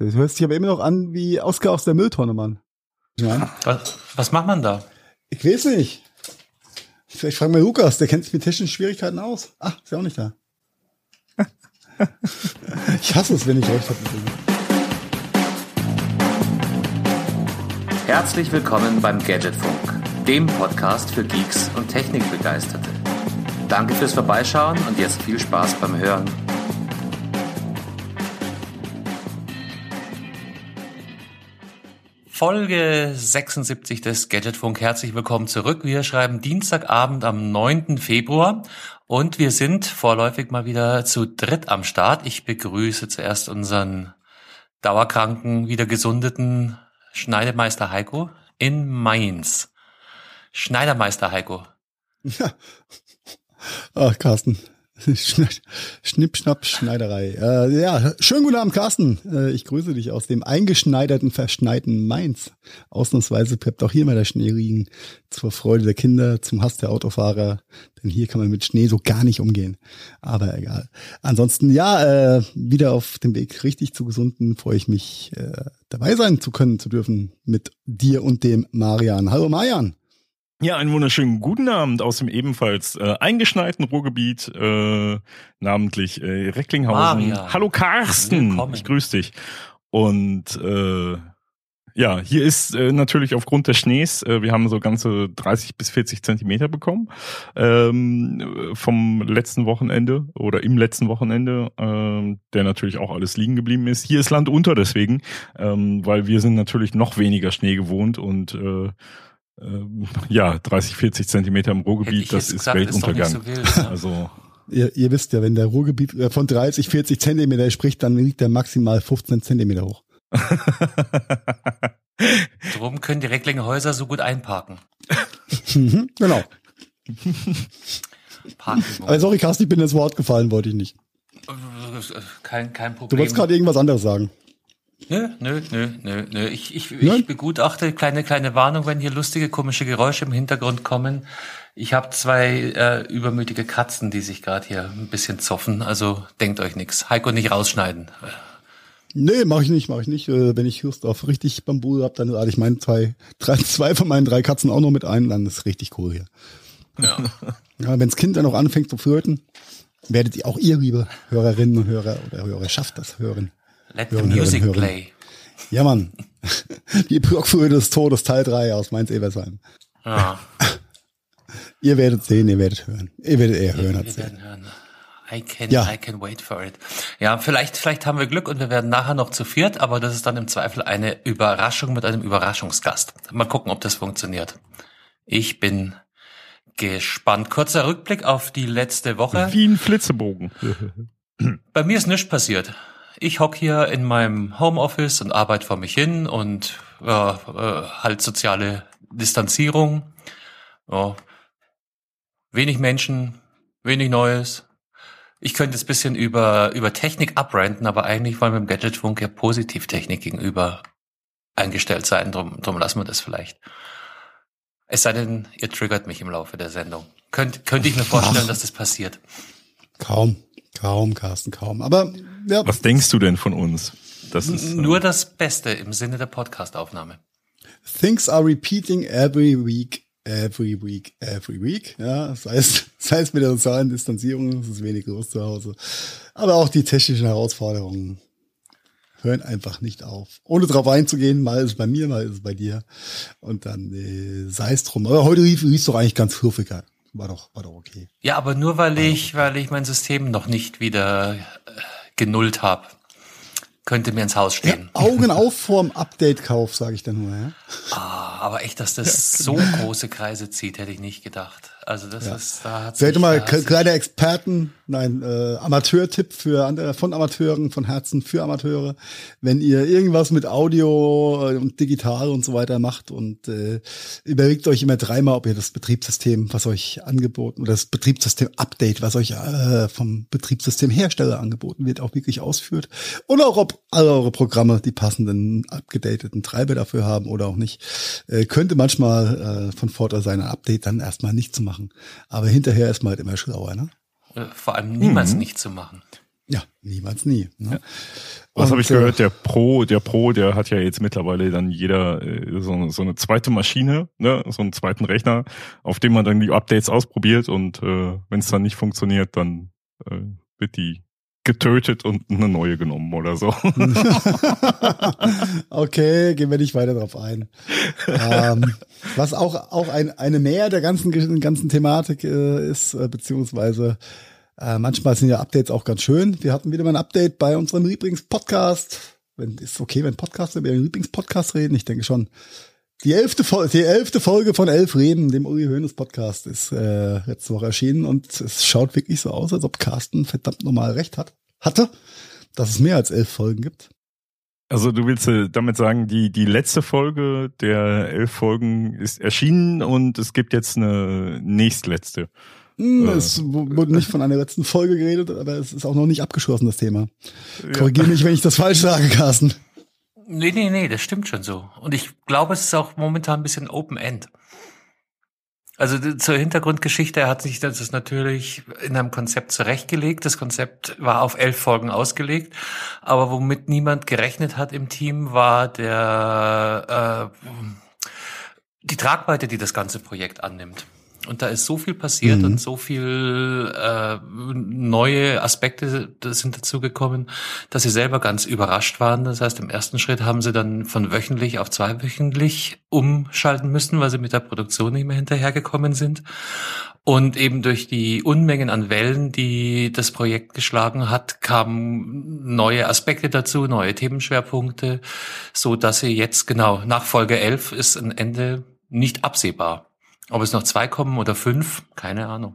Das hört sich aber immer noch an wie Oscar aus der Mülltonne, Mann. Ja. Was, was macht man da? Ich weiß nicht. Vielleicht fragen wir Lukas, der kennt sich mit technischen Schwierigkeiten aus. Ach, ist ja auch nicht da. ich hasse es, wenn ich recht habe. Herzlich willkommen beim Gadgetfunk, dem Podcast für Geeks und Technikbegeisterte. Danke fürs Vorbeischauen und jetzt viel Spaß beim Hören. Folge 76 des Gadgetfunk. Herzlich willkommen zurück. Wir schreiben Dienstagabend am 9. Februar und wir sind vorläufig mal wieder zu dritt am Start. Ich begrüße zuerst unseren dauerkranken, wieder gesundeten Schneidemeister Heiko in Mainz. Schneidermeister Heiko. Ja. Ach, Carsten, Schnipp, Schnapp, Schneiderei. Äh, ja, schönen guten Abend, Carsten. Äh, ich grüße dich aus dem eingeschneiderten, verschneiten Mainz. Ausnahmsweise bleibt auch hier mal der Schnee liegen. Zur Freude der Kinder, zum Hass der Autofahrer. Denn hier kann man mit Schnee so gar nicht umgehen. Aber egal. Ansonsten, ja, äh, wieder auf dem Weg richtig zu gesunden, freue ich mich, äh, dabei sein zu können, zu dürfen mit dir und dem Marian. Hallo Marian. Ja, einen wunderschönen guten Abend aus dem ebenfalls äh, eingeschneiten Ruhrgebiet, äh, namentlich äh, Recklinghausen. Maria. Hallo Carsten, Willkommen. ich grüße dich. Und äh, ja, hier ist äh, natürlich aufgrund des Schnees, äh, wir haben so ganze 30 bis 40 Zentimeter bekommen ähm, vom letzten Wochenende oder im letzten Wochenende, äh, der natürlich auch alles liegen geblieben ist. Hier ist Land unter deswegen, ähm, weil wir sind natürlich noch weniger Schnee gewohnt und äh, ähm, ja, 30, 40 Zentimeter im Ruhrgebiet, das ist gesagt, Weltuntergang. Ist so wild, ne? Also ihr, ihr wisst ja, wenn der Ruhrgebiet äh, von 30, 40 Zentimeter spricht, dann liegt der maximal 15 Zentimeter hoch. Drum können die Recklinghäuser so gut einparken. Mhm, genau. Aber sorry, Carsten, ich bin ins Wort gefallen, wollte ich nicht. Kein, kein Problem. Du wolltest gerade irgendwas anderes sagen. Nö, nö, nö, nö, nö. Ich, ich, ich begutachte kleine, kleine Warnung, wenn hier lustige, komische Geräusche im Hintergrund kommen. Ich habe zwei äh, übermütige Katzen, die sich gerade hier ein bisschen zoffen. Also denkt euch nichts. Heiko nicht rausschneiden. Nee, mache ich nicht, mache ich nicht. Äh, wenn ich Hürstorf richtig Bambule hab, dann lade ich meine zwei, drei, zwei von meinen drei Katzen auch noch mit ein, dann ist richtig cool hier. Ja. ja Wenns Kind dann noch anfängt zu flirten, werdet ihr auch ihr, liebe Hörerinnen und Hörer oder Hörerschaft, das hören. Let hören, the music hören, play. Ja, Mann. Die Blockführer des Todes, Teil 3 aus Mainz-Ebersheim. Ah. ihr werdet sehen, ihr werdet hören. Ihr werdet eher hören als sehen. Hören. I can, ja. I can wait for it. Ja, vielleicht, vielleicht haben wir Glück und wir werden nachher noch zu viert, aber das ist dann im Zweifel eine Überraschung mit einem Überraschungsgast. Mal gucken, ob das funktioniert. Ich bin gespannt. Kurzer Rückblick auf die letzte Woche. Wie ein Flitzebogen. Bei mir ist nichts passiert ich hock hier in meinem Homeoffice und arbeite vor mich hin und äh, äh, halt soziale Distanzierung. Ja. Wenig Menschen, wenig Neues. Ich könnte jetzt bisschen über, über Technik abrenten, aber eigentlich wollen wir im Gadgetfunk ja Positivtechnik gegenüber eingestellt sein. Drum, drum lassen wir das vielleicht. Es sei denn, ihr triggert mich im Laufe der Sendung. Könnt, könnte ich mir vorstellen, Ach. dass das passiert. Kaum, kaum, Carsten, kaum. Aber ja. Was denkst du denn von uns? Das ist, Nur äh, das Beste im Sinne der Podcastaufnahme. Things are repeating every week, every week, every week. Ja, das heißt, das heißt mit der sozialen Distanzierung, es ist wenig los zu Hause. Aber auch die technischen Herausforderungen hören einfach nicht auf. Ohne drauf einzugehen, mal ist es bei mir, mal ist es bei dir. Und dann äh, sei es drum. Aber heute rief es doch eigentlich ganz fluffiger. War doch, war doch okay. Ja, aber nur weil ich, weil ich mein System noch nicht wieder äh, genullt habe. Könnte mir ins Haus stehen. Ja, Augen auf vorm Update-Kauf, sage ich dann nur. Ja? Ah, aber echt, dass das so große Kreise zieht, hätte ich nicht gedacht. Also das ja. ist, da hat Vielleicht mal kleiner Experten, nein, äh, Amateurtipp für andere, von Amateuren, von Herzen für Amateure. Wenn ihr irgendwas mit Audio und digital und so weiter macht und äh, überlegt euch immer dreimal, ob ihr das Betriebssystem, was euch angeboten oder das Betriebssystem-Update, was euch äh, vom Betriebssystemhersteller angeboten wird, auch wirklich ausführt. Und auch ob alle eure Programme die passenden abgedateten Treiber dafür haben oder auch nicht. Äh, könnte manchmal äh, von Vorteil sein, ein Update dann erstmal nicht zu machen machen. Aber hinterher ist man halt immer schlauer, ne? Vor allem niemals mhm. nicht zu machen. Ja, niemals nie. Ne? Ja. Was habe ich gehört? Der Pro, der Pro, der hat ja jetzt mittlerweile dann jeder äh, so, so eine zweite Maschine, ne, so einen zweiten Rechner, auf dem man dann die Updates ausprobiert und äh, wenn es dann nicht funktioniert, dann äh, wird die getötet und eine neue genommen oder so. okay, gehen wir nicht weiter drauf ein. ähm, was auch auch ein, eine Mehr der ganzen ganzen Thematik äh, ist, äh, beziehungsweise äh, manchmal sind ja Updates auch ganz schön. Wir hatten wieder mal ein Update bei unserem Lieblingspodcast. Wenn, ist okay, wenn Podcaster über ihren Lieblingspodcast reden? Ich denke schon. Die elfte, die elfte Folge von Elf Reden, dem Uli Hoeneß Podcast, ist äh, letzte Woche erschienen und es schaut wirklich so aus, als ob Carsten verdammt nochmal recht hat, hatte, dass es mehr als elf Folgen gibt. Also du willst äh, damit sagen, die, die letzte Folge der elf Folgen ist erschienen und es gibt jetzt eine nächstletzte. Hm, es wurde nicht von einer letzten Folge geredet, aber es ist auch noch nicht abgeschlossen, das Thema. Korrigiere mich, wenn ich das falsch sage, Carsten. Nee, nee, nee, das stimmt schon so. Und ich glaube, es ist auch momentan ein bisschen Open End. Also zur Hintergrundgeschichte, er hat sich das natürlich in einem Konzept zurechtgelegt. Das Konzept war auf elf Folgen ausgelegt, aber womit niemand gerechnet hat im Team, war der äh, die Tragweite, die das ganze Projekt annimmt. Und da ist so viel passiert mhm. und so viel äh, neue Aspekte sind dazugekommen, dass sie selber ganz überrascht waren. Das heißt, im ersten Schritt haben sie dann von wöchentlich auf zweiwöchentlich umschalten müssen, weil sie mit der Produktion nicht mehr hinterhergekommen sind. Und eben durch die Unmengen an Wellen, die das Projekt geschlagen hat, kamen neue Aspekte dazu, neue Themenschwerpunkte, so dass sie jetzt genau nach Folge 11 ist ein Ende nicht absehbar. Ob es noch zwei kommen oder fünf, keine Ahnung.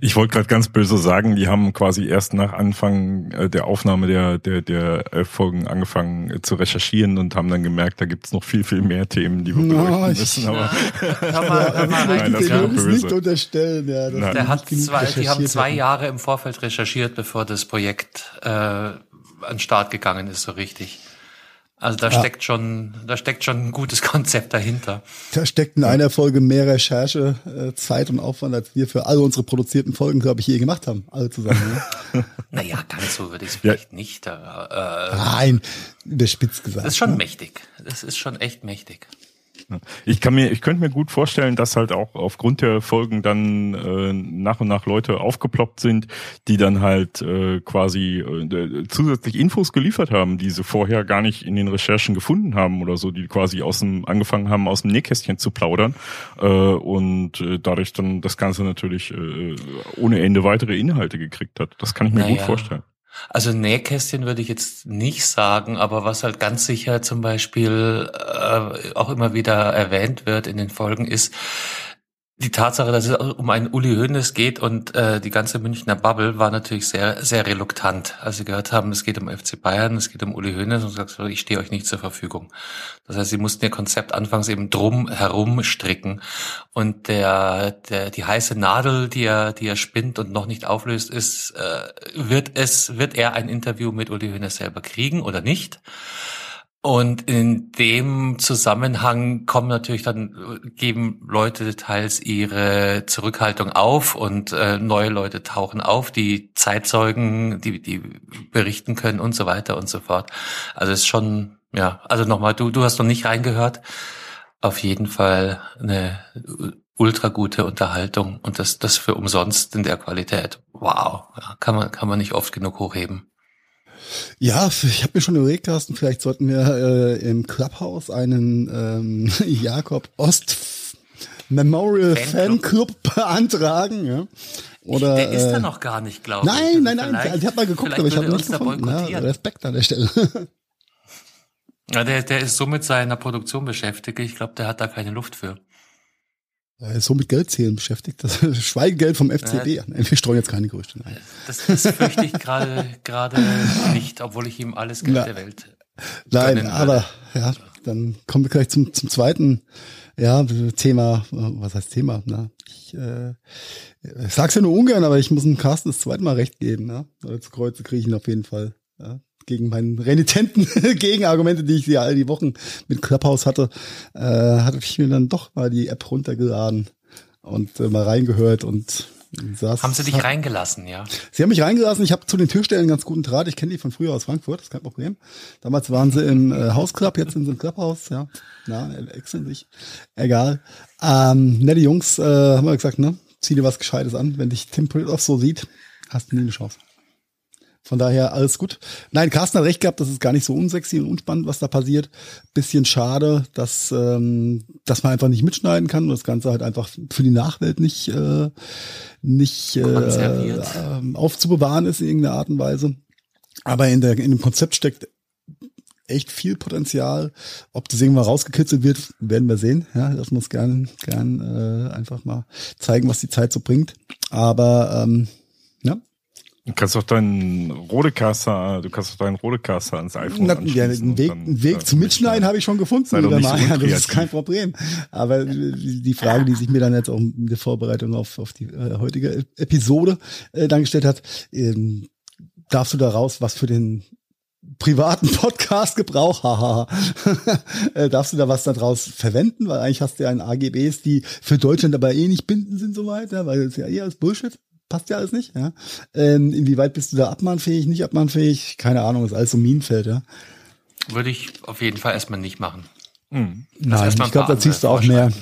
Ich wollte gerade ganz böse sagen, die haben quasi erst nach Anfang äh, der Aufnahme der, der, der elf Folgen angefangen äh, zu recherchieren und haben dann gemerkt, da gibt's noch viel, viel mehr Themen, die wir no, beleuchten müssen. Aber kann man, kann man Nein, das nicht unterstellen. Ja, das der hat zwei, die haben zwei Jahre im Vorfeld recherchiert, bevor das Projekt äh, an den Start gegangen ist, so richtig. Also da ja. steckt schon, da steckt schon ein gutes Konzept dahinter. Da steckt in einer Folge mehr Recherche, äh, Zeit und Aufwand, als wir für alle unsere produzierten Folgen, glaube ich, je gemacht haben, alle zusammen. Ne? naja, ganz so würde ich es vielleicht ja. nicht. Äh, Nein, der Spitz gesagt. Das ist schon ne? mächtig. Das ist schon echt mächtig. Ich kann mir, ich könnte mir gut vorstellen, dass halt auch aufgrund der Folgen dann äh, nach und nach Leute aufgeploppt sind, die dann halt äh, quasi äh, zusätzlich Infos geliefert haben, die sie vorher gar nicht in den Recherchen gefunden haben oder so, die quasi aus dem angefangen haben, aus dem Nähkästchen zu plaudern äh, und äh, dadurch dann das Ganze natürlich äh, ohne Ende weitere Inhalte gekriegt hat. Das kann ich mir naja. gut vorstellen. Also Nähkästchen würde ich jetzt nicht sagen, aber was halt ganz sicher zum Beispiel äh, auch immer wieder erwähnt wird in den Folgen ist, die Tatsache, dass es um einen Uli Hoeneß geht und äh, die ganze Münchner Bubble war natürlich sehr, sehr reluktant. Als sie gehört haben, es geht um FC Bayern, es geht um Uli Hoeneß und sagst, ich stehe euch nicht zur Verfügung. Das heißt, sie mussten ihr Konzept anfangs eben drum herum stricken und der, der, die heiße Nadel, die er, die er spinnt und noch nicht auflöst, ist, äh, wird es, wird er ein Interview mit Uli Hoeneß selber kriegen oder nicht? Und in dem Zusammenhang kommen natürlich dann, geben Leute teils ihre Zurückhaltung auf und äh, neue Leute tauchen auf, die Zeitzeugen, die, die berichten können und so weiter und so fort. Also es ist schon, ja, also nochmal, du, du hast noch nicht reingehört. Auf jeden Fall eine ultra gute Unterhaltung und das, das für umsonst in der Qualität. Wow, ja, kann man, kann man nicht oft genug hochheben. Ja, ich habe mir schon überlegt, Carsten, vielleicht sollten wir äh, im Clubhouse einen ähm, Jakob Ost Memorial Fanclub, Fan beantragen. Ja. Oder, der ist äh, da noch gar nicht, glaube ich. Nein, also nein, nein. Ich habe mal geguckt, aber ich habe nicht gefunden. Ja, Respekt an der Stelle. Ja, der, der ist so mit seiner Produktion beschäftigt. Ich glaube, der hat da keine Luft für. Ist so mit Geldzählen beschäftigt. Das Schweigegeld vom FCB. Nein, wir streuen jetzt keine Gerüchte. Nein. Das, das fürchte ich gerade gerade nicht, obwohl ich ihm alles Geld Na, der Welt Nein, aber ja, dann kommen wir gleich zum, zum zweiten ja, Thema. Was heißt Thema? Na, ich, äh, ich sag's ja nur ungern, aber ich muss dem Carsten das zweite Mal recht geben. Ja? Zu Kreuze kriege ich ihn auf jeden Fall. Ja? Gegen meinen renitenten Gegenargumente, die ich ja all die Wochen mit Clubhouse hatte, äh, hatte ich mir dann doch mal die App runtergeladen und äh, mal reingehört und Saß, haben sie dich hat, reingelassen, ja? Sie haben mich reingelassen. Ich habe zu den Türstellen ganz guten Draht. Ich kenne die von früher aus Frankfurt, das ist kein Problem. Damals waren sie im äh, Hausclub, jetzt sind sie im Clubhaus, ja. Na, wechseln sich. Egal. Ähm, nette Jungs, äh, haben wir gesagt, ne? Zieh dir was Gescheites an. Wenn dich Tim Pritloff so sieht, hast du nie eine Chance. Von daher alles gut. Nein, Carsten hat recht gehabt, das ist gar nicht so unsexy und unspannend, was da passiert. Bisschen schade, dass, ähm, dass man einfach nicht mitschneiden kann und das Ganze halt einfach für die Nachwelt nicht, äh, nicht äh, äh, aufzubewahren ist in irgendeiner Art und Weise. Aber in, der, in dem Konzept steckt echt viel Potenzial. Ob das irgendwann rausgekitzelt wird, werden wir sehen. Ja, das muss gern, gern äh, einfach mal zeigen, was die Zeit so bringt. Aber ähm, Du kannst doch deinen Rodecaster, du kannst doch deinen Rodecaster ans iPhone Na, ja, einen Weg, einen Weg zum Mitschneiden habe ich schon gefunden, lieber Marian, das ist kein Problem. Aber die Frage, die sich mir dann jetzt auch in der Vorbereitung auf, auf die äh, heutige Episode äh, dann gestellt hat, ähm, darfst du daraus was für den privaten Podcast Gebrauch, haha, äh, darfst du da was daraus verwenden? Weil eigentlich hast du ja ein AGBs, die für Deutschland aber eh nicht bindend sind so weiter, weil es ja eher als Bullshit passt ja alles nicht, ja. Ähm, inwieweit bist du da abmahnfähig, nicht abmahnfähig? Keine Ahnung, ist alles so Minenfeld, ja. Würde ich auf jeden Fall erstmal nicht machen. Hm. Nein, ich glaube, da ziehst du auch mehr,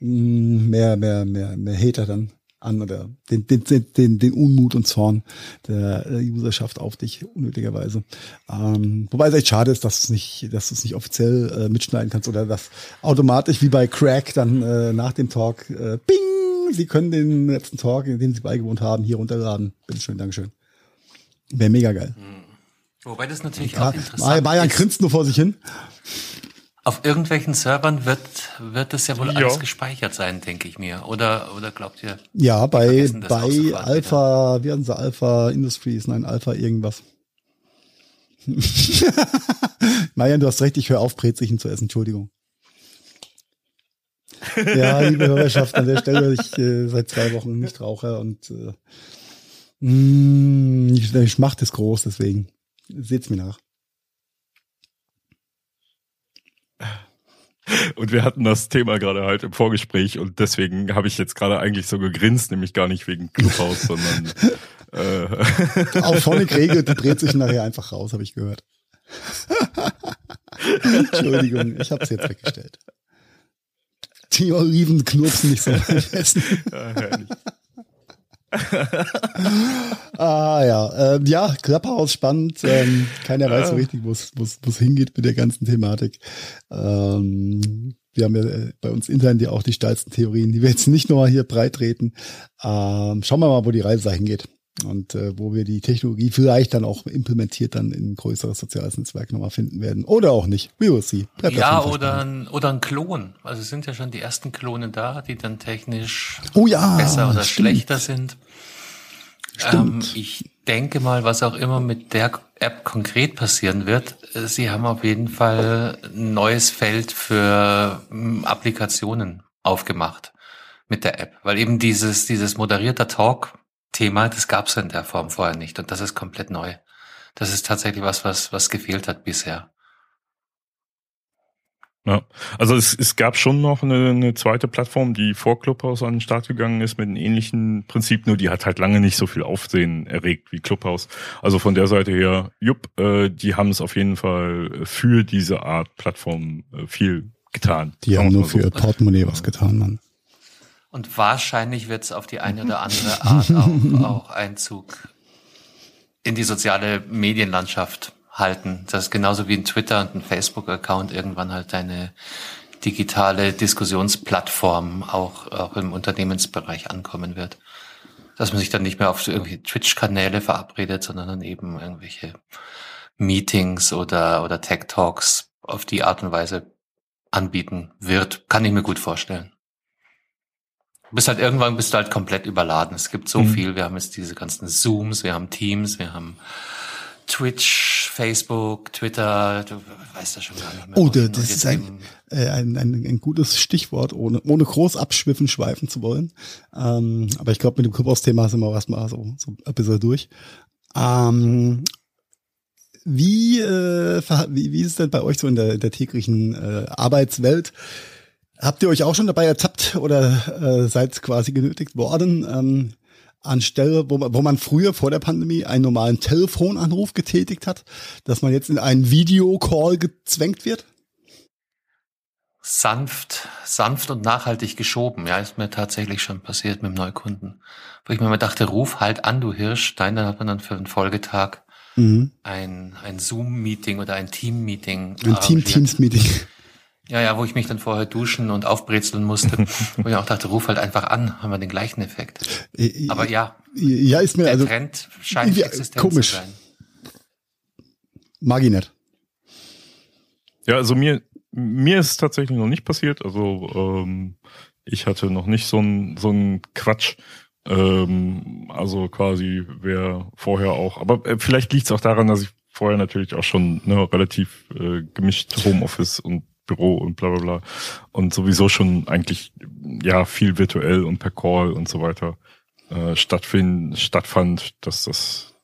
hm, mehr, mehr, mehr, mehr Hater dann an oder den, den, den, den Unmut und Zorn der Userschaft auf dich unnötigerweise. Ähm, wobei es echt schade ist, dass du es nicht, dass du es nicht offiziell äh, mitschneiden kannst oder dass automatisch wie bei Crack dann äh, nach dem Talk äh, Bing Sie können den letzten Talk, in dem Sie beigewohnt haben, hier runterladen. Bitteschön, Dankeschön. Wäre mega geil. Hm. Wobei das natürlich auch interessant Bayern ist. grinst nur vor sich hin. Auf irgendwelchen Servern wird, wird das ja wohl ja. alles gespeichert sein, denke ich mir. Oder, oder glaubt ihr? Ja, bei, bei Alpha, wieder? wie hatten sie Alpha Industries, nein, Alpha irgendwas. Marian, du hast recht, ich höre auf, Brezelchen zu essen, Entschuldigung. Ja, liebe Hörerschaft, an der Stelle, ich äh, seit zwei Wochen nicht rauche und äh, mh, mm, ich, ich mach das groß, deswegen seht's mir nach. Und wir hatten das Thema gerade halt im Vorgespräch und deswegen habe ich jetzt gerade eigentlich so gegrinst, nämlich gar nicht wegen Clubhaus, sondern äh Auch Phonic regelt, die dreht sich nachher einfach raus, habe ich gehört. Entschuldigung, ich habe es jetzt weggestellt. Die Oliven knurpsen nicht so Essen. ah ja, ähm, ja, Clubhouse spannend. Ähm, keiner weiß so richtig, wo es hingeht mit der ganzen Thematik. Ähm, wir haben ja äh, bei uns intern ja auch die steilsten Theorien, die wir jetzt nicht nur hier breit treten. Ähm, schauen wir mal, wo die Reise dahin geht und äh, wo wir die Technologie vielleicht dann auch implementiert dann in ein größeres soziales Netzwerk nochmal finden werden. Oder auch nicht. We will see. Bleibt ja, oder ein, oder ein Klon. Also es sind ja schon die ersten Klone da, die dann technisch oh ja, besser oder stimmt. schlechter sind. Ähm, ich denke mal, was auch immer mit der App konkret passieren wird, äh, sie haben auf jeden Fall ein neues Feld für hm, Applikationen aufgemacht mit der App, weil eben dieses, dieses moderierter Talk Thema, das gab es in der Form vorher nicht und das ist komplett neu. Das ist tatsächlich was, was, was gefehlt hat bisher. Ja, also es, es gab schon noch eine, eine zweite Plattform, die vor Clubhouse an den Start gegangen ist mit einem ähnlichen Prinzip, nur die hat halt lange nicht so viel Aufsehen erregt wie Clubhouse. Also von der Seite her, jupp, äh, die haben es auf jeden Fall für diese Art Plattform äh, viel getan. Die haben nur für so. ihr Portemonnaie was getan, Mann. Und wahrscheinlich wird es auf die eine oder andere Art auch, auch Einzug in die soziale Medienlandschaft halten. Das ist genauso wie ein Twitter und ein Facebook-Account irgendwann halt eine digitale Diskussionsplattform auch, auch im Unternehmensbereich ankommen wird. Dass man sich dann nicht mehr auf irgendwie Twitch-Kanäle verabredet, sondern dann eben irgendwelche Meetings oder, oder Tech-Talks auf die Art und Weise anbieten wird. Kann ich mir gut vorstellen. Du bist halt irgendwann bist du halt komplett überladen. Es gibt so mhm. viel. Wir haben jetzt diese ganzen Zooms, wir haben Teams, wir haben Twitch, Facebook, Twitter, du weißt ja schon gar nicht mehr. Oh, das, das ist ein, äh, ein, ein, ein gutes Stichwort, ohne, ohne groß abschwiffen, schweifen zu wollen. Ähm, aber ich glaube, mit dem Clubhouse-Thema sind wir erstmal so, so ein bisschen durch. Ähm, wie, äh, wie, wie ist es denn bei euch so in der, der täglichen äh, Arbeitswelt? Habt ihr euch auch schon dabei ertappt oder äh, seid quasi genötigt worden, ähm, anstelle, wo man, wo man früher vor der Pandemie einen normalen Telefonanruf getätigt hat, dass man jetzt in einen Videocall gezwängt wird? Sanft, sanft und nachhaltig geschoben. Ja, ist mir tatsächlich schon passiert mit dem Neukunden. Wo ich mir mal dachte, ruf halt an, du Hirsch. Nein, dann hat man dann für einen Folgetag mhm. ein, ein Zoom-Meeting oder ein Team-Meeting. Ein Team-Teams-Meeting. Ja, ja, wo ich mich dann vorher duschen und aufbrezeln musste, wo ich auch dachte, ruf halt einfach an, haben wir den gleichen Effekt. Aber ja, ja ist mir der also Trend scheint existent komisch. zu sein. Mag ich nicht. Ja, also mir, mir ist tatsächlich noch nicht passiert. Also ähm, ich hatte noch nicht so ein so ein Quatsch. Ähm, also quasi wer vorher auch. Aber äh, vielleicht liegt es auch daran, dass ich vorher natürlich auch schon ne, relativ äh, gemischt Homeoffice und Büro und bla bla bla. Und sowieso schon eigentlich ja viel virtuell und per Call und so weiter äh, stattfind, stattfand, dass das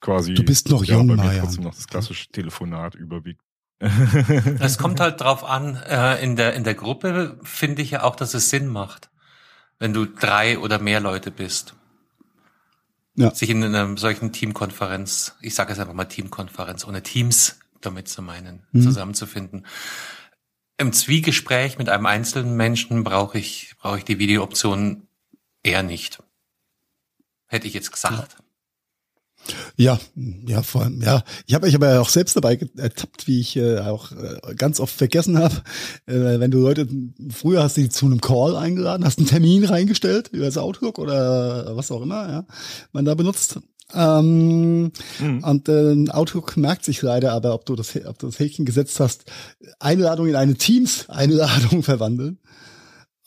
quasi Du bist noch ja, jung, bei mir Marian. trotzdem noch das klassische Telefonat überwiegt. Es kommt halt drauf an, äh, in der, in der Gruppe finde ich ja auch, dass es Sinn macht, wenn du drei oder mehr Leute bist. Ja. Sich in einer solchen Teamkonferenz, ich sage es einfach mal Teamkonferenz, ohne Teams damit zu meinen, Mhm. zusammenzufinden. Im Zwiegespräch mit einem einzelnen Menschen brauche ich, brauche ich die Videooption eher nicht. Hätte ich jetzt gesagt. Ja, ja, vor allem, ja. Ich habe mich aber auch selbst dabei ertappt, wie ich äh, auch äh, ganz oft vergessen habe, äh, wenn du Leute, früher hast du die zu einem Call eingeladen, hast einen Termin reingestellt über das Outlook oder was auch immer, ja, man da benutzt. Ähm, Mhm. Und äh, Outlook merkt sich leider aber, ob du das, ob du das Häkchen gesetzt hast, Einladung in eine Teams-Einladung verwandeln.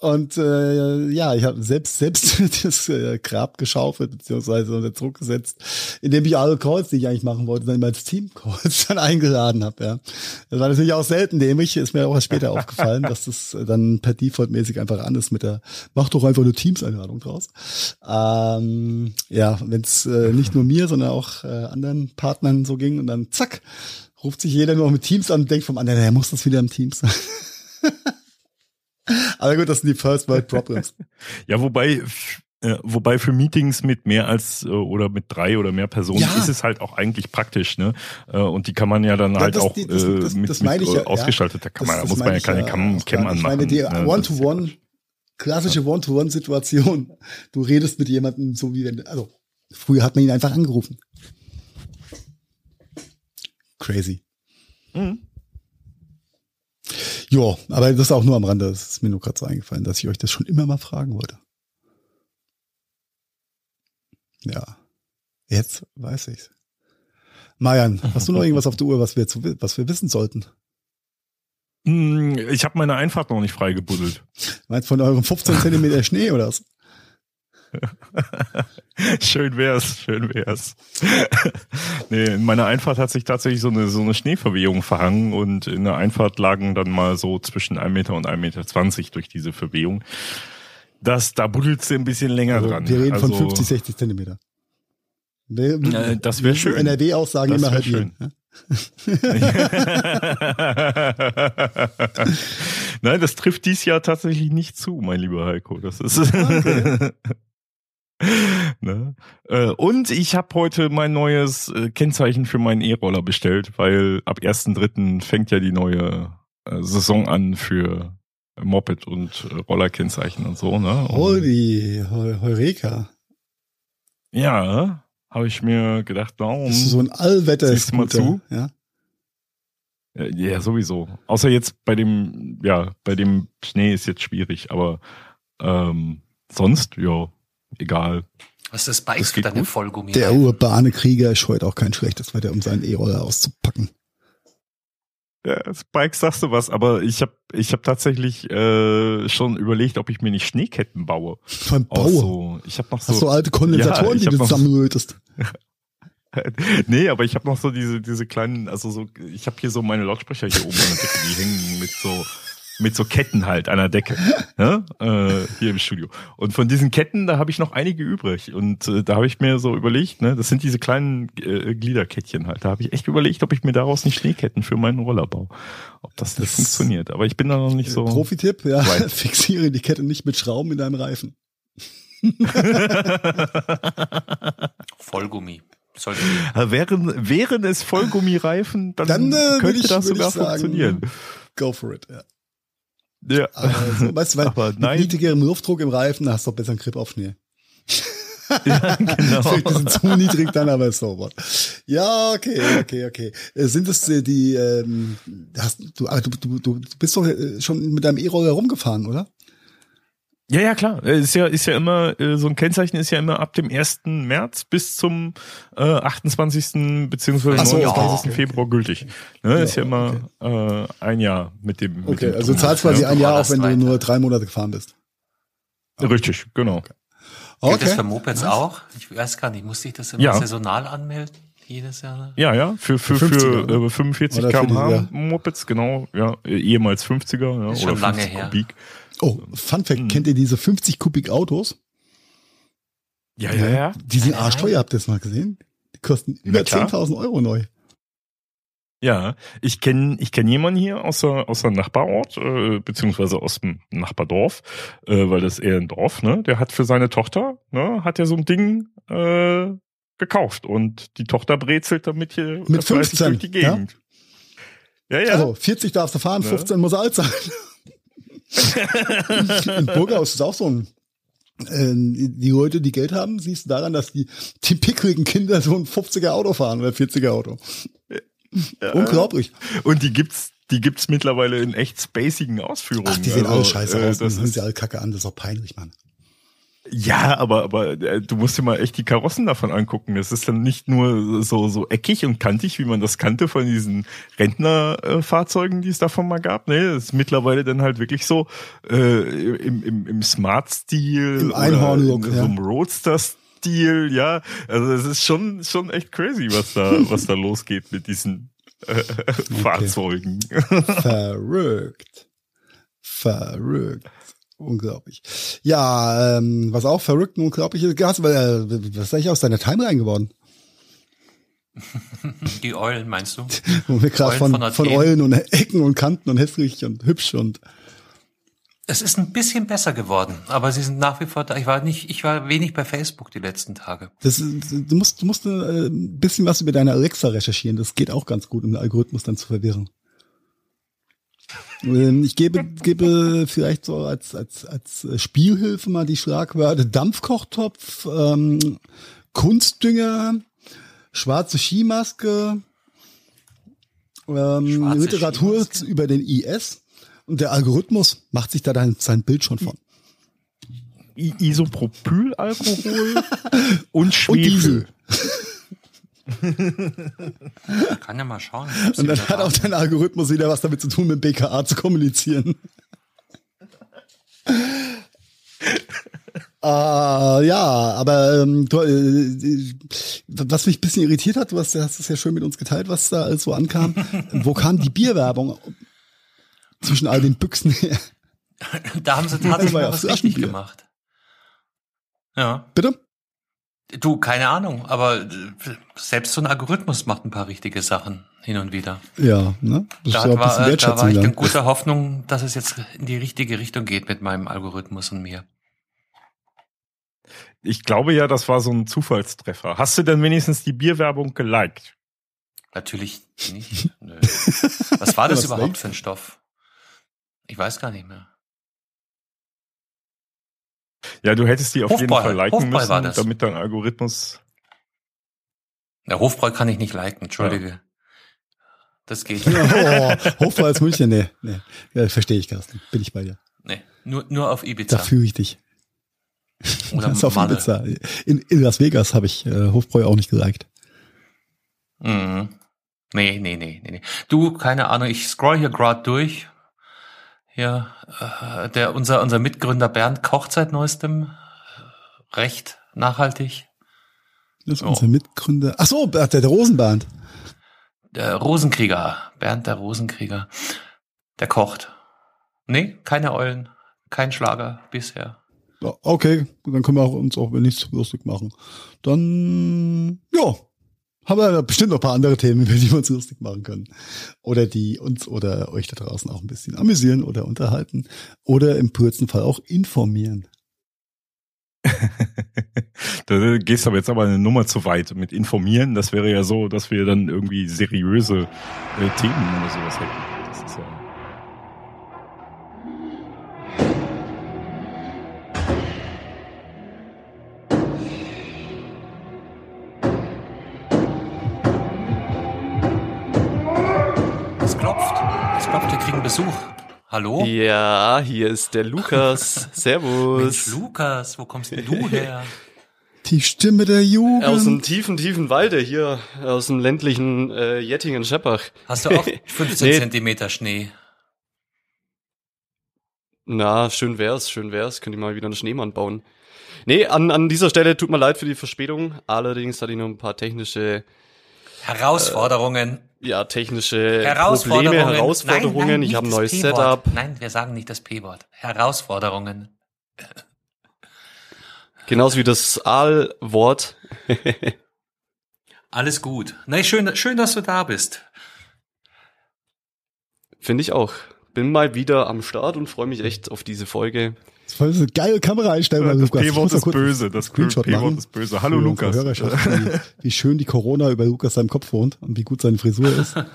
Und äh, ja, ich habe selbst selbst das äh, Grab geschaufelt beziehungsweise unter Druck gesetzt, indem ich alle Calls, die ich eigentlich machen wollte, dann immer als Team-Calls dann eingeladen habe. Ja, das war natürlich auch selten dämlich. Ist mir auch erst später aufgefallen, dass das dann per Default mäßig einfach an ist mit der mach doch einfach eine Teams-Einladung draus. Ähm, ja, wenn es äh, nicht nur mir, sondern auch äh, anderen Partnern so ging und dann zack ruft sich jeder nur mit Teams an und denkt vom anderen, er muss das wieder im Teams sein. Aber gut, das sind die First World Problems. Ja, wobei, äh, wobei für Meetings mit mehr als äh, oder mit drei oder mehr Personen Ja. ist es halt auch eigentlich praktisch, ne? Äh, und die kann man ja dann Ja, halt das- auch das- das- mit, das meine mit ja, ausgeschalteter Kamera. Da muss man ja keine Cam, Cam anmachen. Ich meine, die ne? One-to-One, klassische One-to-One-Situation. Du redest mit jemandem so wie wenn, also früher hat man ihn einfach angerufen. Crazy. Mhm. Ja, aber das ist auch nur am Rande. Das ist mir nur gerade so eingefallen, dass ich euch das schon immer mal fragen wollte. Ja, jetzt weiß ich's. Marian, hast du noch irgendwas auf der Uhr, was wir, zu, was wir wissen sollten? Mm, Ich habe meine Einfahrt noch nicht freigebuddelt. Meinst von eurem 15 Zentimeter Schnee oder was? schön wär's, schön wär's. nee, in meiner Einfahrt hat sich tatsächlich so eine, so eine Schneeverwehung verhangen und in der Einfahrt lagen dann mal so zwischen 1 Meter und 1,20 Meter durch diese Verwehung. Das, da buddelt sie ein bisschen länger Also, dran. wir reden von Also, 50, 60 Zentimeter. Äh, das wär wir- schön. NRW-Aussagen immer halt schön. jeden. Nein, das trifft dies Jahr tatsächlich nicht zu, mein lieber Heiko. Das ist. ne? Äh, Und ich habe heute mein neues äh, Kennzeichen für meinen E-Roller bestellt, weil ab 1.3. fängt ja die neue äh, Saison an für Moped und Rollerkennzeichen und so. Ne? Und Holy, Heu- Heureka. ja, habe ich mir gedacht, warum? Das ist so ein allwetter Siehst du mal zu? Ja. Ja, ja, sowieso. Außer jetzt bei dem, ja, bei dem Schnee ist jetzt schwierig, aber ähm, sonst, ja, egal. Was ist das Bike Das für deine. Vollgummi? Der urbane Krieger scheut auch kein schlechtes Wetter, um seinen E-Roller auszupacken. Ja, Spike sagst du was, aber ich habe ich hab tatsächlich äh, schon überlegt, ob ich mir nicht Schneeketten baue. Beim Aus Bauer. so, ich habe noch so, Hast du alte Kondensatoren, Ja, ich die du zusammenlötest? nee, aber ich habe noch so diese diese kleinen, also so, ich habe hier so meine Lautsprecher hier oben an der Decke, die hängen mit so mit so Ketten halt an der Decke ne? äh, hier im Studio. Und von diesen Ketten, da habe ich noch einige übrig. Und äh, da habe ich mir so überlegt, ne, das sind diese kleinen äh, Gliederkettchen halt. Da habe ich echt überlegt, ob ich mir daraus nicht Schneeketten für meinen Roller baue. Ob das, das nicht funktioniert. Aber ich bin da noch nicht so. Profi-Tipp, ja. Fixiere die Kette nicht mit Schrauben in deinem Reifen. Vollgummi. Sollte wären, wären es Vollgummireifen, dann, dann äh, könnte ich, das sogar sagen, funktionieren. Go for it, ja. Ja. Also, weißt du, weil Aber mit niedrigerem Luftdruck im Reifen hast du doch besser einen Grip auf Schnee. ja, genau. Vielleicht ein bisschen zu niedrig dann, aber so what. Ja, okay, okay, okay. Äh, sind es äh, die, ähm, hast, du, du, du, du bist doch äh, schon mit deinem E-Roller rumgefahren, oder? Ja, ja, klar. Ist ja, ist ja immer, so ein Kennzeichen ist ja immer ab dem 1. März bis zum äh, 28. beziehungsweise so, 29. Ja. Februar gültig. Ne, ja, ist ja immer okay. äh, ein Jahr mit dem. Mit okay, dem also du zahlst quasi ein Jahr, auch wenn du nur drei Monate gefahren bist. Richtig, genau. Okay. Okay. Gilt das für Mopeds Was? auch? Ich weiß gar nicht, musste ich das immer ja. saisonal anmelden? Jedes Jahr? Ja, ja, für, für, für, für äh, 45 km/h Mopeds, genau, ja, ehemals 50er, ja, oder schon lange her. Kubik. Oh, Fun Fact, hm. kennt ihr diese 50 Kubik Autos? Ja, ja, ja. Die sind arschteuer, habt ihr das mal gesehen? Die kosten über 10.000 Euro neu. Ja, ich kenne ich kenn jemanden hier aus der, aus der Nachbarort, äh, beziehungsweise aus dem Nachbardorf, äh, weil das eher ein Dorf, ne? Der hat für seine Tochter, ne, hat ja so ein Ding äh, gekauft und die Tochter brezelt damit hier mit 15 durch die Gegend. Ja, ja. ja. Also 40 darfst du fahren, 15 ne? muss er alt sein. In Burghaus ist auch so ein äh, die Leute, die Geld haben, siehst du daran, dass die, die pickrigen Kinder so ein 50er Auto fahren oder 40er Auto. Ja. Unglaublich. Und die gibt's, die gibt's mittlerweile in echt spacigen Ausführungen. Ach, die sehen also, alle scheiße äh, aus. Das sind sie alle kacke an. Das ist auch peinlich, Mann. Ja, aber aber äh, du musst dir mal echt die Karossen davon angucken. Das ist dann nicht nur so so eckig und kantig, wie man das kannte von diesen Rentnerfahrzeugen, die es davon mal gab. Nee, das ist mittlerweile dann halt wirklich so äh, im, im, im Smart-Stil, im Einhorn-Look, so einem Roadster-Stil. Ja, also es ist schon schon echt crazy, was da was da losgeht mit diesen äh, Fahrzeugen. Verrückt, verrückt. Unglaublich. Ja, ähm, was auch verrückt und unglaublich ist, was, äh, was ist eigentlich aus deiner Timeline geworden? Die Eulen, meinst du? Wo wir gerade von, von, von Eulen und Ecken und Kanten und hässlich und hübsch und. Es ist ein bisschen besser geworden, aber sie sind nach wie vor da. Ich war nicht, ich war wenig bei Facebook die letzten Tage. Das, du musst, du musst äh, ein bisschen was über deine Alexa recherchieren. Das geht auch ganz gut, um den Algorithmus dann zu verwirren. Ähm, ich gebe, gebe vielleicht so als, als, als Spielhilfe mal die Schlagwörter Dampfkochtopf, ähm, Kunstdünger, schwarze Skimaske, ähm, schwarze Literatur Skimaske? über den IS und der Algorithmus macht sich da dann sein Bild schon von. Isopropylalkohol und Schwefel. Und Kann ja mal schauen. Und dann hat auch dein Algorithmus wieder was damit zu tun, mit BKA zu kommunizieren. Uh, ja, aber ähm, du, äh, was mich ein bisschen irritiert hat, du hast, hast es ja schön mit uns geteilt, was da alles so ankam. Wo kam die Bierwerbung zwischen all den Büchsen her? Da haben sie tatsächlich was richtig gemacht. Ja. Bitte? Du, keine Ahnung, aber äh, selbst so ein Algorithmus macht ein paar richtige Sachen hin und wieder. Ja, ne? Das da, war, äh, da war ich in guter Hoffnung, dass es jetzt in die richtige Richtung geht mit meinem Algorithmus und mir. Ich glaube ja, das war so ein Zufallstreffer. Hast du denn wenigstens die Bierwerbung geliked? Natürlich nicht. Nö. Was war das Was überhaupt für ein Stoff? Ich weiß gar nicht mehr. Ja, du hättest die auf Hofbräu. jeden Fall liken Hofbräu müssen, damit dein Algorithmus. Der Hofbräu kann ich nicht liken, entschuldige. Ja. Das geht nicht. oh, Hofbräu als München, nee, nee. Ja, verstehe ich, Carsten. Bin ich bei dir. Nee, nur, nur auf Ibiza. Da fühle ich dich. Oder das auf Ibiza. In, in Las Vegas habe ich äh, Hofbräu auch nicht geliked. Mhm. Nee, nee, nee, nee, nee. Du, keine Ahnung, ich scroll hier gerade durch ja, äh, der, unser, unser Mitgründer Bernd kocht seit neuestem recht nachhaltig. Das ist oh. unser Mitgründer. Ach so, der, der Rosenband. Der Rosenkrieger. Bernd der Rosenkrieger. Der kocht. Nee, keine Eulen, kein Schlager bisher. Okay, dann können wir uns auch nichts lustig machen. Dann, ja, haben wir bestimmt noch ein paar andere Themen, über die wir uns lustig machen können. Oder die uns oder euch da draußen auch ein bisschen amüsieren oder unterhalten. Oder im kurzen Fall auch informieren. da gehst aber jetzt aber eine Nummer zu weit mit informieren. Das wäre ja so, dass wir dann irgendwie seriöse äh, Themen oder sowas hätten. Besuch. Hallo? Ja, hier ist der Lukas. Servus. Mensch, Lukas, wo kommst denn du her? Die Stimme der Jugend. Aus dem tiefen, tiefen Walde hier, aus dem ländlichen äh, Jettingen-Scheppach. Hast du auch 15 nee. Zentimeter Schnee? Na, schön wär's, schön wär's. Könnte ich mal wieder einen Schneemann bauen. Nee, an, an dieser Stelle tut mir leid für die Verspätung. Allerdings hatte ich noch ein paar technische Herausforderungen. Äh, ja, technische Herausforderungen. Probleme, Herausforderungen. Nein, nein, ich habe ein neues Setup. Nein, wir sagen nicht das P-Wort. Herausforderungen. Genauso wie das Aal-Wort. Alles gut. Nee, schön, schön, dass du da bist. Finde ich auch. Bin mal wieder am Start und freue mich echt auf diese Folge. Das war eine geile Kameraeinstellung, Das P-Wort ist böse. Das P-Wort ist böse. Hallo Lukas. Wie, wie schön die Corona über Lukas seinem Kopf wohnt und wie gut seine Frisur ist.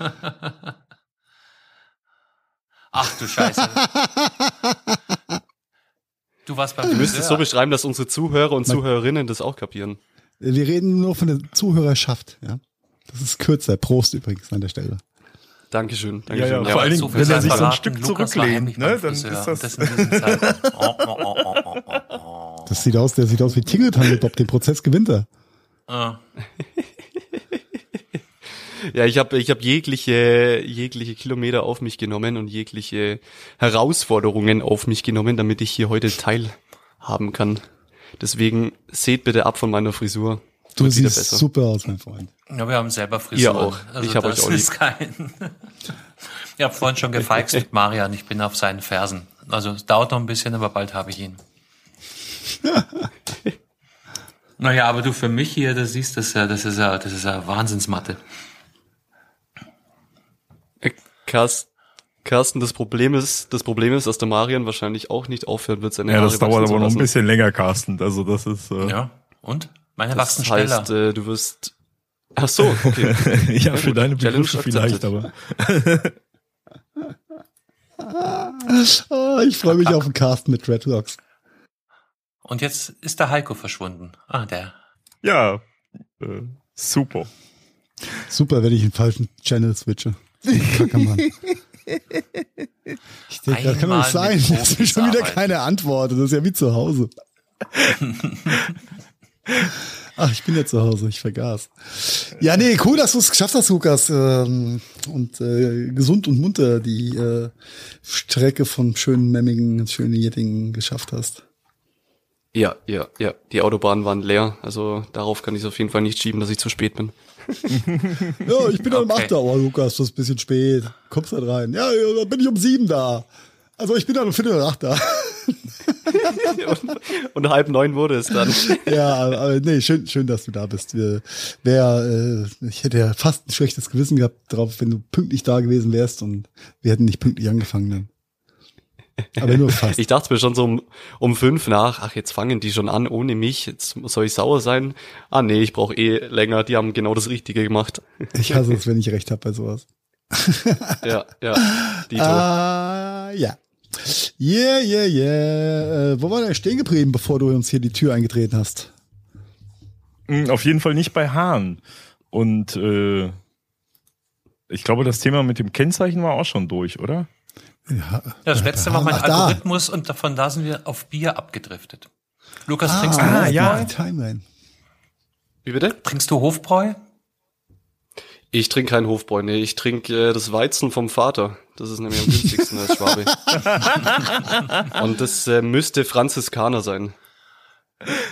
Ach du Scheiße. Du warst beim Du müsstest es so beschreiben, dass unsere Zuhörer und Zuhörerinnen das auch kapieren. Wir reden nur von der Zuhörerschaft, ja. Das ist kürzer. Prost übrigens an der Stelle. Dankeschön. Dankeschön. Ja, ja, vor allen Dingen, wenn er sich so ein Stück zurücklehnt, ne, dann ist das. das, das sieht aus, der sieht aus wie Tingle Bob. Den Prozess gewinnt er. Ah. ja, ich habe ich hab jegliche, jegliche Kilometer auf mich genommen und jegliche Herausforderungen auf mich genommen, damit ich hier heute teilhaben kann. Deswegen seht bitte ab von meiner Frisur. Du siehst super aus, mein Freund. Ja, wir haben selber Frisuren. Ihr auch. Also ich habe euch auch lieb. Kein ich habe vorhin schon gefeixt mit Marian. Ich bin auf seinen Fersen. Also es dauert noch ein bisschen, aber bald habe ich ihn. naja, aber du für mich hier, das siehst, das, das ist ja, das ist ja Wahnsinnsmatte. Äh, Carsten, das Problem ist, das Problem ist, dass der Marian wahrscheinlich auch nicht aufhören wird, seine Ja, das Haare dauert aber noch ein bisschen länger, Carsten. Also das ist. Äh ja. Und? Meine das wachsen heißt, schneller. Äh, du wirst. Ach so, okay. ja, für deine Begriffe vielleicht, aber. oh, ich freue mich auf den Cast mit Dreadlocks. Und jetzt ist der Heiko verschwunden. Ah, der. Ja, äh, super. Super, wenn ich den falschen Channel switche. Kacke, Mann. Ich denke, das kann doch nicht sein. Das ist schon wieder keine Antwort. Das ist ja wie zu Hause. Ach, ich bin ja zu Hause, ich vergaß. Ja, nee, cool, dass du es geschafft hast, Lukas. Ähm, und äh, gesund und munter die äh, Strecke von schönen Memmingen, schönen Jettingen geschafft hast. Ja, ja, ja. Die Autobahnen waren leer. Also darauf kann ich es auf jeden Fall nicht schieben, dass ich zu spät bin. ja, ich bin okay. um 8 Uhr, oh, Lukas, das ist ein bisschen spät. Kommst halt rein. Ja, ja, dann bin ich um sieben da. Also ich bin dann um Viertel nach acht da. und, und, halb neun wurde es dann. Ja, aber nee, schön, schön, dass du da bist. Wir, wär, äh, ich hätte ja fast ein schlechtes Gewissen gehabt drauf, wenn du pünktlich da gewesen wärst und wir hätten nicht pünktlich angefangen dann. Aber nur fast. Ich dachte mir schon so um, um fünf nach, ach, jetzt fangen die schon an ohne mich, jetzt soll ich sauer sein. Ah nee, ich brauche eh länger, die haben genau das Richtige gemacht. Ich hasse es, wenn ich recht habe bei sowas. ja, ja. Dito. Uh, ja. Yeah, yeah, yeah. Äh, wo war der stehen geblieben, bevor du uns hier die Tür eingetreten hast? Hm, auf jeden Fall nicht bei Hahn. Und äh, ich glaube, das Thema mit dem Kennzeichen war auch schon durch, oder? Ja, das letzte war mein Ach, Algorithmus da. und davon da sind wir auf Bier abgedriftet. Lukas, ah, trinkst du ah, ja. Timeline. Wie bitte? Trinkst du Hofbräu? Ich trinke kein Hofbräu, nee, ich trinke äh, das Weizen vom Vater. Das ist nämlich am günstigsten als Schwabe. Und das äh, müsste Franziskaner sein.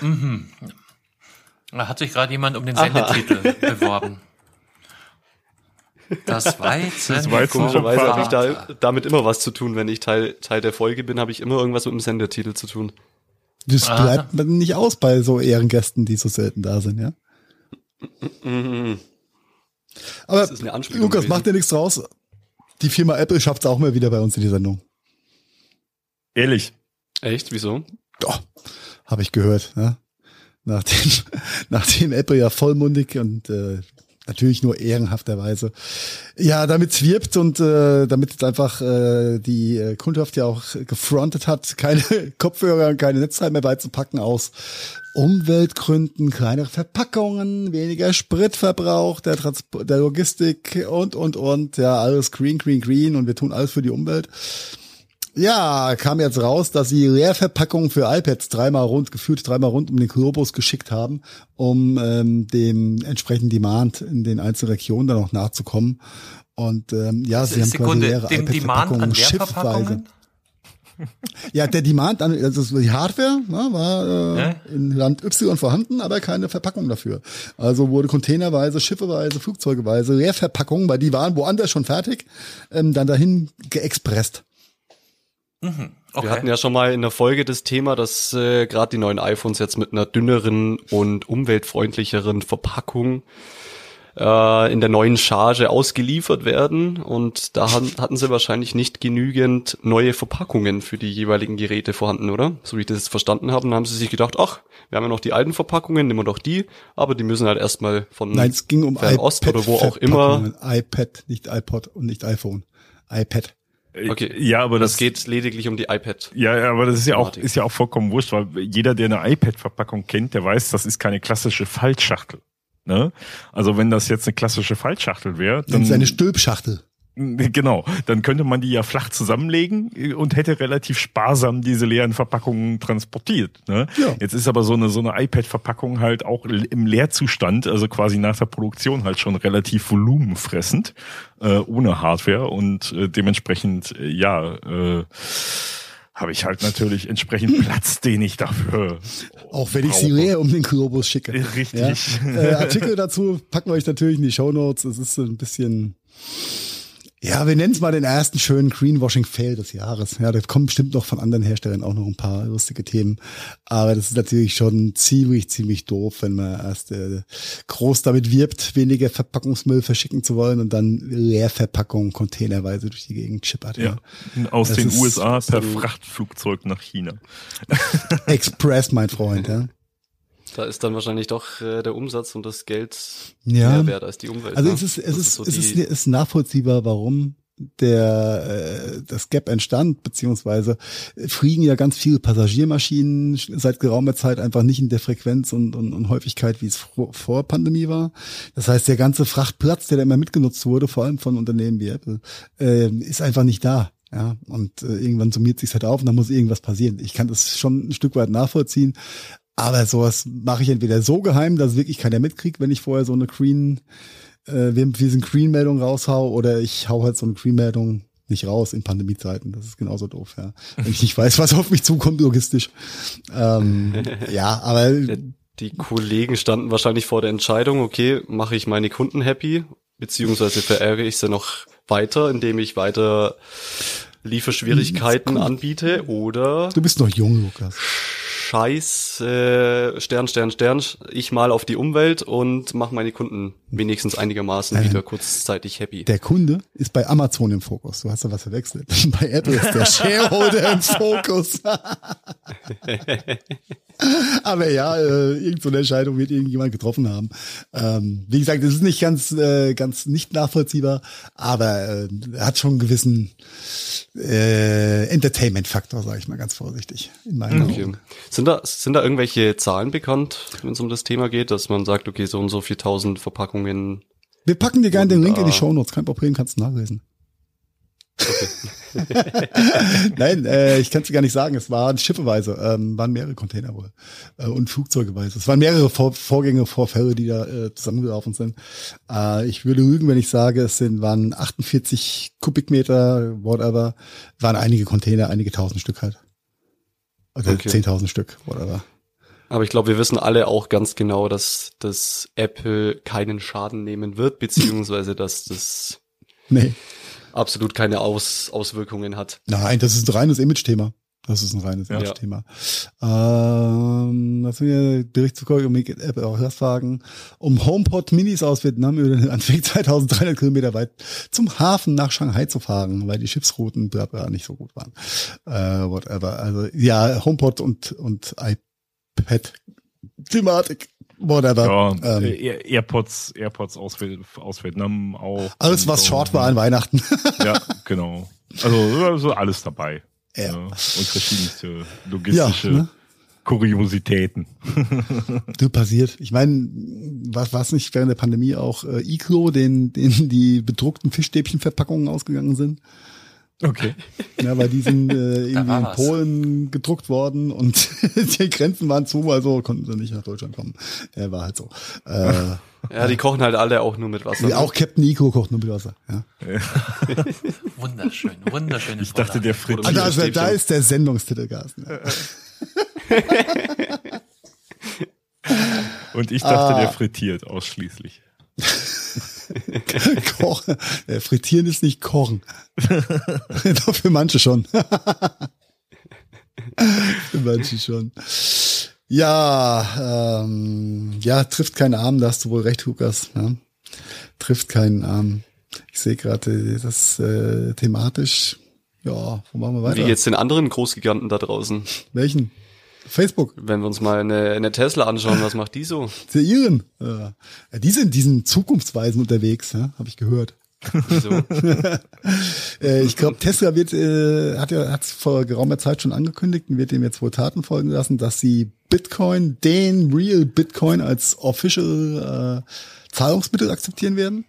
Mhm. Da hat sich gerade jemand um den Sendetitel Aha. beworben. Das Weizen. Das Weizen Komischerweise habe ich da, damit immer was zu tun. Wenn ich Teil, Teil der Folge bin, habe ich immer irgendwas mit dem Sendertitel zu tun. Das ah. bleibt nicht aus bei so Ehrengästen, die so selten da sind, ja? Aber Lukas, macht dir nichts draus. Die Firma Apple schafft es auch mal wieder bei uns in die Sendung. Ehrlich. Echt? Wieso? Ja, habe ich gehört. Ja? Nachdem, nachdem Apple ja vollmundig und äh, natürlich nur ehrenhafterweise. Ja, damit wirbt und äh, damit einfach äh, die äh, Kundschaft ja auch gefrontet hat, keine Kopfhörer und keine Netzteile mehr beizupacken aus Umweltgründen, kleinere Verpackungen, weniger Spritverbrauch, der, Transport, der Logistik und, und, und. Ja, alles green, green, green und wir tun alles für die Umwelt. Ja, kam jetzt raus, dass sie Leerverpackungen für iPads dreimal rund, gefühlt dreimal rund um den Globus geschickt haben, um ähm, dem entsprechenden Demand in den einzelnen Regionen dann auch nachzukommen. Und ähm, ja, sie Sekunde, haben quasi leere iPad-Verpackungen schiffweise. Ja, der Demand, also die Hardware ne, war äh, ja? in Land Y vorhanden, aber keine Verpackung dafür. Also wurde containerweise, schiffeweise, flugzeugeweise Leerverpackungen, weil die waren woanders schon fertig, ähm, dann dahin geexpresst. Mhm. Okay. Wir hatten ja schon mal in der Folge das Thema, dass äh, gerade die neuen iPhones jetzt mit einer dünneren und umweltfreundlicheren Verpackung äh, in der neuen Charge ausgeliefert werden. Und da hatten sie wahrscheinlich nicht genügend neue Verpackungen für die jeweiligen Geräte vorhanden, oder? So wie ich das jetzt verstanden habe, haben sie sich gedacht, ach, wir haben ja noch die alten Verpackungen, nehmen wir doch die, aber die müssen halt erstmal von Nein, es ging um Ost oder wo auch immer. iPad, nicht iPod und nicht iPhone. iPad. Äh, okay. Ja, aber das, das, geht lediglich um die iPad. Ja, aber das ist ja auch ist ja auch vollkommen wurscht, weil jeder, der eine iPad-Verpackung kennt, der weiß, das ist keine klassische Faltschachtel. Ne? Also wenn das jetzt eine klassische Faltschachtel wäre, dann ist eine Stülpschachtel. Genau, dann könnte man die ja flach zusammenlegen und hätte relativ sparsam diese leeren Verpackungen transportiert. Ne? Ja. Jetzt ist aber so eine so eine iPad-Verpackung halt auch im Leerzustand, also quasi nach der Produktion halt schon relativ volumenfressend, äh, ohne Hardware und äh, dementsprechend äh, ja. Äh, habe ich halt natürlich entsprechend Platz, den ich dafür. Auch wenn ich sie leer um den Globus schicke. Richtig. Ja? Äh, Artikel dazu packen wir euch natürlich in die Show Notes. Es ist so ein bisschen ja, wir nennen es mal den ersten schönen Greenwashing-Fail des Jahres. Ja, das kommt bestimmt noch von anderen Herstellern auch noch ein paar lustige Themen. Aber das ist natürlich schon ziemlich, ziemlich doof, wenn man erst äh, groß damit wirbt, weniger Verpackungsmüll verschicken zu wollen und dann Leerverpackungen containerweise durch die Gegend chippert. Ja, ja. aus das den USA per Frachtflugzeug nach China. Express, mein Freund, ja. Da ist dann wahrscheinlich doch äh, der Umsatz und das Geld ja. mehr wert als die Umwelt. Also ne? es ist, es ist, ist so es ist, es ist nachvollziehbar, warum der äh, das Gap entstand, beziehungsweise fliegen ja ganz viele Passagiermaschinen seit geraumer Zeit einfach nicht in der Frequenz und, und, und Häufigkeit, wie es vor, vor Pandemie war. Das heißt, der ganze Frachtplatz, der da immer mitgenutzt wurde, vor allem von Unternehmen wie Apple, äh, ist einfach nicht da. Ja, und äh, irgendwann summiert sich halt auf und dann muss irgendwas passieren. Ich kann das schon ein Stück weit nachvollziehen, aber sowas mache ich entweder so geheim, dass wirklich keiner mitkriegt, wenn ich vorher so eine Green, äh, wir sind Green-Meldung raushau, oder ich hau halt so eine Green-Meldung nicht raus in Pandemiezeiten. Das ist genauso doof, ja. Wenn ich nicht weiß, was auf mich zukommt logistisch. Ähm, ja, aber die Kollegen standen wahrscheinlich vor der Entscheidung, okay, mache ich meine Kunden happy, beziehungsweise verärgere ich sie noch weiter, indem ich weiter Lieferschwierigkeiten anbiete, oder Du bist noch jung, Lukas Scheiß äh, Stern, Stern, Stern, ich mal auf die Umwelt und mache meine Kunden wenigstens einigermaßen wieder kurzzeitig happy. Der Kunde ist bei Amazon im Fokus. Du hast da was verwechselt. bei Apple ist der Shareholder im Fokus. Aber ja, äh, irgendeine Entscheidung wird irgendjemand getroffen haben. Ähm, wie gesagt, es ist nicht ganz, äh, ganz nicht nachvollziehbar, aber äh, er hat schon einen gewissen äh, Entertainment-Faktor, sage ich mal ganz vorsichtig. In meinen okay. Augen. Sind da, sind da irgendwelche Zahlen bekannt, wenn es um das Thema geht, dass man sagt, okay, so und so 4000 Verpackungen? Wir packen dir gerne den Link in die Show Notes, kein Problem, kannst du nachlesen. Okay. Nein, äh, ich kann es gar nicht sagen. Es waren schiffeweise, ähm, waren mehrere Container wohl äh, und Flugzeugeweise. Es waren mehrere Vor Vorgänge, Vorfälle, die da äh, zusammengelaufen sind. Äh, ich würde lügen, wenn ich sage, es sind waren 48 Kubikmeter, whatever, waren einige Container, einige tausend Stück halt. Oder okay. 10.000 Stück, whatever. Aber ich glaube, wir wissen alle auch ganz genau, dass dass Apple keinen Schaden nehmen wird, beziehungsweise dass das nee. absolut keine Aus, Auswirkungen hat. Nein, das ist ein reines Image-Thema. Das ist ein reines ja. Thema. Ähm, was wir direkt zu um App auch das fragen. Um HomePod Minis aus Vietnam über den Anweg 2300 Kilometer weit zum Hafen nach Shanghai zu fahren, weil die Schiffsrouten bla nicht so gut waren. Äh, whatever. Also ja, HomePod und und iPad Thematik. Whatever. Ja, ähm, AirPods, AirPods aus, aus Vietnam auch. Alles, was so. short war an Weihnachten. ja, genau. Also, also alles dabei. Ja. ja. Und verschiedenste logistische ja, ne? Kuriositäten. du passiert. Ich meine, was was nicht während der Pandemie auch äh, Iglo, den, den die bedruckten Fischstäbchenverpackungen ausgegangen sind? Okay. Ja, weil die sind äh, irgendwie in Polen gedruckt worden und die Grenzen waren zu, also konnten sie nicht nach Deutschland kommen. Er war halt so. Äh, ja, die kochen halt alle auch nur mit Wasser. Ja, auch Captain Nico kocht nur mit Wasser. Ja. wunderschön, wunderschön. Ich dachte, der frittiert. Also, also da ist der Sendungstitel, Carsten. Ja. und ich dachte, ah. der frittiert ausschließlich. kochen. Äh, frittieren ist nicht kochen. Doch für manche schon. für manche schon. Ja, ähm, ja, trifft keinen Arm, da hast du wohl recht, Lukas. Ja. Trifft keinen Arm. Ich sehe gerade das äh, thematisch. Ja, wo machen wir weiter? Wie jetzt den anderen Großgiganten da draußen. Welchen? Facebook. Wenn wir uns mal eine, eine Tesla anschauen, was macht die so? Die ihren. Ja, die sind diesen Zukunftsweisen unterwegs, ja, habe ich gehört. Wieso? äh, ich glaube, Tesla wird, äh, hat ja hat vor geraumer Zeit schon angekündigt und wird dem jetzt wohl Taten folgen lassen, dass sie Bitcoin, den Real Bitcoin als official äh, Zahlungsmittel akzeptieren werden.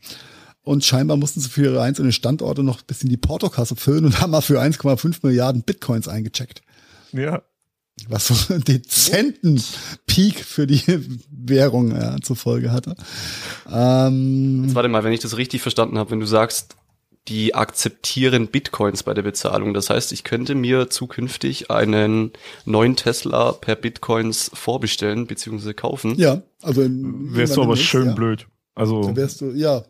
Und scheinbar mussten sie für ihre einzelnen Standorte noch ein bisschen die Portokasse füllen und haben mal für 1,5 Milliarden Bitcoins eingecheckt. Ja, was so einen dezenten Peak für die Währung ja, zur Folge hatte. Ähm, Jetzt warte mal, wenn ich das richtig verstanden habe, wenn du sagst, die akzeptieren Bitcoins bei der Bezahlung. Das heißt, ich könnte mir zukünftig einen neuen Tesla per Bitcoins vorbestellen bzw. kaufen. Ja, also wärst du aber schön ja. blöd. Also da wärst du ja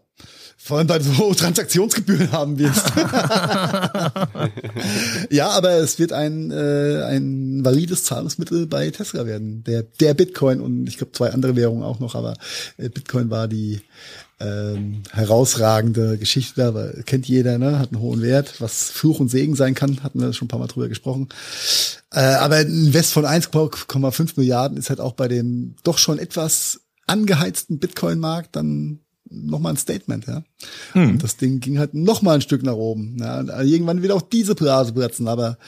vor allem, weil so Transaktionsgebühren haben wirst. ja, aber es wird ein, äh, ein valides Zahlungsmittel bei Tesla werden. Der, der Bitcoin und ich glaube zwei andere Währungen auch noch, aber äh, Bitcoin war die ähm, herausragende Geschichte da, weil kennt jeder, ne? hat einen hohen Wert, was Fluch und Segen sein kann, hatten wir schon ein paar Mal drüber gesprochen. Äh, aber ein Invest von 1,5 Milliarden ist halt auch bei dem doch schon etwas angeheizten Bitcoin-Markt dann nochmal ein Statement, ja. Hm. Und das Ding ging halt nochmal ein Stück nach oben. Ja. Irgendwann wieder auch diese Blase platzen, aber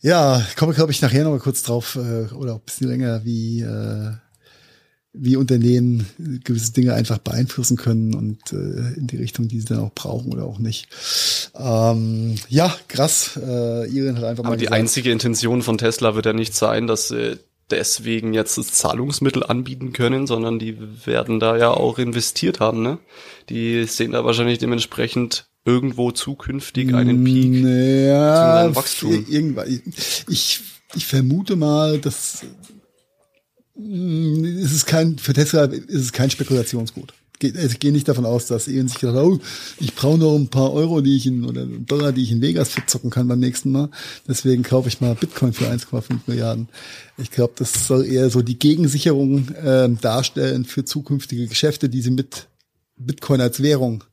ja, komme, glaube ich, nachher nochmal kurz drauf, äh, oder auch ein bisschen länger, wie, äh, wie Unternehmen gewisse Dinge einfach beeinflussen können und äh, in die Richtung, die sie dann auch brauchen oder auch nicht. Ähm, ja, krass. Äh, Iren hat einfach Aber mal die gesagt, einzige Intention von Tesla wird ja nicht sein, dass äh, deswegen jetzt das Zahlungsmittel anbieten können, sondern die werden da ja auch investiert haben, ne? Die sehen da wahrscheinlich dementsprechend irgendwo zukünftig einen Peak naja, zum Wachstum. Irgendwann, ich, ich vermute mal, dass mm, es ist kein, für Tesla ist es kein Spekulationsgut ich gehe nicht davon aus, dass Ian sich gedacht oh, ich brauche noch ein paar Euro, die ich in, oder Dollar, die ich in Vegas verzocken kann beim nächsten Mal. Deswegen kaufe ich mal Bitcoin für 1,5 Milliarden. Ich glaube, das soll eher so die Gegensicherung äh, darstellen für zukünftige Geschäfte, die sie mit Bitcoin als Währung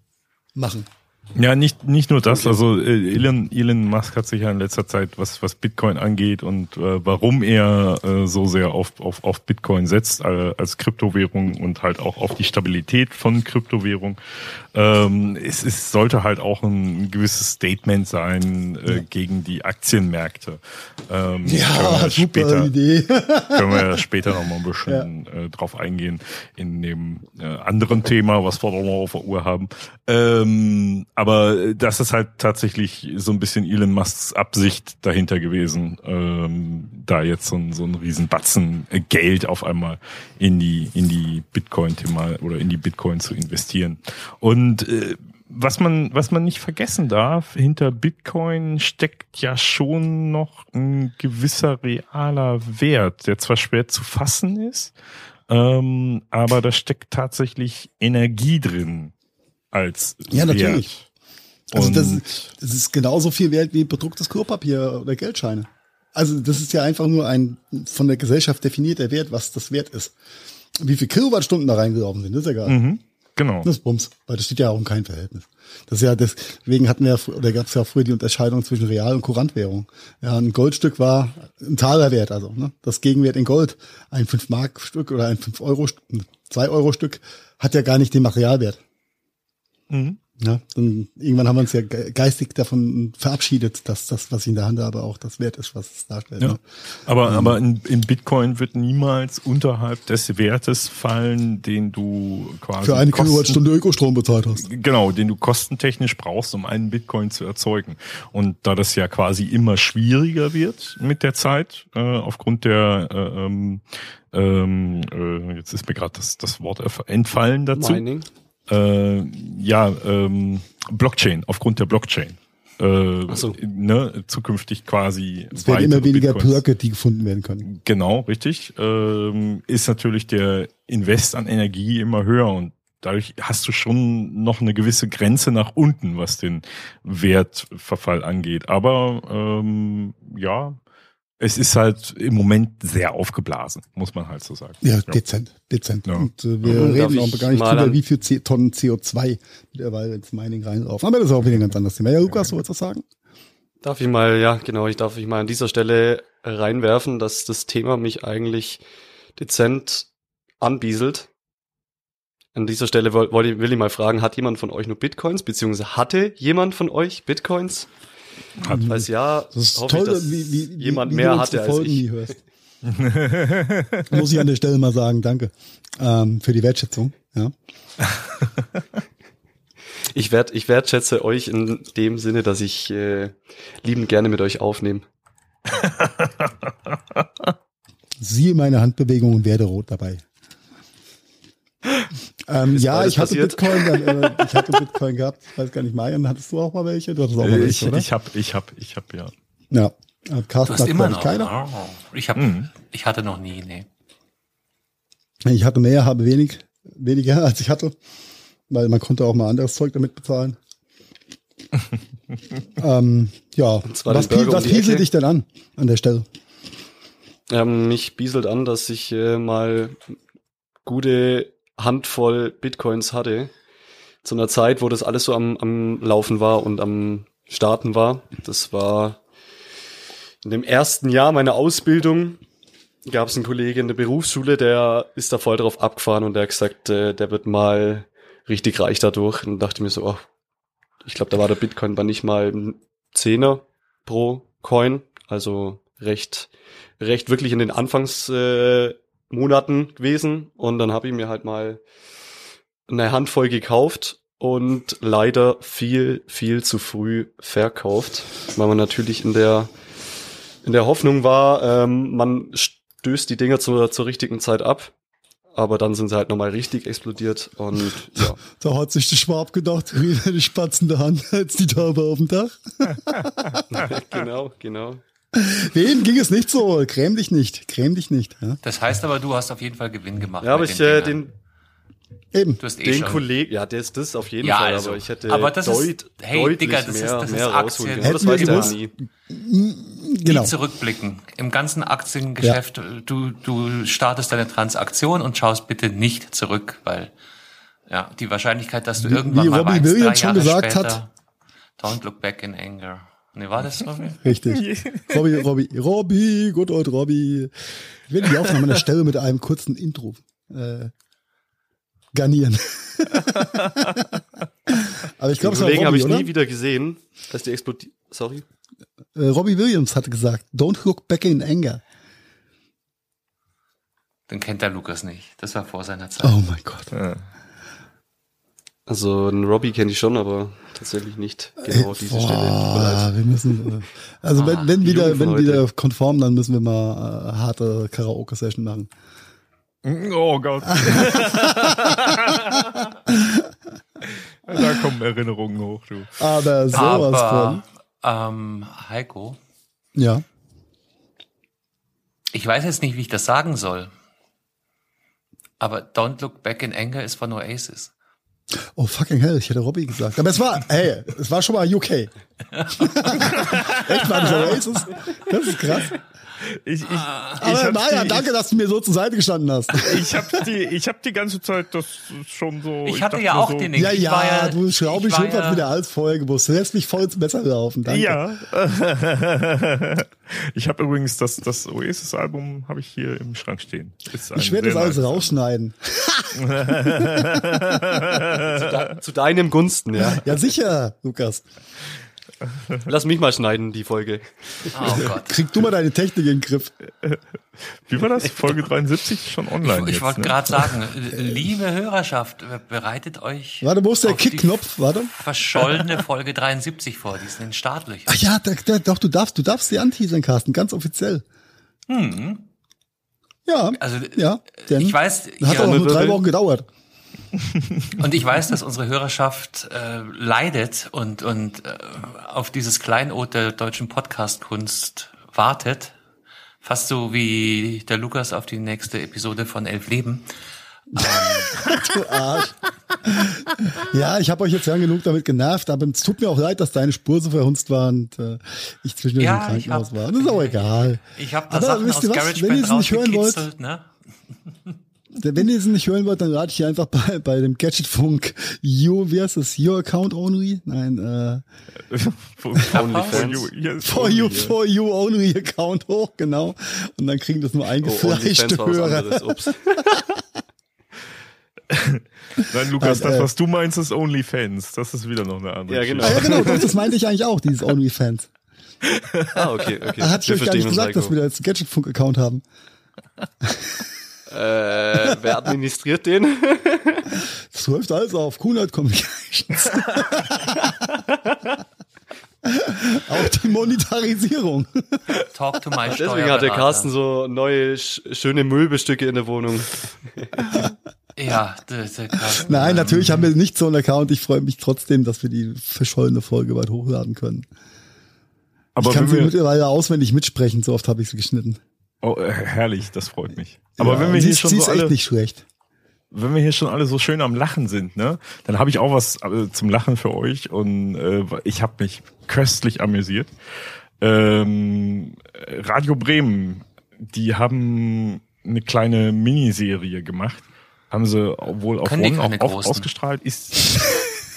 machen. Ja, nicht, nicht nur das. Also äh, Elon, Elon Musk hat sich ja in letzter Zeit, was, was Bitcoin angeht und äh, warum er äh, so sehr auf, auf, auf Bitcoin setzt äh, als Kryptowährung und halt auch auf die Stabilität von Kryptowährung, ähm, es, es sollte halt auch ein gewisses Statement sein äh, gegen die Aktienmärkte. Ähm, ja, super später, Idee. können wir ja später noch mal ein bisschen ja. äh, drauf eingehen in dem äh, anderen Thema, was wir noch auf der Uhr haben. Ähm, aber das ist halt tatsächlich so ein bisschen Elon Musks Absicht dahinter gewesen, ähm, da jetzt so ein, so ein Riesenbatzen Geld auf einmal in die, in die Bitcoin-Thema oder in die Bitcoin zu investieren. Und äh, was man, was man nicht vergessen darf, hinter Bitcoin steckt ja schon noch ein gewisser realer Wert, der zwar schwer zu fassen ist, ähm, aber da steckt tatsächlich Energie drin als Ja, natürlich. Also das, das ist genauso viel wert wie bedrucktes Klopapier oder Geldscheine. Also das ist ja einfach nur ein von der Gesellschaft definierter Wert, was das wert ist. Wie viel Kilowattstunden da reingelaufen sind, ist egal. Mhm, genau. Das ist Bums, weil das steht ja auch in keinem Verhältnis. Das ist ja deswegen hatten wir ja, oder gab es ja früher die Unterscheidung zwischen Real- und Kurantwährung. Ja, ein Goldstück war ein Talerwert, also ne, das Gegenwert in Gold. Ein 5-Mark-Stück oder ein 5-Euro-Stück, 2-Euro-Stück hat ja gar nicht den Materialwert. Mhm. Ja, dann irgendwann haben wir uns ja geistig davon verabschiedet, dass das, was ich in der Hand habe, auch das Wert ist, was es darstellt. Ja. Ne? Aber, ähm. aber in, in Bitcoin wird niemals unterhalb des Wertes fallen, den du quasi für eine Kosten, Kilowattstunde Ökostrom bezahlt hast. Genau, den du kostentechnisch brauchst, um einen Bitcoin zu erzeugen. Und da das ja quasi immer schwieriger wird mit der Zeit, äh, aufgrund der äh, ähm, ähm, äh, jetzt ist mir gerade das, das Wort entfallen dazu. Mining äh, ja, ähm, Blockchain, aufgrund der Blockchain. Äh, so. ne, zukünftig quasi. Es werden immer weniger Blöcke, die gefunden werden können. Genau, richtig. Ähm, ist natürlich der Invest an Energie immer höher und dadurch hast du schon noch eine gewisse Grenze nach unten, was den Wertverfall angeht. Aber ähm, ja, es ist halt im Moment sehr aufgeblasen, muss man halt so sagen. Ja, dezent, dezent. Ja. Und äh, wir Mhm, reden auch gar nicht drüber, wie viel C Tonnen CO2 mittlerweile ins Mining reinlaufen. Aber das ist auch wieder ein ganz anderes Thema. Ja, Lukas, du wolltest was sagen? Darf ich mal, ja, genau, ich darf ich mal an dieser Stelle reinwerfen, dass das Thema mich eigentlich dezent anbieselt. An dieser Stelle will ich mal fragen, hat jemand von euch nur Bitcoins, beziehungsweise hatte jemand von euch Bitcoins? Hat. Falls ja, Das ist hoffe toll, ich, dass wie, wie, jemand wie mehr hatte als Folgen ich. nie hörst. Muss ich an der Stelle mal sagen, danke ähm, für die Wertschätzung. Ja. Ich, wert, ich wertschätze euch in dem Sinne, dass ich äh, liebend gerne mit euch aufnehme. Siehe meine Handbewegung und werde rot dabei. Ähm, ja, ich hatte passiert? Bitcoin, dann, äh, ich hatte Bitcoin gehabt, ich weiß gar nicht, Marian, hattest du auch mal welche? Du hattest auch mal Äh, ich, welche, oder? ich hab, ich hab, ich hab ja. ja. Äh, Du Carsten hast hat, immer noch. keiner. Oh, ich hab, Mhm. ich hatte noch nie, nee. Ich hatte mehr, habe wenig, weniger als ich hatte, weil man konnte auch mal anderes Zeug damit bezahlen. ähm, ja, was, Burger was um pieselt dich denn an an der Stelle? Ähm, mich bieselt an, dass ich äh, mal gute Handvoll Bitcoins hatte. Zu einer Zeit, wo das alles so am, am Laufen war und am Starten war. Das war in dem ersten Jahr meiner Ausbildung gab es einen Kollegen in der Berufsschule, der ist da voll drauf abgefahren und der hat gesagt, äh, der wird mal richtig reich dadurch. Und dachte mir so, oh, ich glaube, da war der Bitcoin bei nicht mal Zehner pro Coin. Also recht, recht wirklich in den Anfangsmonaten äh, Monaten gewesen. Und dann habe ich mir halt mal eine Handvoll gekauft und leider viel, viel zu früh verkauft, weil man natürlich in der in der Hoffnung war, ähm, man stößt die Dinger zur, zur richtigen Zeit ab. Aber dann sind sie halt nochmal richtig explodiert und ja. Da hat sich der Schwab gedacht, die Spatzen der Hand als die Taube auf dem Dach. genau, genau. Wem ging es nicht so? Gräm dich nicht, gräm dich nicht. Ja? Das heißt aber, du hast auf jeden Fall Gewinn gemacht. Ja, aber ich den äh, den, Eben. du hast eh den schon. Kollegen, ja, der ist das auf jeden Ja, Fall, also, aber ich hätte aber das ist- deut, hey, deutlich Digga, das ist- mehr, das ist mehr rausholen Aktien. Aber Das Hätten weiß gewusst. nie. Genau. Nie zurückblicken. Im ganzen Aktiengeschäft, du, du startest deine Transaktion und schaust bitte nicht zurück, weil ja, die Wahrscheinlichkeit, dass du Wie- irgendwann wie mal Robbie weinst, Williams drei schon Jahre gesagt später, hat. Don't look back in anger. Nee, war das Robbie? Richtig. Robby, Robby, Robby, good old Robby. Ich werde die Aufnahme an der Stelle mit einem kurzen Intro äh, garnieren. Aber ich glaube, Kollegen habe Robby, ich oder? nie wieder gesehen, dass die explodiert. Sorry. Äh, Robbie Williams hatte gesagt, don't look back in anger. Den kennt der Lukas nicht. Das war vor seiner Zeit. Oh mein Gott. Ja. Also einen Robbie kenne ich schon, aber tatsächlich nicht genau diese Stelle. Mir leid. Boah, wir müssen, äh, also Ah, wenn, wenn die wieder, wenn heute. wieder konform, dann müssen wir mal äh, harte Karaoke-Session machen. Oh Gott. da kommen Erinnerungen hoch, du. Aber sowas aber, von. ähm, Heiko, Ja. ich weiß jetzt nicht, wie ich das sagen soll. Aber Don't Look Back in Anger ist von Oasis. Oh fucking hell, ich hätte Robbie gesagt. Aber es war, hey, es war schon mal UK. Echt, war das Oasis? Das ist krass. Ich, ich, Aber Maja, die, danke, dass du mir so zur Seite gestanden hast. Ich habe die, ich hab die ganze Zeit das schon so. Ich hatte ja auch so, den Ja, ja, ja, du Schraubi schimpft ja, wieder als vorher gewusst. Du lässt mich voll ins Messer laufen. Danke. Ja. ich habe übrigens das, das Oasis-Album habe ich hier im Schrank stehen. ich werde das alles rausschneiden. zu, de zu deinem Gunsten, ja. Ja, sicher, Lukas. Lass mich mal schneiden, die Folge. Oh Gott. Krieg du mal deine Technik in den Griff. Wie war das? Folge 73 schon online. Ich, ich wollte ne? gerade sagen, liebe Hörerschaft, bereitet euch. Warte, wo ist der Kickknopf? Warte. Verschollene Folge 73 vor, die sind in Startlöchern. Ach ja, da, da, doch, du darfst, du darfst sie anteasern, Carsten, ganz offiziell. Hm. Ja, also, ja, denn ich weiß, hat auch nur drei Wochen gedauert. Und ich weiß, dass unsere Hörerschaft äh, leidet und, und äh, auf dieses Kleinod der deutschen Podcast-Kunst wartet. Fast so wie der Lukas auf die nächste Episode von Elf Leben. Ähm. du Arsch. Ja, ich habe euch jetzt lang genug damit genervt, aber es tut mir auch leid, dass deine Spur so verhunzt war und äh, ich zwischendurch ja, im Krankenhaus hab, war. Das ist auch egal. Ich habe da aber Sachen wisst ihr was, wenn ihr es nicht hören wollt, ne? Wenn ihr es nicht hören wollt, dann rate ich einfach bei, bei dem Gadgetfunk You, wie heißt das? Your Account Only? Nein, äh. only for you, yes, for you, for you Only Account hoch, genau. Und dann kriegen das nur eingefleischte oh, Hörer. Nein, Lukas, Nein, das, äh, was du meinst, ist OnlyFans. Das ist wieder noch eine andere Ja, genau. Ah, ja, genau, das, das meinte ich eigentlich auch, dieses OnlyFans. ah, okay, okay. Da hatte ich euch gar nicht gesagt, dass wir da jetzt einen Gadgetfunk-Account haben. Äh, wer administriert den? Das läuft alles auf Kunert Communications. Auch die Monetarisierung. Talk to my Deswegen hat der Carsten so neue, schöne Müllbestücke in der Wohnung. Ja, der, der Carsten. Nein, natürlich haben wir nicht so einen Account. Ich freue mich trotzdem, dass wir die verschollene Folge weit hochladen können. Aber ich kann sie mittlerweile auswendig mitsprechen, so oft habe ich sie geschnitten. Oh, äh, herrlich, das freut mich. Aber ja, wenn wir sie hier ist, schon sie so ist alle, echt nicht schlecht. wenn wir hier schon alle so schön am Lachen sind, ne, dann habe ich auch was äh, zum Lachen für euch und äh, ich habe mich köstlich amüsiert. Ähm, Radio Bremen, die haben eine kleine Miniserie gemacht, haben sie wohl auf One auch, auch ausgestrahlt. Ist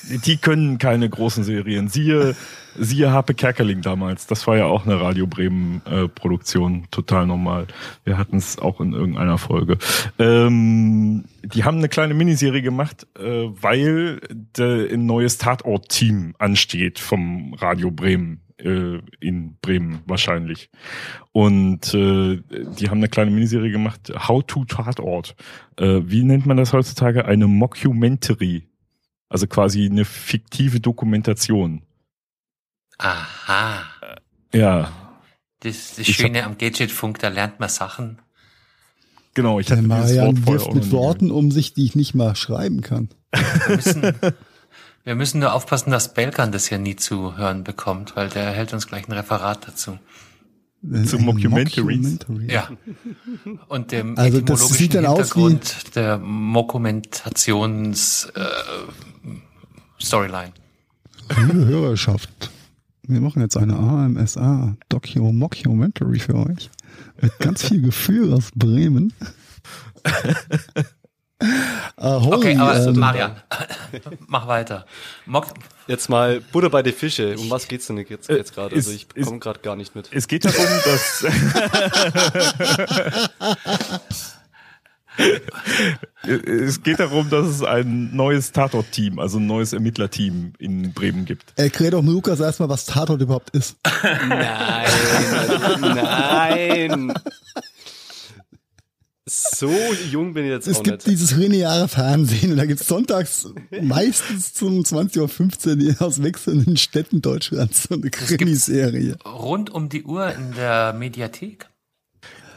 die können keine großen Serien. Siehe, siehe Harpe Kerkeling damals. Das war ja auch eine Radio Bremen äh, Produktion, total normal. Wir hatten es auch in irgendeiner Folge. Ähm, die haben eine kleine Miniserie gemacht, äh, weil de, ein neues Tatort-Team ansteht vom Radio Bremen äh, in Bremen wahrscheinlich. Und äh, die haben eine kleine Miniserie gemacht, How to Tatort. Äh, wie nennt man das heutzutage? Eine Mockumentary. Also quasi eine fiktive Dokumentation. Aha. Ja. Das, das Schöne am Gadgetfunk, da lernt man Sachen. Genau, ich hatte Der Marian wirft mit Worten um sich, die ich nicht mal schreiben kann. Wir müssen, wir müssen nur aufpassen, dass Belkan das ja nie zu hören bekommt, weil der hält uns gleich ein Referat dazu. Zum Mockumentaries. Ja. Und dem also das sieht dann Hintergrund aus wie der Mokumentations äh, Storyline. Liebe Hörerschaft, wir machen jetzt eine AMSA Docu Mockumentary für euch. Mit ganz viel Gefühl aus Bremen. Uh, holy, okay, aber ähm, Marian, mach weiter. Mock jetzt mal Butter bei die Fische. Um was geht's denn jetzt, jetzt gerade? Also ich komme gerade gar nicht mit. Es geht darum, dass es geht darum, dass es ein neues Tatort-Team, also ein neues Ermittlerteam in Bremen gibt. Erklär doch Lukas erstmal, was Tatort überhaupt ist. Nein, nein. So jung bin ich jetzt es auch gibt nicht. dieses lineare Fernsehen und da gibt's sonntags meistens zum 20.15 Uhr aus wechselnden Städten Deutschlands so eine Krimiserie. Rund um die Uhr in der Mediathek.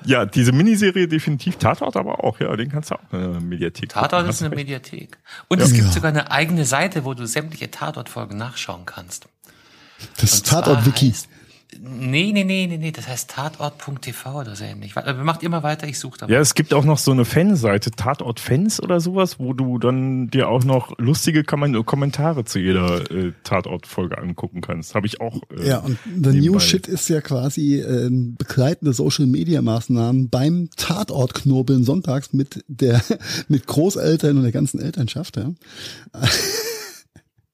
Ja, diese Miniserie definitiv Tatort aber auch, ja, den kannst du auch in der Mediathek Tatort ist eine Mediathek. Und ja. es gibt sogar eine eigene Seite, wo du sämtliche Tatortfolgen nachschauen kannst. Das Tatort-Wiki. Nee, nee, nee, nee, nee, das heißt tatort.tv oder so ähnlich. Macht immer weiter, ich suche da. Ja, es gibt auch noch so eine Fanseite, Tatort Fans oder sowas, wo du dann dir auch noch lustige Kommentare zu jeder äh, Tatort-Folge angucken kannst. Habe ich auch. Äh, ja, und The New Shit ist ja quasi äh, begleitende Social-Media-Maßnahmen beim Tatort-Knobeln sonntags mit der mit Großeltern und der ganzen Elternschaft. Ja.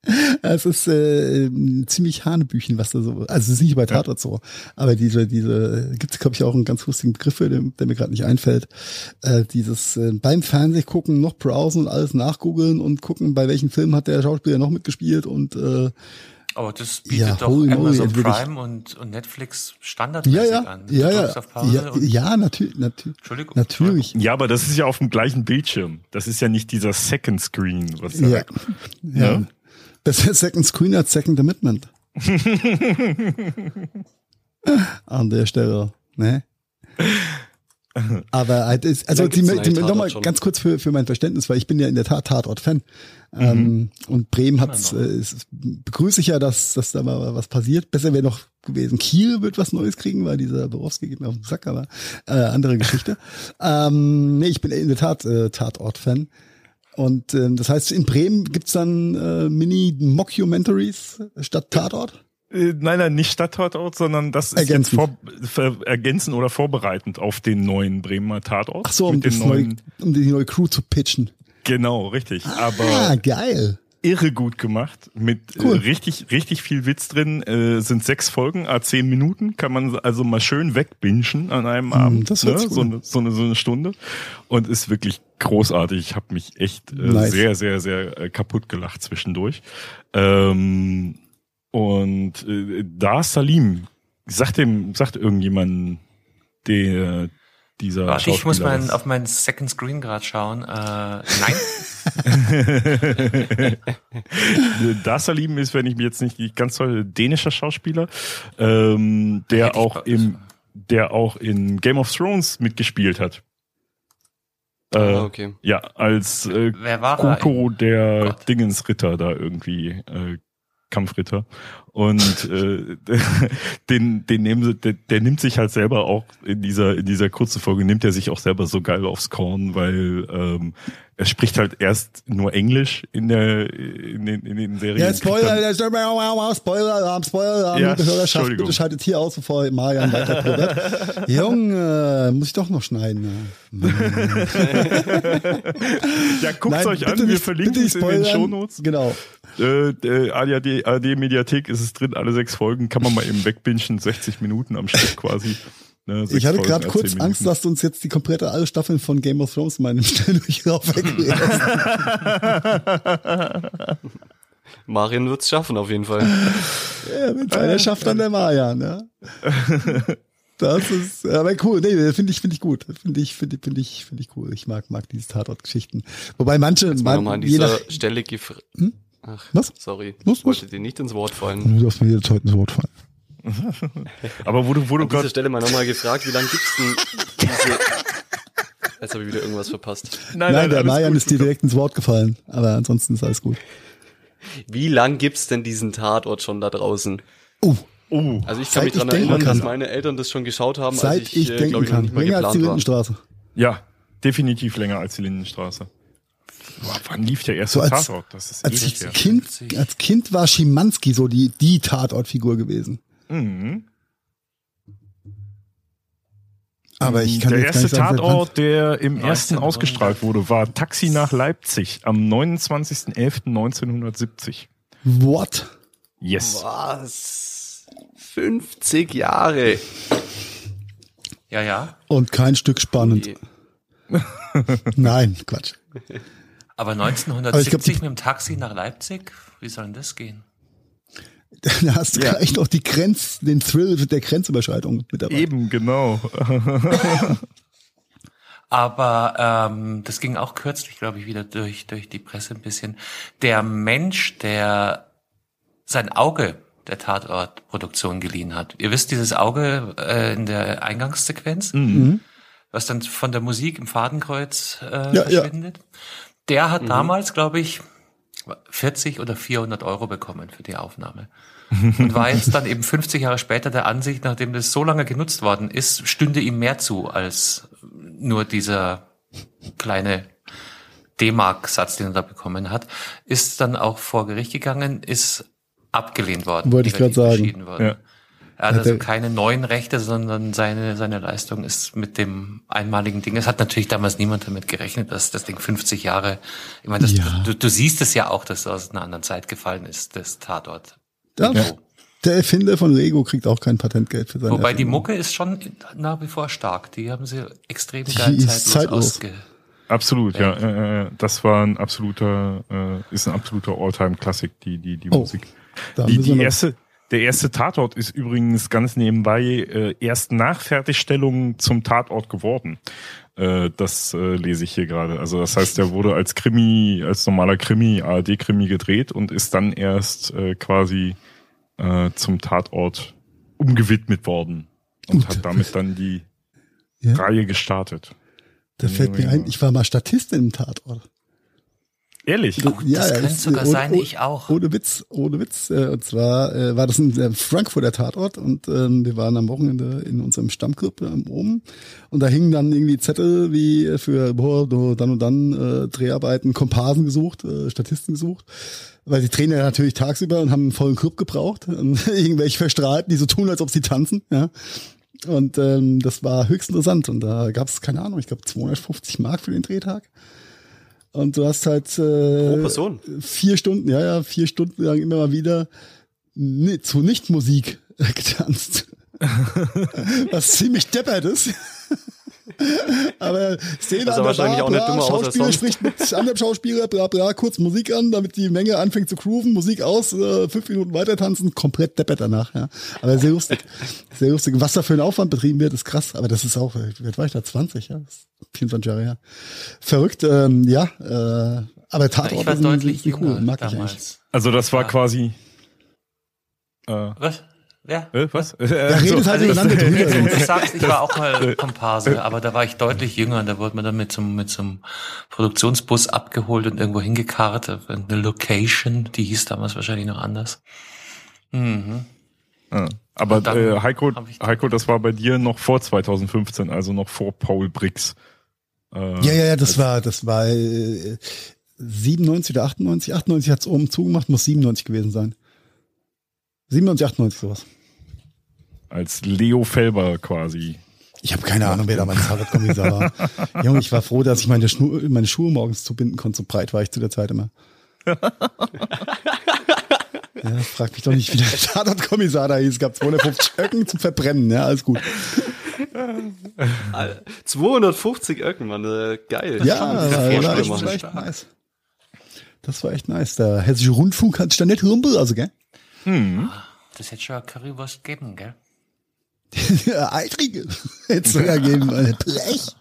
es ist äh, ziemlich Hanebüchen, was da so, also es ist nicht bei Tatort so, aber diese, diese, gibt es glaube ich auch einen ganz lustigen Begriff, der, der mir gerade nicht einfällt, äh, dieses äh, beim Fernseh gucken, noch browsen und alles nachgoogeln und gucken, bei welchen Filmen hat der Schauspieler noch mitgespielt und äh, Oh, das bietet ja, doch Amazon Prime und, und Netflix standardmäßig ja, ja, an. Ja, ja, ja, ja, natürlich, natürlich. Entschuldigung. Natürlich. Ja, aber das ist ja auf dem gleichen Bildschirm. Das ist ja nicht dieser Second Screen, was da ja. ja. ja. Besser Second Screen als Second Amendment. An der Stelle, ne? Aber halt ist, also die, die, nochmal ganz kurz für, für mein Verständnis, weil ich bin ja in der Tat Tatort-Fan. Mhm. Ähm, und Bremen hat äh, begrüße ich ja, dass, dass da mal was passiert. Besser wäre noch gewesen, Kiel wird was Neues kriegen, weil dieser Borowski geht mir auf den Sack, aber äh, andere Geschichte. ähm, nee, ich bin in der Tat äh, Tatort-Fan. Und äh, das heißt, in Bremen gibt's dann äh, Mini-Mockumentaries statt Tatort? Äh, nein, nein, nicht statt Tatort, sondern das ist ergänzend. jetzt vor, ergänzend oder vorbereitend auf den neuen Bremer Tatort. Ach so, um, neuen, um die neue Crew zu pitchen. Genau, richtig. Ah, Aber geil irre gut gemacht mit äh, cool. äh, richtig richtig viel Witz drin. Äh, sind sechs Folgen a zehn Minuten. Kann man also mal schön wegbingen an einem hm, Abend das ne? so, eine, so, eine, so eine Stunde. Und ist wirklich großartig. Ich habe mich echt äh, nice. sehr sehr sehr äh, kaputt gelacht zwischendurch. Ähm, und äh, da Salim. Sagt dem sagt irgendjemand der dieser Warte, ich muss mein, auf meinen Second Screen gerade schauen. Äh, nein. das Salim ist, wenn ich mir jetzt nicht ganz toll, dänischer Schauspieler, ähm, der auch im, der auch in Game of Thrones mitgespielt hat. Äh, ah, okay. Ja, als äh, Wer war Kuko, der oh Dingensritter da irgendwie, äh, Kampfritter. Und äh, den, den nehmen sie, der, der nimmt sich halt selber auch in dieser, in dieser kurzen Folge, nimmt er sich auch selber so geil aufs Korn, weil ähm, er spricht halt erst nur Englisch in der in den, in den Serien. Ja, Spoiler, Spoiler, Spoiler, Spoiler, ja, Hörerschaft, bitte schaltet hier aus, bevor Marian weiter. Junge, muss ich doch noch schneiden. Ja, ja guckt's Nein, euch an, wir verlinken es in den Shownotes. Genau. Äh, äh, ARD, ARD Mediathek ist es drin, alle sechs Folgen, kann man mal eben wegbingen, 60 Minuten am Stück quasi. Ne, ich hatte gerade kurz Minuten. Angst, dass du uns jetzt die komplette alle Staffeln von Game of Thrones mal in Schnelldurchlauf wegredest. Marian wird's schaffen, auf jeden Fall. Ja, wenn einer schafft, dann der Marian, ja. Das ist, aber cool, nee, finde ich, finde ich gut. Finde ich, finde finde ich, finde ich cool. Ich mag, mag diese Tatort-Geschichten. Wobei manche, man, an dieser Stelle gefragt. Hm? Ach, Was? Sorry. Was, was? Wollte dir nicht ins Wort fallen. Du darfst mir jetzt heute ins Wort fallen. Aber wo du, wo du An dieser Stelle mal nochmal gefragt, wie lange gibt's denn diese... Jetzt habe ich wieder irgendwas verpasst. Nein, nein, nein der Marian ist dir direkt ins Wort gefallen. Aber ansonsten ist alles gut. Wie lang gibt's denn diesen Tatort schon da draußen? Uh. Uh, also ich kann mich daran erinnern, kann. dass meine Eltern das schon geschaut haben, Seit als ich, ich äh, denken ich, kann. Nicht länger als die Lindenstraße. Ja, definitiv länger als die Lindenstraße. Boah, wann lief der erste so als, Tatort? Das ist als Kind, als Kind war Schimanski so die, die Tatortfigur gewesen. Mhm. Aber ich kann der erste Tatort, der im ersten ausgestrahlt wurde, war Taxi nach Leipzig am 29.11.1970. What? Yes. Was? 50 Jahre. Ja, ja. Und kein Stück spannend. Nein, Quatsch. Aber 1970 Aber glaub, mit dem Taxi nach Leipzig? Wie soll denn das gehen? Da hast du ja. gleich noch die Grenz, den Thrill der Grenzüberschreitung mit dabei. Eben, genau. Aber ähm, das ging auch kürzlich, glaube ich, wieder durch, durch die Presse ein bisschen. Der Mensch, der sein Auge der Tatortproduktion geliehen hat. Ihr wisst, dieses Auge äh, in der Eingangssequenz, mhm. was dann von der Musik im Fadenkreuz äh, ja, verschwindet. Ja. Der hat mhm. damals, glaube ich, 40 oder 400 Euro bekommen für die Aufnahme. und war jetzt dann eben 50 Jahre später der Ansicht, nachdem das so lange genutzt worden ist, stünde ihm mehr zu als nur dieser kleine D-Mark-Satz, den er da bekommen hat, ist dann auch vor Gericht gegangen, ist abgelehnt worden. Wollte ich gerade sagen. Ja. Er hat also keine neuen Rechte, sondern seine, seine Leistung ist mit dem einmaligen Ding. Es hat natürlich damals niemand damit gerechnet, dass das Ding 50 Jahre, ich meine, das, ja. du, du siehst es ja auch, dass es aus einer anderen Zeit gefallen ist, das Tatort. Ja. Der Erfinder von Lego kriegt auch kein Patentgeld für seine Wobei Erfindung. die Mucke ist schon nach wie vor stark. Die haben sie extrem geil zeitlos, zeitlos. ausge Absolut, ja. Äh, das war ein absoluter, äh, ist ein absoluter Alltime-Klassik, die, die, die oh, Musik. Die, die erste, der erste Tatort ist übrigens ganz nebenbei äh, erst nach Fertigstellung zum Tatort geworden. Äh, das äh, lese ich hier gerade. Also das heißt, der wurde als Krimi, als normaler Krimi, ARD-Krimi gedreht und ist dann erst äh, quasi äh, zum Tatort umgewidmet worden und Gut. hat damit dann die ja. Reihe gestartet. Da fällt mir ein, ich war mal Statistin im Tatort. Ehrlich? Oh, ja, das ja, könnte sogar ohne, sein, ich auch. Ohne Witz, ohne Witz. Äh, und zwar äh, war das ein äh, Frankfurter Tatort und ähm, wir waren am Wochenende in unserem Stammclub ähm, oben und da hingen dann irgendwie Zettel wie für boah, dann und dann äh, Dreharbeiten, Komparsen gesucht, äh, Statisten gesucht. Weil die drehen ja natürlich tagsüber und haben einen vollen Club gebraucht. Und irgendwelche Verstrahlten, die so tun, als ob sie tanzen. Ja. Und ähm, das war höchst interessant. Und da gab es, keine Ahnung, ich glaube 250 Mark für den Drehtag. Und du hast halt äh, vier Stunden, ja, ja, vier Stunden lang immer mal wieder zu Nicht-Musik getanzt. Was ziemlich deppert ist. Aber Szene also an der Bar, auch bla, Schauspieler spricht mit anderem Schauspieler, bla bla, kurz Musik an, damit die Menge anfängt zu grooven, Musik aus, äh, fünf Minuten weiter tanzen, komplett deppert danach, ja. Aber sehr lustig. Sehr lustig. Was da für ein Aufwand betrieben wird, ist krass. Aber das ist auch, wie war ich da? 20, ja? 24 Jahre her. Verrückt, ähm, ja. Äh, aber Tatort ist deutlich sind cool, mag damals. ich eigentlich. Also das war ja. quasi. Äh, Was? Ja. Äh, was? Äh, ja, redet so, halt also, drüber. Du sagst, ich war auch mal Komparse, aber da war ich deutlich jünger. Da wurde man dann mit so, mit Produktionsbus abgeholt und irgendwo hingekarrt. Eine Location, die hieß damals wahrscheinlich noch anders. Mhm. Ja. Aber äh, Heiko, Heiko, das war bei dir noch vor 2015, also noch vor Paul Brix. Äh, ja, ja, ja, das war, das war äh, 97 oder 98. 98 hat's oben zugemacht, muss 97 gewesen sein. 97, 98 sowas als Leo Felber quasi. Ich habe keine Ahnung, wer da mein Fahrradkommissar war. Junge, ich war froh, dass ich meine, Schnur, meine Schuhe morgens zubinden konnte. So breit war ich zu der Zeit immer. ja, frag mich doch nicht, wie der Tatortkommissar da hieß. Es gab 250 Öcken zum Verbrennen, ja, alles gut. 250 Öcken, Mann, äh, geil. Ja, das war, echt, war echt nice. Das war echt nice. Der Hessische Rundfunk hat sich da nicht humpel, also, gell? Hm. Das hätte schon Currywurst geben, gell? Eitrige. Hätte es sogar geben, Blech.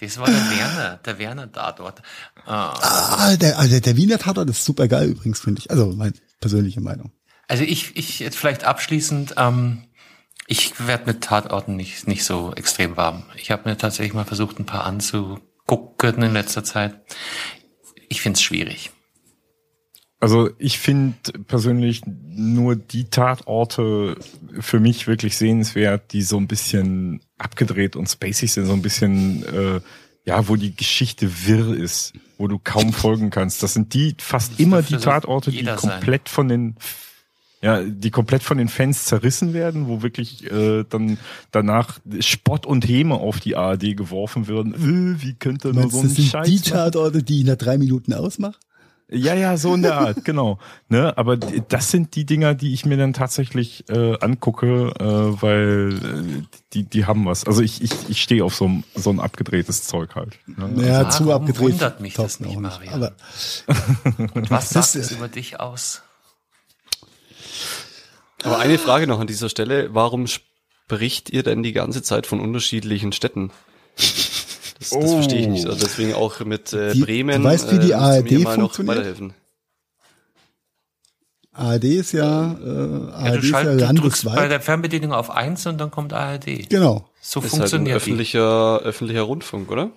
Das war der Werner, der Werner Tatort. Ah, ah der, also der Wiener Tatort ist super geil übrigens, finde ich. Also meine persönliche Meinung. Also ich, ich jetzt vielleicht abschließend, ähm, ich werde mit Tatorten nicht, nicht so extrem warm. Ich habe mir tatsächlich mal versucht, ein paar anzugucken in letzter Zeit. Ich finde es schwierig. Also ich finde persönlich nur die Tatorte für mich wirklich sehenswert, die so ein bisschen abgedreht und spacig sind, so ein bisschen, äh, ja, wo die Geschichte wirr ist, wo du kaum folgen kannst. Das sind die fast das immer die Tatorte, die komplett sein. von den ja, die komplett von den Fans zerrissen werden, wo wirklich äh, dann danach Spott und Häme auf die ARD geworfen würden. Äh, wie könnte nur so ein Scheiß die Tatorte, die ich nach drei Minuten ausmache? Ja, ja, so in der Art, genau. Ne, aber das sind die Dinger, die ich mir dann tatsächlich äh, angucke, äh, weil äh, die, die haben was. Also ich, ich, ich stehe auf so ein, so ein abgedrehtes Zeug halt. Ne? Ja, also, zu abgedreht. wundert mich das nicht, Mario. Aber Und was sagt es über dich aus? Aber eine Frage noch an dieser Stelle. Warum spricht ihr denn die ganze Zeit von unterschiedlichen Städten? Das, das oh. verstehe ich nicht. Also deswegen auch mit äh, die, Bremen. Du weißt, wie die äh, ARD funktioniert? ARD ist ja, äh, ARD ja, du, schalt, ist ja du drückst bei der Fernbedienung auf eins und dann kommt ARD. Genau. So ist funktioniert halt ein öffentlicher, öffentlicher Rundfunk, oder?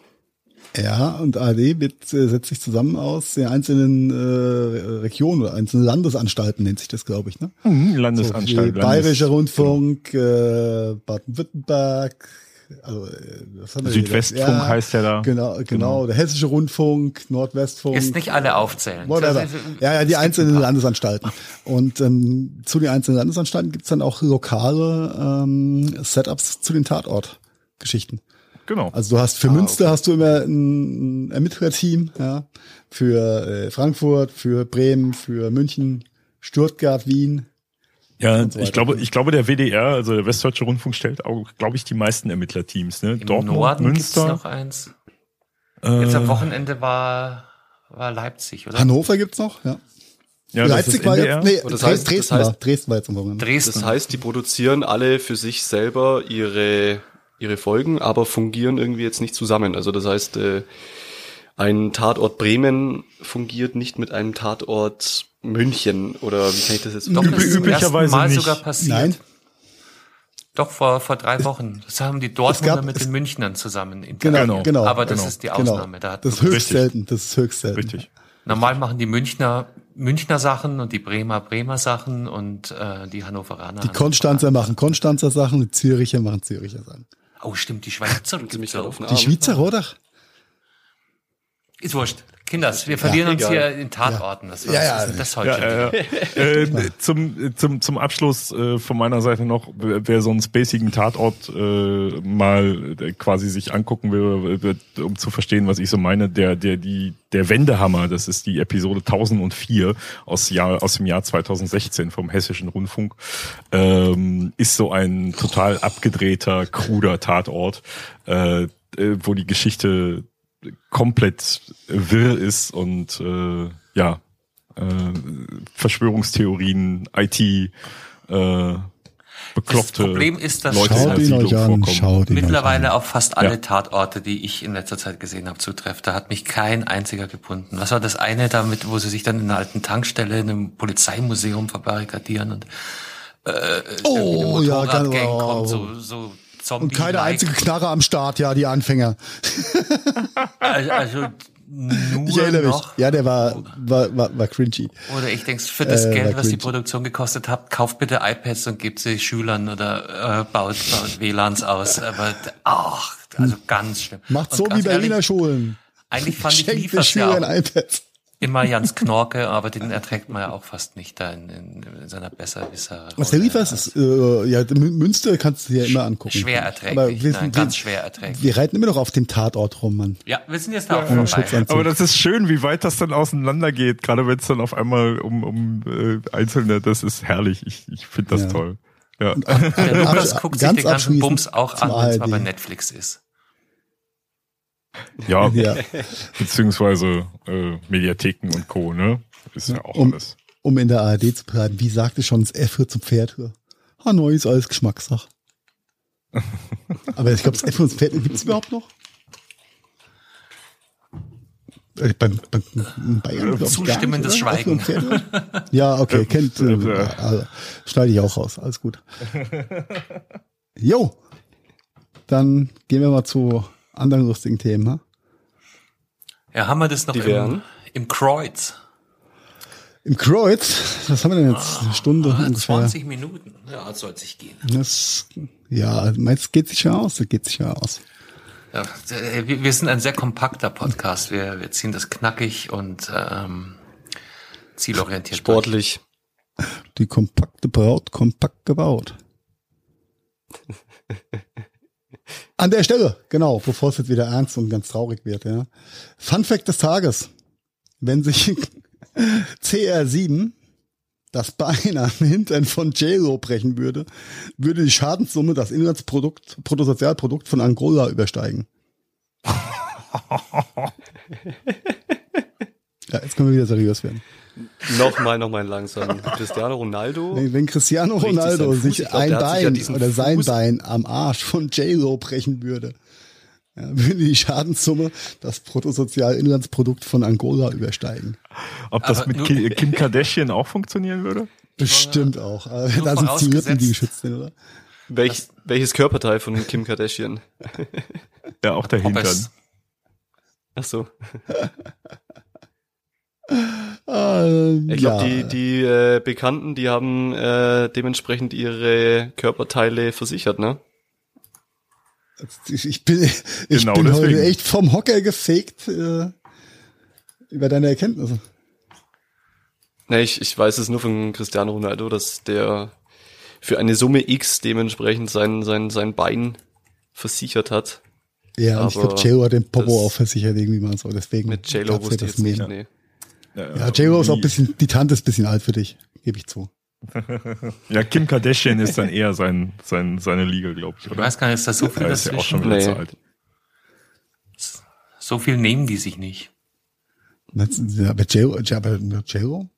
Ja, und ARD wird, äh, setzt sich zusammen aus den einzelnen äh, Regionen oder einzelnen Landesanstalten, nennt sich das, glaube ich. Ne? Mhm, Landesanstalt. So Bayerischer Rundfunk, äh, Baden-Württemberg, also, äh, was haben wir Südwestfunk ja, heißt der da. Genau, genau, genau, der Hessische Rundfunk, Nordwestfunk. Ist nicht alle aufzählen. Whatever. Ja, ja, die einzelnen Landesanstalten. Und ähm, zu den einzelnen Landesanstalten gibt's dann auch lokale ähm, Setups zu den Tatortgeschichten. Genau. Also du hast für ah, Münster okay. hast du immer ein Ermittlerteam, ja, für äh, Frankfurt, für Bremen, für München, Stuttgart, Wien. Ja, so ich glaube, ich glaube, der WDR, also der Westdeutsche Rundfunk stellt auch, glaube ich, die meisten Ermittlerteams. Ne? Im Dortmund, Norden Münster. Gibt's noch eins. Äh, Jetzt am Wochenende war war Leipzig, oder? Hannover gibt's noch, ja. Ja, Leipzig war jetzt, nee, das heißt, Dresden, das heißt, war, Dresden war jetzt am Wochenende. Dresden. Das heißt, die produzieren alle für sich selber ihre ihre Folgen, aber fungieren irgendwie jetzt nicht zusammen. Also das heißt, äh, ein Tatort Bremen fungiert nicht mit einem Tatort München oder wie kann ich das jetzt? Doch, das ist üblicherweise Mal nicht. sogar passiert. Nein. Doch vor vor drei Wochen. Das haben die Dortmunder mit den Münchnern zusammen. Genau, genau. Aber das genau, ist die Ausnahme. Genau. Da das ist höchst richtig. selten. Das ist höchst selten. Richtig. Normal machen die Münchner Münchner Sachen und die Bremer Bremer Sachen und äh, die Hannoveraner. Die Konstanzer machen Konstanzer Sachen, die Züricher machen Züricher Sachen. Oh, stimmt, die Schweizer. die Schweizer, oder? Ist wurscht. Kinders, wir verlieren ja, uns hier in Tatorten. Das, ja, ja, ist das heute. Ja, äh, zum, zum, zum Abschluss äh, von meiner Seite noch, wer so einen spacigen Tatort äh, mal äh, quasi sich angucken will, um zu verstehen, was ich so meine, der, der, die, der Wendehammer, das ist die Episode 1004 aus, Jahr, aus dem Jahr 2016 vom Hessischen Rundfunk, ähm, ist so ein total abgedrehter, kruder Tatort, äh, äh wo die Geschichte komplett wirr ist und äh, ja, äh, Verschwörungstheorien, IT, äh, bekloppte das Problem ist, dass Leute Schaut in der Siedlung vorkommen. Mittlerweile auf fast alle ja. Tatorte, die ich in letzter Zeit gesehen habe, zutrifft. Da hat mich kein einziger gebunden. Was war das eine damit, wo sie sich dann in einer alten Tankstelle in einem Polizeimuseum verbarrikadieren und äh, oh, ja, genau. kommt, so, so Zombie. Und keine einzige Knarre am Start, ja, die Anfänger. also, also nur ich erinnere mich. Ja, der war, war, war, war cringy. Oder ich denke, für das äh, Geld, was die Produktion gekostet hat, kauft bitte iPads und gebt sie Schülern oder äh, baut, baut WLANs aus. Aber ach, also ganz schlimm. Macht und so wie Berliner ehrlich, Schulen. Eigentlich fand ich Liefers ja auch, iPads immer Jans Knorke, aber den erträgt man ja auch fast nicht da in, in, in seiner Besserwisser. Was der liefert, ist, äh, ja, Münster kannst du dir ja immer angucken. Schwer erträglich, wir sind, ganz schwer erträglich. Wir reiten immer noch auf dem Tatort rum, Mann. Ja, wir sind jetzt da auch ja, vorbei. Aber das ist schön, wie weit das dann auseinander geht, gerade wenn es dann auf einmal um, um äh, Einzelne, das ist herrlich. Ich, ich finde das ja. toll. Ja. Der Lukas guckt sich den ganzen Bums auch an, wenn es mal bei Netflix ist. Ja, ja. beziehungsweise äh, Mediatheken und Co. Ne, ist ja, auch um, alles. Um in der ARD zu bleiben, wie sagte schon das F zum Pferd? Hanoi ist alles Geschmackssache. Aber ich glaube, das F und Pferd gibt es überhaupt noch? Äh, beim, beim Bayern, ich, Zustimmendes Schweigen. Ja, okay, kennt, äh, also, schneide ich auch raus, alles gut. Jo, dann gehen wir mal zu anderen lustigen Themen. Ha? Ja, haben wir das noch im, im Kreuz? Im Kreuz? Was haben wir denn jetzt? Eine Stunde ah, ungefähr. 20 Minuten. Ja, soll sich gehen. Das, ja, meinst du, geht sich ja aus? Das geht sich ja aus. Ja, wir sind ein sehr kompakter Podcast. Wir, wir ziehen das knackig und ähm, zielorientiert. Sportlich. Durch. Die kompakte Braut, kompakt gebaut. An der Stelle, genau, bevor es jetzt wieder ernst und ganz traurig wird, ja. Fun Fact des Tages. Wenn sich CR7 das Bein am Hintern von JLo brechen würde, würde die Schadenssumme das Inlandsprodukt, Bruttosozialprodukt von Angola übersteigen. ja, jetzt können wir wieder seriös werden. Nochmal, nochmal langsam. Cristiano Ronaldo. Wenn, wenn Cristiano Ronaldo sich glaub, ein Bein sich ja oder sein Fuß Bein am Arsch von J-Lo brechen würde, ja, würde die Schadenssumme das Bruttosozialinlandsprodukt von Angola übersteigen. Ob das Aber mit Kim Kardashian auch funktionieren würde? Bestimmt auch. da sind die Lippen, die geschützt sind, oder? Welch, welches Körperteil von Kim Kardashian? ja, auch der Hintern. Ach so. ähm, ich glaube, ja. die, die äh, Bekannten, die haben äh, dementsprechend ihre Körperteile versichert, ne? Ich bin, ich Genau bin deswegen. heute echt vom Hocker gefegt äh, über deine Erkenntnisse. Ne, ich, ich weiß es nur von Cristiano Ronaldo, dass der für eine Summe X dementsprechend sein, sein, sein Bein versichert hat. Ja, und ich glaube, J-Lo hat den Popo auch versichert irgendwie mal so. Deswegen Mit J-Lo ja wusste ich das jetzt nicht. Nee. Ja, J-Lo ist auch ein bisschen, die Tante ist ein bisschen alt für dich, gebe ich zu. Ja, Kim Kardashian ist dann eher sein, sein, seine Liga, glaube ich, Ich oder? weiß gar nicht, ist da so viel Ja, ist ja auch schon wieder Nee. zu alt. So viel nehmen die sich nicht. Das- ja, Aber J-Lo?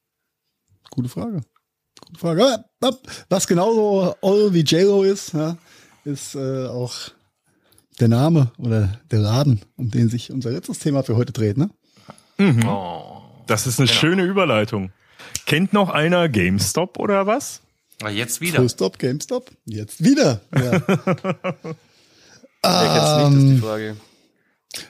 Gute Frage. Gute Frage. Was genauso all wie J-Lo ist, ja, ist äh, auch der Name oder der Laden, um den sich unser letztes Thema für heute dreht, ne? Oh. Das ist eine Genau. schöne Überleitung. Kennt noch einer GameStop oder was? Aber jetzt wieder. Full Stop, GameStop. Jetzt wieder. Ja. Wer kennt's nicht, ist die Frage.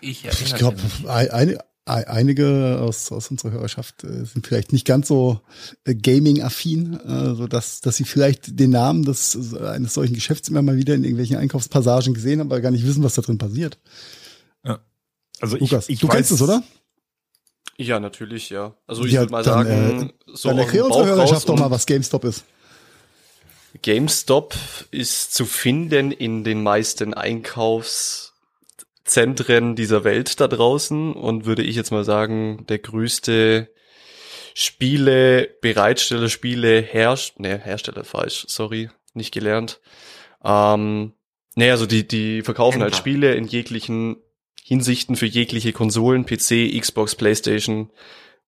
Ich Ich glaube, ein, ein, einige aus, aus unserer Hörerschaft äh, sind vielleicht nicht ganz so äh, Gaming-affin, äh, so dass, dass sie vielleicht den Namen des, eines solchen Geschäfts immer mal wieder in irgendwelchen Einkaufspassagen gesehen haben, aber gar nicht wissen, was da drin passiert. Also ich, Lukas, ich du weiß, kennst es, oder? Ja, natürlich, ja. Also ich Ja, würde mal dann, sagen, so Dann erklär unserer raus Hörerschaft doch mal, was GameStop ist. GameStop ist zu finden in den meisten Einkaufszentren dieser Welt da draußen und würde ich jetzt mal sagen, der größte Spiele, Bereitsteller, Spiele, Herst ne, Hersteller falsch, sorry, nicht gelernt. Ähm, ne, also die, die verkaufen halt Händler. Spiele in jeglichen Hinsichten für jegliche Konsolen, PC, Xbox, Playstation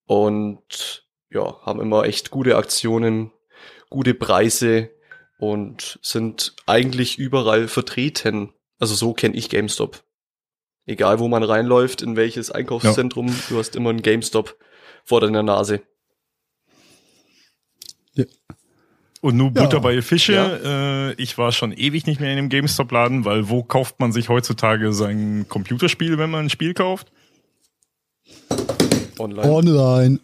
und ja, haben immer echt gute Aktionen, gute Preise und sind eigentlich überall vertreten. Also so kenne ich GameStop. Egal wo man reinläuft, in welches Einkaufszentrum, du hast immer einen GameStop vor deiner Nase. Und nur Ja. Butter bei die Fische. Ja. Äh, ich war schon ewig nicht mehr in einem GameStop-Laden, weil wo kauft man sich heutzutage sein Computerspiel, wenn man ein Spiel kauft? Online. Online.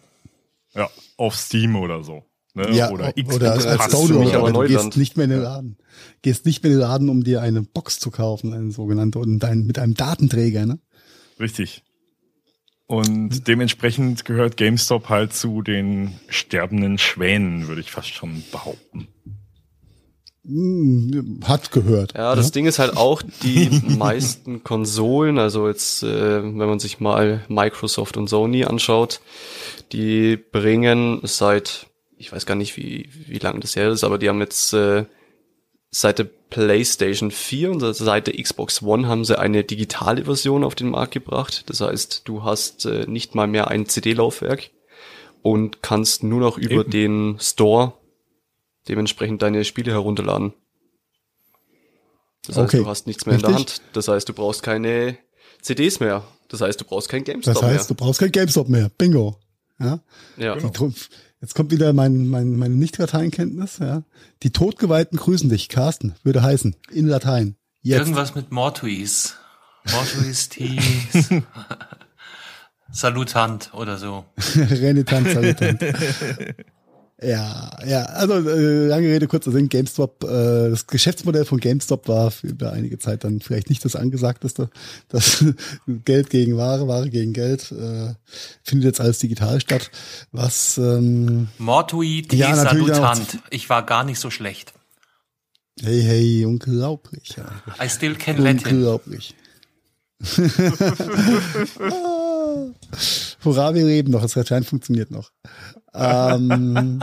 Ja, auf Steam oder so. Ne? Ja, oder Xbox oder als, als Pass für Download, mich aber du Neuland. gehst nicht mehr in den Laden. Gehst nicht mehr in den Laden, um dir eine Box zu kaufen, eine sogenannte, und dein, mit einem Datenträger, ne? Richtig. Und dementsprechend gehört GameStop halt zu den sterbenden Schwänen, würde ich fast schon behaupten. Hm, Hat gehört. Ja, das ne? Ding ist halt auch, die meisten Konsolen, also jetzt, äh, wenn man sich mal Microsoft und Sony anschaut, die bringen seit, ich weiß gar nicht, wie, wie lange das her ist, aber die haben jetzt äh, seit der PlayStation 4 und seit der Xbox One haben sie eine digitale Version auf den Markt gebracht. Das heißt, du hast äh, nicht mal mehr ein CD-Laufwerk und kannst nur noch über Eben. den Store dementsprechend deine Spiele herunterladen. Das heißt, Okay. du hast nichts mehr in der Richtig. Hand. Das heißt, du brauchst keine CDs mehr. Das heißt, du brauchst kein GameStop Das heißt, du brauchst kein GameStop mehr. Bingo. Ja. mehr. Ja. Die Tro- Jetzt kommt wieder mein, mein, meine Nicht-Lateinkenntnis, ja. Die Todgeweihten grüßen dich, Carsten, würde heißen, in Latein. Jetzt. Irgendwas mit Mortuis. Mortuis tis. Salutant oder so. Renitant, salutant. ja, ja, also äh, lange Rede, kurzer Sinn, GameStop, äh, das Geschäftsmodell von GameStop war für über einige Zeit dann vielleicht nicht das angesagteste. Das Geld gegen Ware, Ware gegen Geld, äh, findet jetzt alles digital statt. Was ähm, Mortui Ja, salutant. Ich war gar nicht so schlecht. hey, hey, unglaublich, ja. I still can Latin. Unglaublich. Hurra, wir leben noch, das Latein funktioniert noch. Ähm,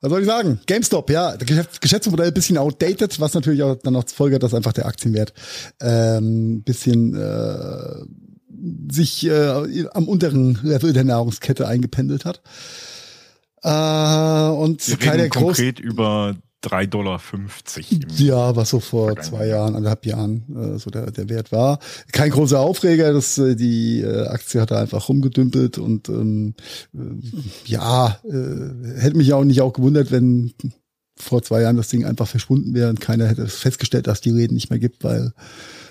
was soll ich sagen? GameStop, ja, Geschäftsmodell ein bisschen outdated, was natürlich auch dann noch zur Folge hat, dass einfach der Aktienwert ähm, bisschen äh, sich äh, am unteren Level der Nahrungskette eingependelt hat. Äh, und Wir keine reden großen konkret über 3,50 Dollar. ja, was so vor zwei Jahren, anderthalb Jahren äh, so der, der Wert war. Kein großer Aufreger, das, äh, die äh, Aktie hat da einfach rumgedümpelt und ähm, äh, ja, äh, hätte mich ja auch nicht auch gewundert, wenn vor zwei Jahren das Ding einfach verschwunden wäre und keiner hätte festgestellt, dass die Läden nicht mehr gibt, weil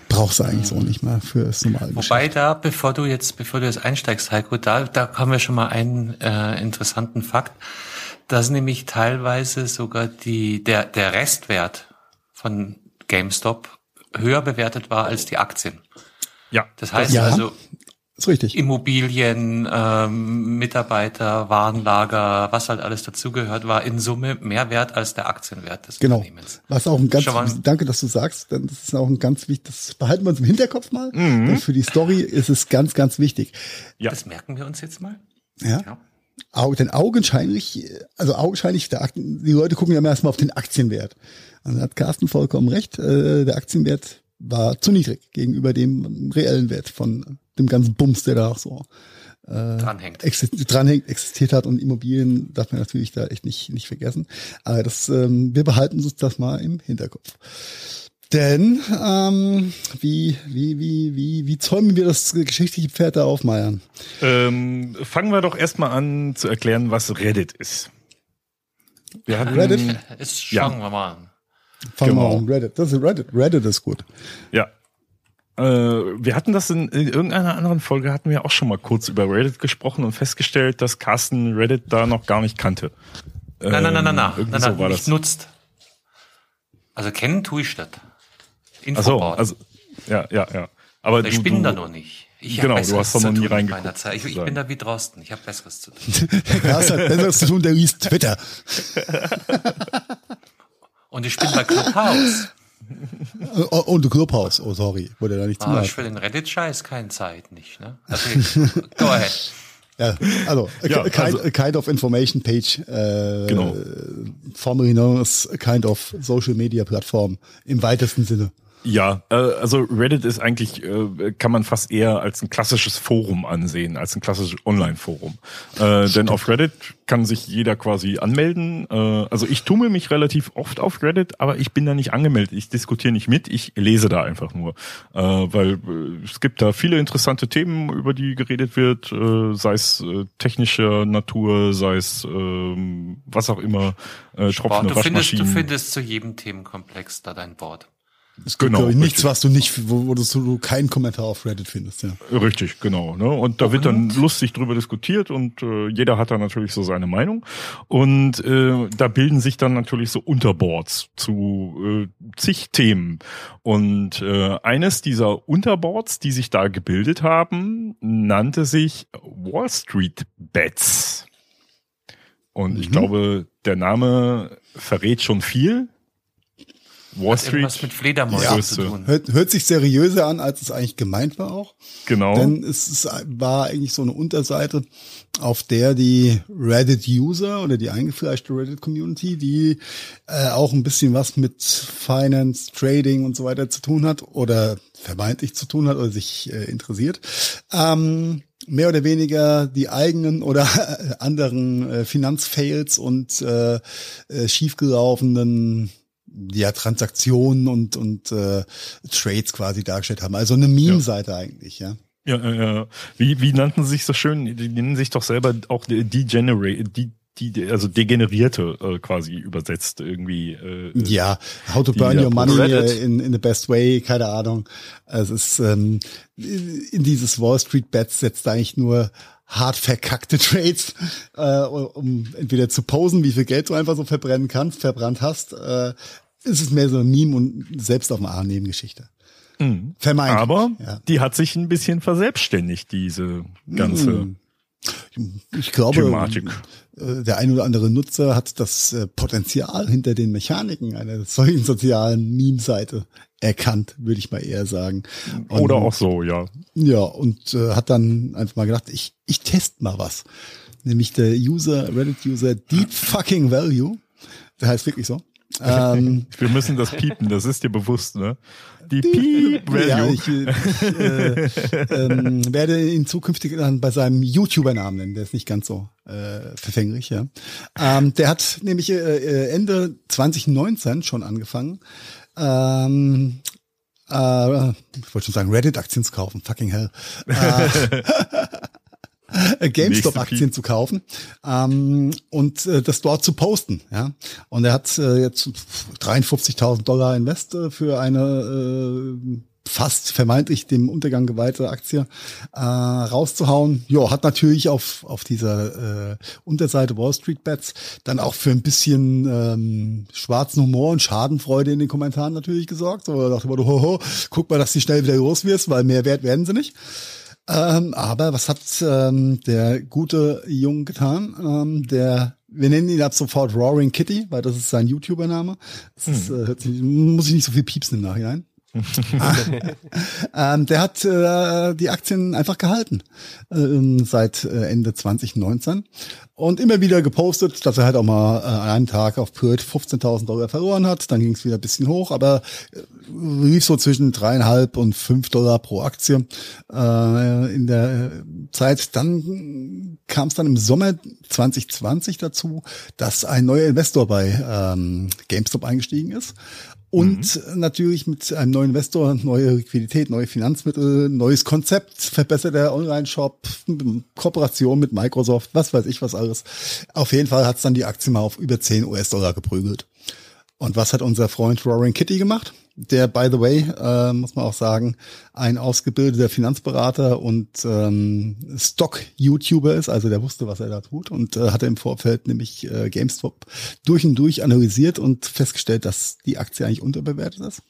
brauchst du eigentlich so nicht mehr für das normale Wobei Geschäft. da, bevor du jetzt, bevor du jetzt einsteigst, Heiko, da, da haben wir schon mal einen äh, interessanten Fakt, dass nämlich teilweise sogar die, der, der Restwert von GameStop höher bewertet war als die Aktien. Ja. Das heißt ja, also, ist richtig. Immobilien, ähm, Mitarbeiter, Warenlager, was halt alles dazugehört, war in Summe mehr wert als der Aktienwert des genau. Unternehmens. Was auch ein ganz, danke, dass du sagst, denn das ist auch ein ganz wichtig, das behalten wir uns im Hinterkopf mal. Mhm. Für die Story ist es ganz, ganz wichtig. Ja. Das merken wir uns jetzt mal. Ja. ja. Denn augenscheinlich, also augenscheinlich, der Aktien, die Leute gucken ja erstmal auf den Aktienwert. Und da hat Carsten vollkommen recht, äh, der Aktienwert war zu niedrig gegenüber dem reellen Wert von dem ganzen Bums, der da auch so äh, dranhängt. Exist dranhängt, existiert hat und Immobilien darf man natürlich da echt nicht, nicht vergessen. Aber das, ähm, wir behalten uns das mal im Hinterkopf. Denn ähm, wie, wie, wie, wie, wie zäumen wir das geschichtliche Pferd da aufmeiern? Ähm, fangen wir doch erstmal an zu erklären, was Reddit ist. Wir hatten, Reddit? Ist, fangen ja. wir mal an. Fangen genau. wir an. Reddit. Das ist Reddit. Reddit ist gut. Ja. Äh, wir hatten das in, in, irgendeiner anderen Folge, hatten wir auch schon mal kurz über Reddit gesprochen und festgestellt, dass Carsten Reddit da noch gar nicht kannte. Nein, nein, nein, nein, nein, nein, so nein nicht nutzt. Also kennen tue ich das. Ach so, also ja, ja, ja. Aber ich du, bin du, da noch nicht. Ich genau, du hast da noch nie reingeguckt. Ich, ich bin da wie Drosten. Ich habe Besseres zu tun. Carsten hat Besseres zu tun, der liest Twitter. Und ich bin bei Clubhouse. Oh, und Clubhouse, oh sorry, wurde da nicht ah, Ich für den Reddit-Scheiß keine Zeit, nicht, ne? Also, go ahead. Ja, also, ja, a, kind, also a kind of information page, äh, genau. formerly known as a kind of social media platform im weitesten Sinne. Ja, äh, also Reddit ist eigentlich, äh, kann man fast eher als ein klassisches Forum ansehen, als ein klassisches Online-Forum. Äh, denn auf Reddit kann sich jeder quasi anmelden. Äh, also ich tummel mich relativ oft auf Reddit, aber ich bin da nicht angemeldet. Ich diskutiere nicht mit, ich lese da einfach nur. Äh, weil äh, es gibt da viele interessante Themen, über die geredet wird, äh, sei es äh, technischer Natur, sei es äh, was auch immer, äh, Tropfen du findest, du findest zu jedem Themenkomplex da dein Wort. Es gibt, genau, nichts, was du nicht, wo, wo du keinen Kommentar auf Reddit findest, ja. Richtig, genau. Ne? Und da und? wird dann lustig drüber diskutiert und äh, jeder hat da natürlich so seine Meinung. Und äh, da bilden sich dann natürlich so Unterboards zu äh, zig Themen. Und äh, eines dieser Unterboards, die sich da gebildet haben, nannte sich Wall Street Bets. Und mhm. ich glaube, der Name verrät schon viel. Wall Street. Was mit Fledermäusen ja, zu tun. Hört, hört sich seriöser an, als es eigentlich gemeint war auch. Genau. Denn es ist, war eigentlich so eine Unterseite, auf der die Reddit-User oder die eingefleischte Reddit-Community, die äh, auch ein bisschen was mit Finance, Trading und so weiter zu tun hat oder vermeintlich zu tun hat oder sich äh, interessiert, ähm, mehr oder weniger die eigenen oder anderen äh, Finanzfails und äh, äh, schiefgelaufenen ja, Transaktionen und, und äh, Trades quasi dargestellt haben. Also eine Meme-Seite ja. eigentlich, ja. Ja, ja. Wie, wie nannten sie sich so schön? Die nennen sich doch selber auch Degenerate, die, die, also degenerierte äh, quasi übersetzt irgendwie. Äh, ja, how to burn your money in, in the best way, keine Ahnung. Also es ist ähm, in dieses Wall Street Bets setzt eigentlich nur hart verkackte Trades, äh, um entweder zu posen, wie viel Geld du einfach so verbrennen kannst, verbrannt hast. Äh, ist es mehr so ein Meme und selbst auf dem A Nebengeschichte. Mhm. Vermeintlich. Aber ja. die hat sich ein bisschen verselbstständigt, diese ganze mhm. ich glaube, Thematik. Äh, der ein oder andere Nutzer hat das äh, Potenzial hinter den Mechaniken einer solchen sozialen Meme-Seite erkannt, würde ich mal eher sagen. Und, Oder auch so, ja. Ja, und äh, hat dann einfach mal gedacht, ich, ich teste mal was. Nämlich der User, Reddit-User Deep Fucking Value. Der heißt wirklich so. Ähm, Wir müssen das piepen, das ist dir bewusst, ne? Die Piep Value. Ja, ich, ich äh, ähm, werde ihn zukünftig dann bei seinem YouTuber-Namen nennen, der ist nicht ganz so äh, verfänglich, ja. Ähm, der hat nämlich äh, äh Ende 2019 schon angefangen, ähm, äh, ich wollte schon sagen, Reddit-Aktien zu kaufen, fucking hell. Äh, GameStop-Aktien zu kaufen ähm, und äh, das dort zu posten. Ja, und er hat äh, jetzt 53.000 Dollar Invest äh, für eine äh, fast vermeintlich dem Untergang geweihte Aktie äh, rauszuhauen. Ja, hat natürlich auf, auf dieser äh, Unterseite Wall Street Bets dann auch für ein bisschen ähm, schwarzen Humor und Schadenfreude in den Kommentaren natürlich gesorgt. So dachte man, hoho, guck mal, dass die schnell wieder los wirst, weil mehr wert werden sie nicht. Ähm, aber was hat ähm, der gute Jung getan? Ähm, der, wir nennen ihn ab sofort Roaring Kitty, weil das ist sein YouTuber-Name. Das ist, hm. äh, muss ich nicht so viel piepsen im Nachhinein. ähm, der hat äh, die Aktien einfach gehalten äh, seit äh, Ende 2019 und immer wieder gepostet, dass er halt auch mal äh, an einem Tag auf Purt 15.000 Dollar verloren hat. Dann ging es wieder ein bisschen hoch, aber äh, lief so zwischen dreieinhalb und fünf Dollar pro Aktie äh, in der Zeit. Dann kam es dann im Sommer 2020 dazu, dass ein neuer Investor bei ähm, GameStop eingestiegen ist und mhm. natürlich mit einem neuen Investor, neue Liquidität, neue Finanzmittel, neues Konzept, verbesserter Online-Shop, Kooperation mit Microsoft, was weiß ich was alles. Auf jeden Fall hat es dann die Aktie mal auf über 10 US-Dollar geprügelt. Und was hat unser Freund Roaring Kitty gemacht? Der, by the way, äh, muss man auch sagen, ein ausgebildeter Finanzberater und ähm, Stock-YouTuber ist, also der wusste, was er da tut und äh, hatte im Vorfeld nämlich äh, GameStop durch und durch analysiert und festgestellt, dass die Aktie eigentlich unterbewertet ist.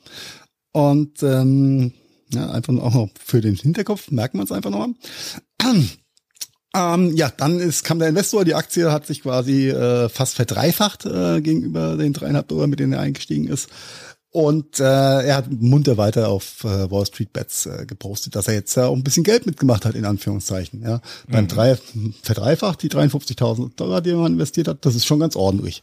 Und ähm, ja, einfach auch noch für den Hinterkopf, merken wir es einfach nochmal. Ähm, ja, dann ist, kam der Investor, die Aktie hat sich quasi äh, fast verdreifacht äh, gegenüber den dreieinhalb Dollar, mit denen er eingestiegen ist. Und äh, er hat munter weiter auf äh, Wall Street Bets äh, gepostet, dass er jetzt äh, auch ein bisschen Geld mitgemacht hat, in Anführungszeichen. Ja. Mhm. Beim drei, verdreifacht die 53.000 Dollar, die man investiert hat, das ist schon ganz ordentlich.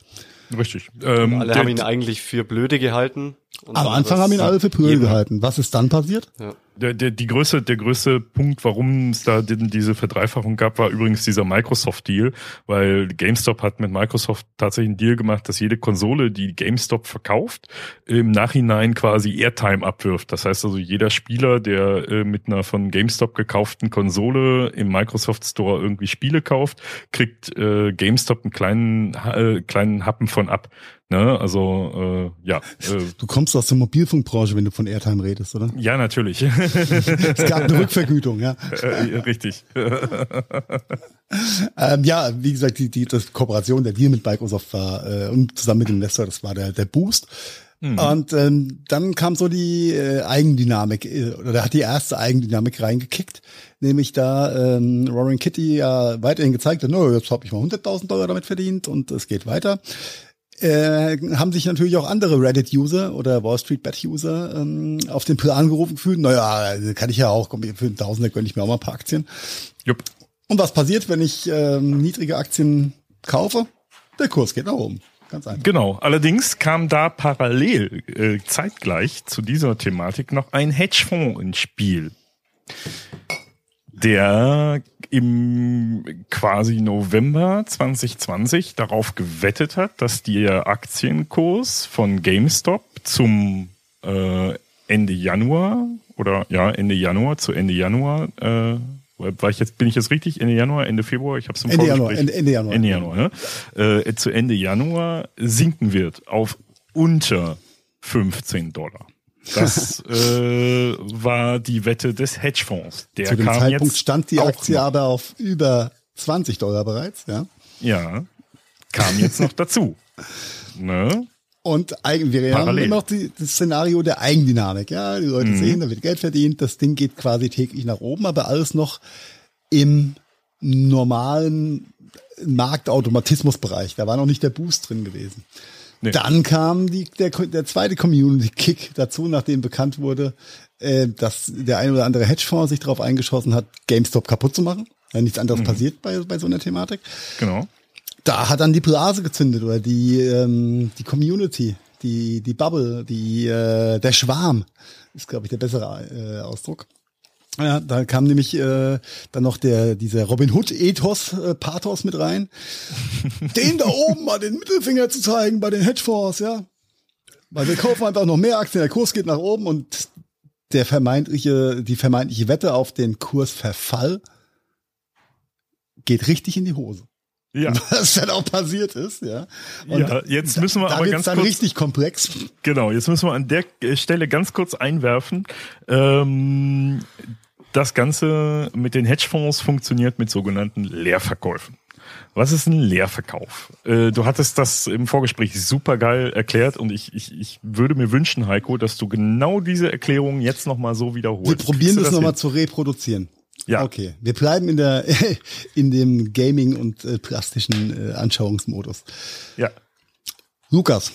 Richtig. Ähm, alle haben ihn eigentlich für blöde gehalten. Am Anfang haben ihn alle für blöde gehalten. Was ist dann passiert? Ja der, der, die größte, der größte Punkt, warum es da diese Verdreifachung gab, war übrigens dieser Microsoft-Deal, weil GameStop hat mit Microsoft tatsächlich einen Deal gemacht, dass jede Konsole, die GameStop verkauft, im Nachhinein quasi Airtime abwirft. Das heißt also, jeder Spieler, der äh, mit einer von GameStop gekauften Konsole im Microsoft Store irgendwie Spiele kauft, kriegt äh, GameStop einen kleinen, äh, kleinen Happen von ab. Ne? Also äh, ja. Äh, du kommst aus der Mobilfunkbranche, wenn du von Airtime redest, oder? Ja, natürlich. es gab eine Rückvergütung, ja. Äh, richtig. ähm, ja, wie gesagt, die, die das Kooperation, der Deal mit Microsoft war äh, und zusammen mit dem Investor, das war der, der Boost. Mhm. Und ähm, dann kam so die äh, Eigendynamik, äh, oder hat die erste Eigendynamik reingekickt, nämlich da ähm, Roaring Kitty ja weiterhin gezeigt hat, no, jetzt habe ich mal 100.000 Dollar damit verdient und es geht weiter äh, haben sich natürlich auch andere Reddit-User oder Wall Street Bet-User ähm, auf den Plan gerufen gefühlt. Naja, kann ich ja auch, komm, für einen Tausender gönne ich mir auch mal ein paar Aktien. Jupp. Und was passiert, wenn ich ähm, niedrige Aktien kaufe? Der Kurs geht nach oben. Ganz einfach. Genau. Allerdings kam da parallel äh, zeitgleich zu dieser Thematik noch ein Hedgefonds ins Spiel der im quasi November 2020 darauf gewettet hat, dass der Aktienkurs von GameStop zum äh, Ende Januar oder ja Ende Januar zu Ende Januar äh, war ich jetzt bin ich jetzt richtig Ende Januar Ende Februar ich habe es im Ende Januar Ende, Ende Januar Ende Januar ne? äh, zu Ende Januar sinken wird auf unter 15 Dollar. Das äh, war die Wette des Hedgefonds. Der Zu dem kam Zeitpunkt jetzt stand die Aktie aber auf über 20 Dollar bereits, ja? Ja, kam jetzt noch dazu. Ne? Und wir haben immer noch die, das Szenario der Eigendynamik. Ja, die Leute mhm. sehen, da wird Geld verdient, das Ding geht quasi täglich nach oben, aber alles noch im normalen Marktautomatismusbereich. Da war noch nicht der Boost drin gewesen. Nee. Dann kam die, der, der zweite Community-Kick dazu, nachdem bekannt wurde, äh, dass der ein oder andere Hedgefonds sich darauf eingeschossen hat, GameStop kaputt zu machen. Ja, nichts anderes mhm. passiert bei, bei so einer Thematik. Genau. Da hat dann die Blase gezündet oder die, ähm, die Community, die, die Bubble, die, äh, der Schwarm ist, glaube ich, der bessere äh, Ausdruck. Ja, da kam nämlich äh, dann noch der dieser Robin Hood Ethos äh, Pathos mit rein. den da oben mal den Mittelfinger zu zeigen bei den Hedgefonds, ja. Weil wir kaufen einfach noch mehr Aktien, der Kurs geht nach oben und der vermeintliche die vermeintliche Wette auf den Kursverfall geht richtig in die Hose. Ja. Was dann auch passiert ist, ja. Und ja, jetzt müssen wir da, aber da ganz dann kurz, richtig komplex. Genau, jetzt müssen wir an der Stelle ganz kurz einwerfen. Ähm, das Ganze mit den Hedgefonds funktioniert mit sogenannten Leerverkäufen. Was ist ein Leerverkauf? Äh, du hattest das im Vorgespräch super geil erklärt und ich, ich, ich würde mir wünschen, Heiko, dass du genau diese Erklärung jetzt nochmal so wiederholst. Wir probieren das, das nochmal zu reproduzieren. Ja. Okay. Wir bleiben in der in dem Gaming und äh, plastischen äh, Anschauungsmodus. Ja. Lukas,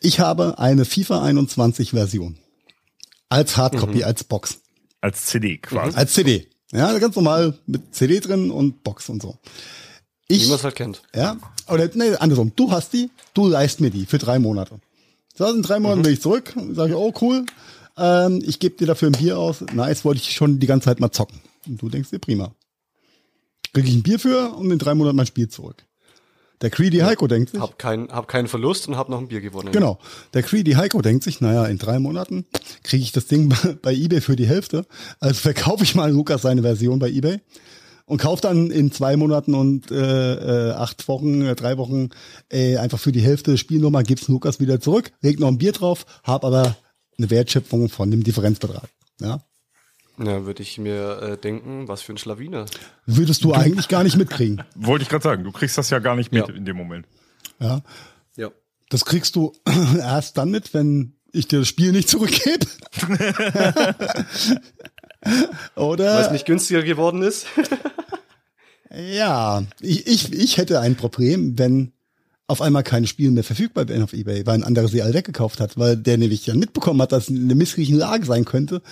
ich habe eine FIFA 21 Version als Hardcopy, mhm. als Box. Als CD quasi. Als CD. Ja, ganz normal mit CD drin und Box und so. Ich, Wie man es halt kennt. Ja, oder nee, andersrum. Du hast die, du leist mir die für drei Monate. So, in drei Monaten mhm. bin ich zurück, sage ich, oh cool, ähm, ich gebe dir dafür ein Bier aus. Nice, wollte ich schon die ganze Zeit mal zocken. Und du denkst dir, prima. Krieg ich ein Bier für und in drei Monaten mein Spiel zurück. Der Creedy Heiko denkt sich. Hab, kein, hab keinen Verlust und hab noch ein Bier gewonnen. Genau. Der Creedy Heiko denkt sich, naja, in drei Monaten kriege ich das Ding bei eBay für die Hälfte. Also verkaufe ich mal Lukas seine Version bei eBay und kaufe dann in zwei Monaten und äh, äh, acht Wochen, äh, drei Wochen äh, einfach für die Hälfte Spielnummer, gibt's Lukas wieder zurück, leg noch ein Bier drauf, hab aber eine Wertschöpfung von dem Differenzbetrag. Ja. Ja, würde ich mir äh, denken, was für ein Schlawiner. Würdest du, du eigentlich gar nicht mitkriegen. Wollte ich gerade sagen, du kriegst das ja gar nicht mit ja. in dem Moment. Ja. Ja. Das kriegst du erst dann mit, wenn ich dir das Spiel nicht zurückgebe. Oder? Weil es nicht günstiger geworden ist. ja, ich, ich, ich hätte ein Problem, wenn auf einmal keine Spiele mehr verfügbar wären auf Ebay, weil ein anderer sie alle weggekauft hat, weil der nämlich dann mitbekommen hat, dass es eine missliche Lage sein könnte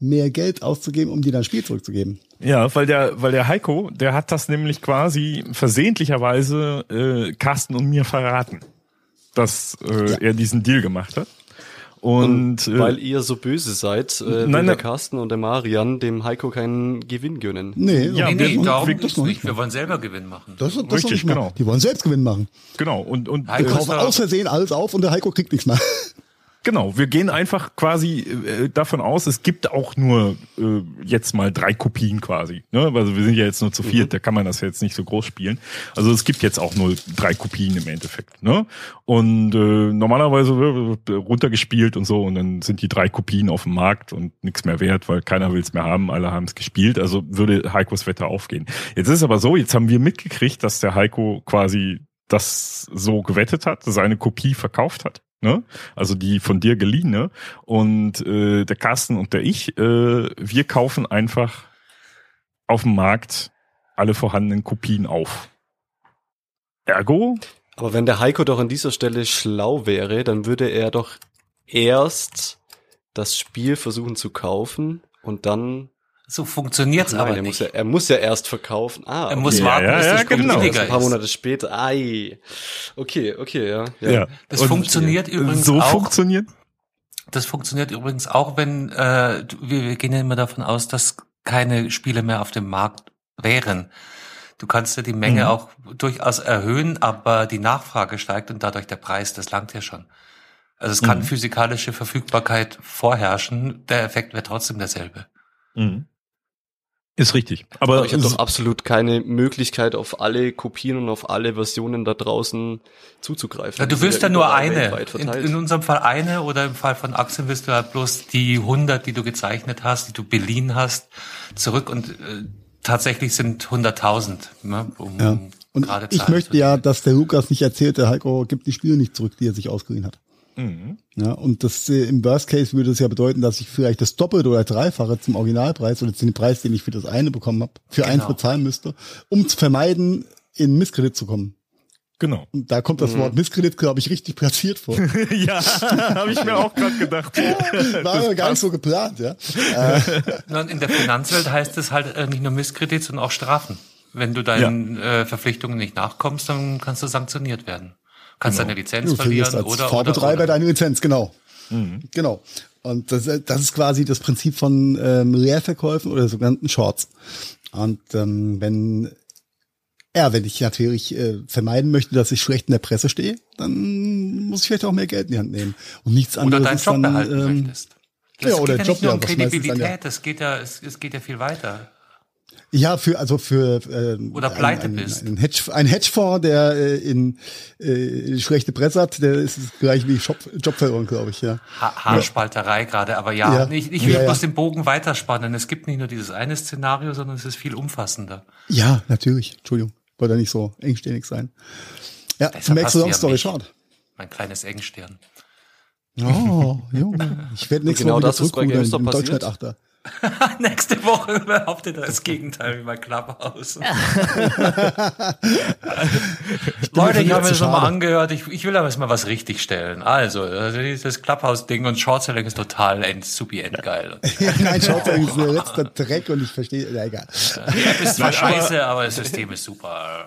mehr Geld auszugeben, um dir dein Spiel zurückzugeben. Ja, weil der, weil der Heiko, der hat das nämlich quasi versehentlicherweise äh, Carsten und mir verraten, dass äh, ja. er diesen Deal gemacht hat. Und, und äh, weil ihr so böse seid, äh, nein, der Carsten und der Marian dem Heiko keinen Gewinn gönnen. Nee, ja, nee, nee, darum geht's nicht. Wir wollen selber Gewinn machen. Das, das Richtig, genau. Die wollen selbst Gewinn machen. Genau. Und, und wir kaufen aus Versehen alles auf und der Heiko kriegt nichts mehr. Genau, wir gehen einfach quasi äh, davon aus, es gibt auch nur äh, jetzt mal drei Kopien quasi. Ne? Also wir sind ja jetzt nur zu viert, mhm. da kann man das jetzt nicht so groß spielen. Also es gibt jetzt auch nur drei Kopien im Endeffekt. Ne? Und äh, normalerweise wird runtergespielt und so und dann sind die drei Kopien auf dem Markt und nichts mehr wert, weil keiner will es mehr haben, alle haben es gespielt. Also würde Heikos Wetter aufgehen. Jetzt ist aber so, jetzt haben wir mitgekriegt, dass der Heiko quasi das so gewettet hat, seine Kopie verkauft hat ne? Also die von dir geliehene. Und äh, der Carsten und der ich, äh, wir kaufen einfach auf dem Markt alle vorhandenen Kopien auf. Ergo. Aber wenn der Heiko doch an dieser Stelle schlau wäre, dann würde er doch erst das Spiel versuchen zu kaufen und dann so funktioniert's Nein, aber er nicht. Muss ja, er muss ja erst verkaufen. Ah, er muss warten, ja, bis ja, das genau. billiger Ein paar Monate später. Ai. Okay, okay, ja. ja. ja. Das Und funktioniert übrigens so auch. funktioniert? Das funktioniert übrigens auch, wenn äh, wir, wir gehen ja immer davon aus, dass keine Spiele mehr auf dem Markt wären. Du kannst ja die Menge mhm. auch durchaus erhöhen, aber die Nachfrage steigt und dadurch der Preis, das langt ja schon. Also es kann mhm. physikalische Verfügbarkeit vorherrschen, der Effekt wäre trotzdem derselbe. Mhm. Ist richtig. Aber, Aber ich habe doch absolut keine Möglichkeit, auf alle Kopien und auf alle Versionen da draußen zuzugreifen. Ja, du willst ja nur eine. In, in, unserem Fall eine oder im Fall von Axel willst du ja bloß die 100, die du gezeichnet hast, die du beliehen hast, zurück und äh, tatsächlich sind 100.000. Ne, um ja. Und ich möchte ja, dass der Lukas nicht erzählt, der Heiko gibt die Spiele nicht zurück, die er sich ausgeliehen hat. Mhm. Ja, und das äh, im Worst Case würde es ja bedeuten, dass ich vielleicht das Doppelte oder Dreifache zum Originalpreis oder zu dem Preis, den ich für das eine bekommen habe, für genau. eins bezahlen müsste, um zu vermeiden, in Misskredit zu kommen. Genau. Und da kommt das mhm. Wort Misskredit, glaube ich, richtig platziert vor. ja, habe ich mir auch gerade gedacht. War aber gar nicht so geplant, ja. In der Finanzwelt heißt es halt äh, nicht nur Misskredit, sondern auch Strafen. Wenn du deinen ja. äh, Verpflichtungen nicht nachkommst, dann kannst du sanktioniert werden kannst genau. deine Lizenz du verlieren als oder Vorbetreiber oder, deine Lizenz, genau. Mhm. Genau. Und das, das ist quasi das Prinzip von ähm, Leerverkäufen oder sogenannten Shorts. Und ähm, wenn ja, wenn ich natürlich äh, vermeiden möchte, dass ich schlecht in der Presse stehe, dann muss ich vielleicht auch mehr Geld in die Hand nehmen. Und nichts anderes oder deinen Job dann, behalten ähm, möchtest. Das ja, oder geht Job, ja nicht nur um Kredibilität, ja. das geht ja, es, es geht ja viel weiter. Ja, für also für äh, oder pleite ein, ein, bist. Ein, Hedge, ein Hedgefonds, der äh, in äh, schlechte Presse hat, der ist gleich wie Job, Jobverlierung, glaube ich. Ja. Ha Haarspalterei ja. gerade, aber ja, ja. ich, ich will ja, bloß den Bogen weiterspannen. Es gibt nicht nur dieses eine Szenario, sondern es ist viel umfassender. Ja, natürlich. Entschuldigung, wollte nicht so engständig sein. Ja, Deshalb Max Long Story Short. Mein kleines Engstirn. Oh, Junge. Ich werde nächste genau Woche das ist bei GameStop passiert. Achter. Nächste Woche behauptet er das Gegenteil wie bei Clubhouse. Leute, ich habe mir das nochmal angehört. Ich, ich will aber jetzt mal was richtig stellen. Also, also dieses Clubhouse-Ding und Shortselling ist total end, supi endgeil. ja, nein, Shortselling ist der letzte Dreck und ich verstehe, ja, egal. Ja, ist zwar scheiße, aber das System ist super.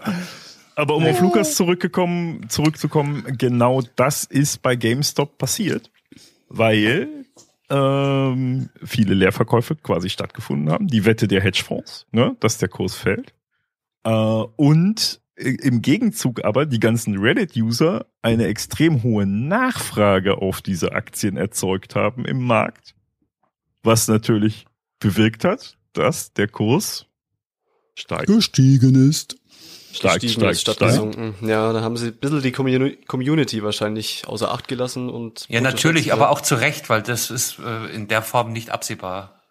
Aber um auf Lukas zurückgekommen, zurückzukommen, genau das ist bei GameStop passiert. Weil ähm, viele Leerverkäufe quasi stattgefunden haben. Die Wette der Hedgefonds, ne, dass der Kurs fällt. Äh, und im Gegenzug aber die ganzen Reddit-User eine extrem hohe Nachfrage auf diese Aktien erzeugt haben im Markt, was natürlich bewirkt hat, dass der Kurs steigt. Gestiegen ist stark, stark, statt gesunken. Ja, da haben sie ein bisschen die Community wahrscheinlich außer Acht gelassen und. Ja, natürlich, aber auch zu Recht, weil das ist äh, in der Form nicht absehbar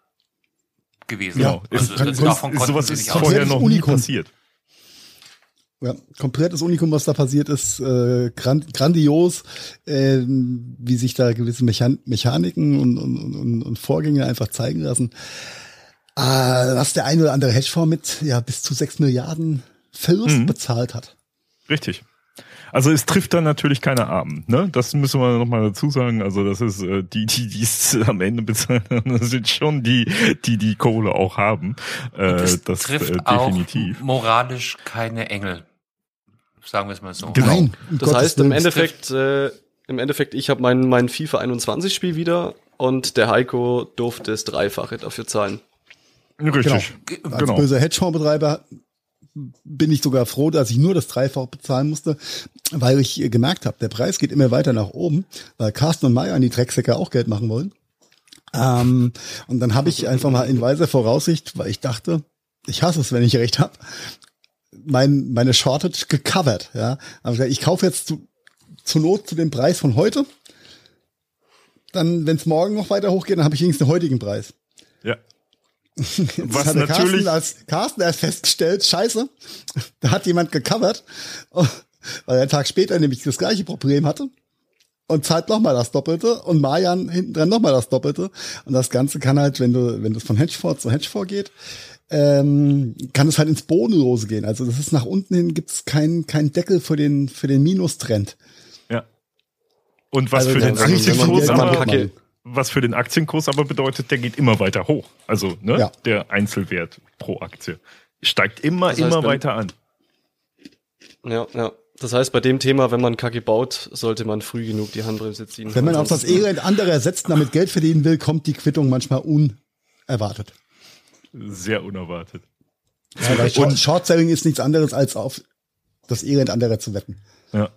gewesen. Ja, also, ist, das, davon ist, sowas ist vorher noch nie passiert. Ja, komplettes Unikum, was da passiert ist, äh, grand, grandios, äh, wie sich da gewisse Mechan Mechaniken und, und, und, und Vorgänge einfach zeigen lassen. Äh, was der ein oder andere Hedgefonds mit ja bis zu sechs Milliarden Verlust mhm. bezahlt hat. Richtig. Also es trifft dann natürlich keine Armen, ne? Das müssen wir nochmal dazu sagen. Also das ist äh, die, die die es am Ende bezahlen, das sind schon die, die die Kohle auch haben. Äh, das, das trifft äh, definitiv. Auch moralisch keine Engel, sagen wir es mal so. Genau. Nein, das heißt im Endeffekt, äh, im Endeffekt, ich habe mein mein FIFA 21 Spiel wieder und der Heiko durfte das Dreifache dafür zahlen. Richtig. Genau. Als genau. böser Hedgefondsbetreiber bin ich sogar froh, dass ich nur das Dreifach bezahlen musste, weil ich gemerkt habe, der Preis geht immer weiter nach oben, weil Carsten und Maya an die Drecksäcke auch Geld machen wollen. Ähm, und dann habe ich einfach mal in weiser Voraussicht, weil ich dachte, ich hasse es, wenn ich recht habe, mein, meine Shortage gecovert. Ja, also ich kaufe jetzt zu, zur Not zu dem Preis von heute. Dann, wenn es morgen noch weiter hochgeht, dann habe ich wenigstens den heutigen Preis. Ja. Was hat natürlich Carsten als Carsten erst festgestellt, scheiße, da hat jemand gecovert, weil er einen Tag später nämlich das gleiche Problem hatte und zahlt nochmal das Doppelte und Marian hinten dran nochmal das Doppelte. Und das Ganze kann halt, wenn du, wenn das von Hedgefonds zu Hedgefonds geht, ähm, kann es halt ins Bodenlose gehen. Also das ist nach unten hin gibt's keinen kein Deckel für den für den Minustrend. Ja. Und was also für den Aktienkurs aber, was für den Aktienkurs aber bedeutet, der geht immer weiter hoch. Also ne, ja. der Einzelwert pro Aktie steigt immer, das heißt, immer weiter an. Ja, ja. Das heißt, bei dem Thema, wenn man Kacke baut, sollte man früh genug die Handbremse ziehen. Wenn man auf das Elend anderer setzt und damit Geld verdienen will, kommt die Quittung manchmal unerwartet. Sehr unerwartet. Ja, weil Short, Selling ist nichts anderes als auf das Elend anderer zu wetten. Ja.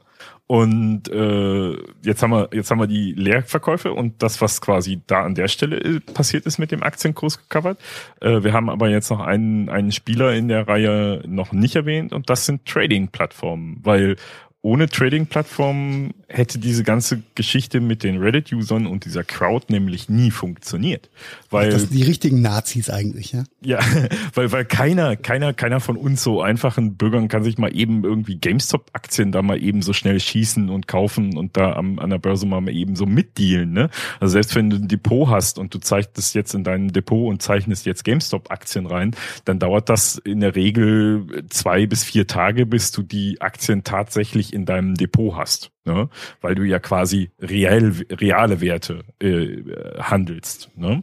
Und äh, jetzt haben wir jetzt haben wir die Leerverkäufe und das, was quasi da an der Stelle äh, passiert ist mit dem Aktienkurs gecovert. Äh, wir haben aber jetzt noch einen einen Spieler in der Reihe noch nicht erwähnt und das sind Trading-Plattformen, weil ohne Trading-Plattformen hätte diese ganze Geschichte mit den Reddit-Usern und dieser Crowd nämlich nie funktioniert. Weil, das sind die richtigen Nazis eigentlich, ja? Ja, weil, weil keiner, keiner, keiner von uns so einfachen Bürgern kann sich mal eben irgendwie GameStop-Aktien da mal eben so schnell schießen und kaufen und da am, an der Börse mal eben so mitdealen, ne? Also selbst wenn du ein Depot hast und du zeichnest jetzt in deinem Depot und zeichnest jetzt GameStop-Aktien rein, dann dauert das in der Regel zwei bis vier Tage, bis du die Aktien tatsächlich in deinem Depot hast ne? Weil du ja quasi real, reale Werte äh, handelst. Ne?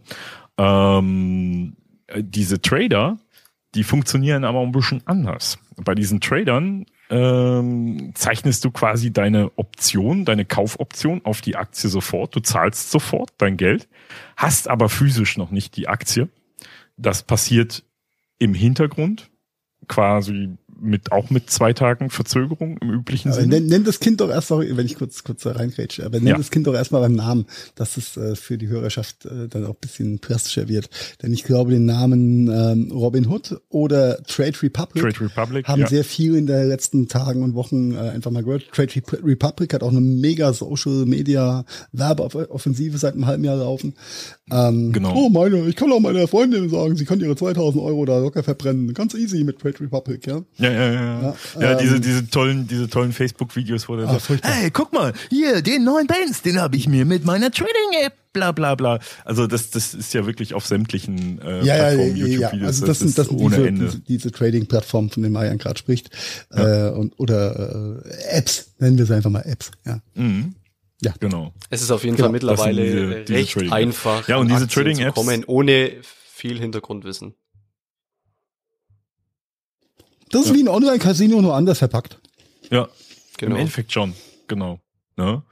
Ähm, diese Trader, die funktionieren aber ein bisschen anders. Bei diesen Tradern ähm, zeichnest du quasi deine Option, deine Kaufoption auf die Aktie sofort. Du zahlst sofort dein Geld, hast aber physisch noch nicht die Aktie. Das passiert im Hintergrund, quasi mit auch mit zwei Tagen Verzögerung im üblichen Sinne. Nenn, nenn das Kind doch erst, sorry, wenn ich kurz kurz da reingrätsche, aber nenn ja. das Kind doch erstmal beim Namen, dass es äh, für die Hörerschaft äh, dann auch ein bisschen drastischer wird. Denn ich glaube, den Namen ähm, Robin Hood oder Trade Republic, Trade Republic haben ja. sehr viel in den letzten Tagen und Wochen äh, einfach mal gehört. Trade Republic hat auch eine mega Social Media Werbeoffensive seit einem halben Jahr laufen. Ähm, genau. Oh, meine, ich kann auch meiner Freundin sagen, sie kann ihre 2000 Euro da locker verbrennen. Ganz easy mit Trade Republic, ja. Ja, ja, ja. Ja, ja ähm, diese, diese tollen, diese tollen Facebook-Videos, wo der sagt, hey, guck mal, hier, den neuen Bands, den habe ich mir mit meiner Trading-App bla bla bla. Also das, das ist ja wirklich auf sämtlichen äh, ja, Plattformen, ja, YouTube-Videos. Ja, also das, das sind, das sind ohne diese, Ende. diese Trading-Plattformen, von denen Marian gerade spricht. Ja. Äh, und, oder äh, Apps, nennen wir sie einfach mal Apps, ja. Mhm. Ja, genau. Es ist auf jeden genau. Fall mittlerweile diese, diese recht Trading. einfach, ja, und diese Trading-Apps kommen ohne viel Hintergrundwissen. Das ist ja. wie ein Online-Casino nur anders verpackt. Ja, genau. im Endeffekt schon, genau. Ne?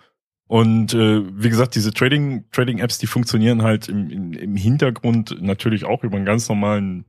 Und äh, wie gesagt, diese Trading Trading Apps, die funktionieren halt im, im, im Hintergrund natürlich auch über einen ganz normalen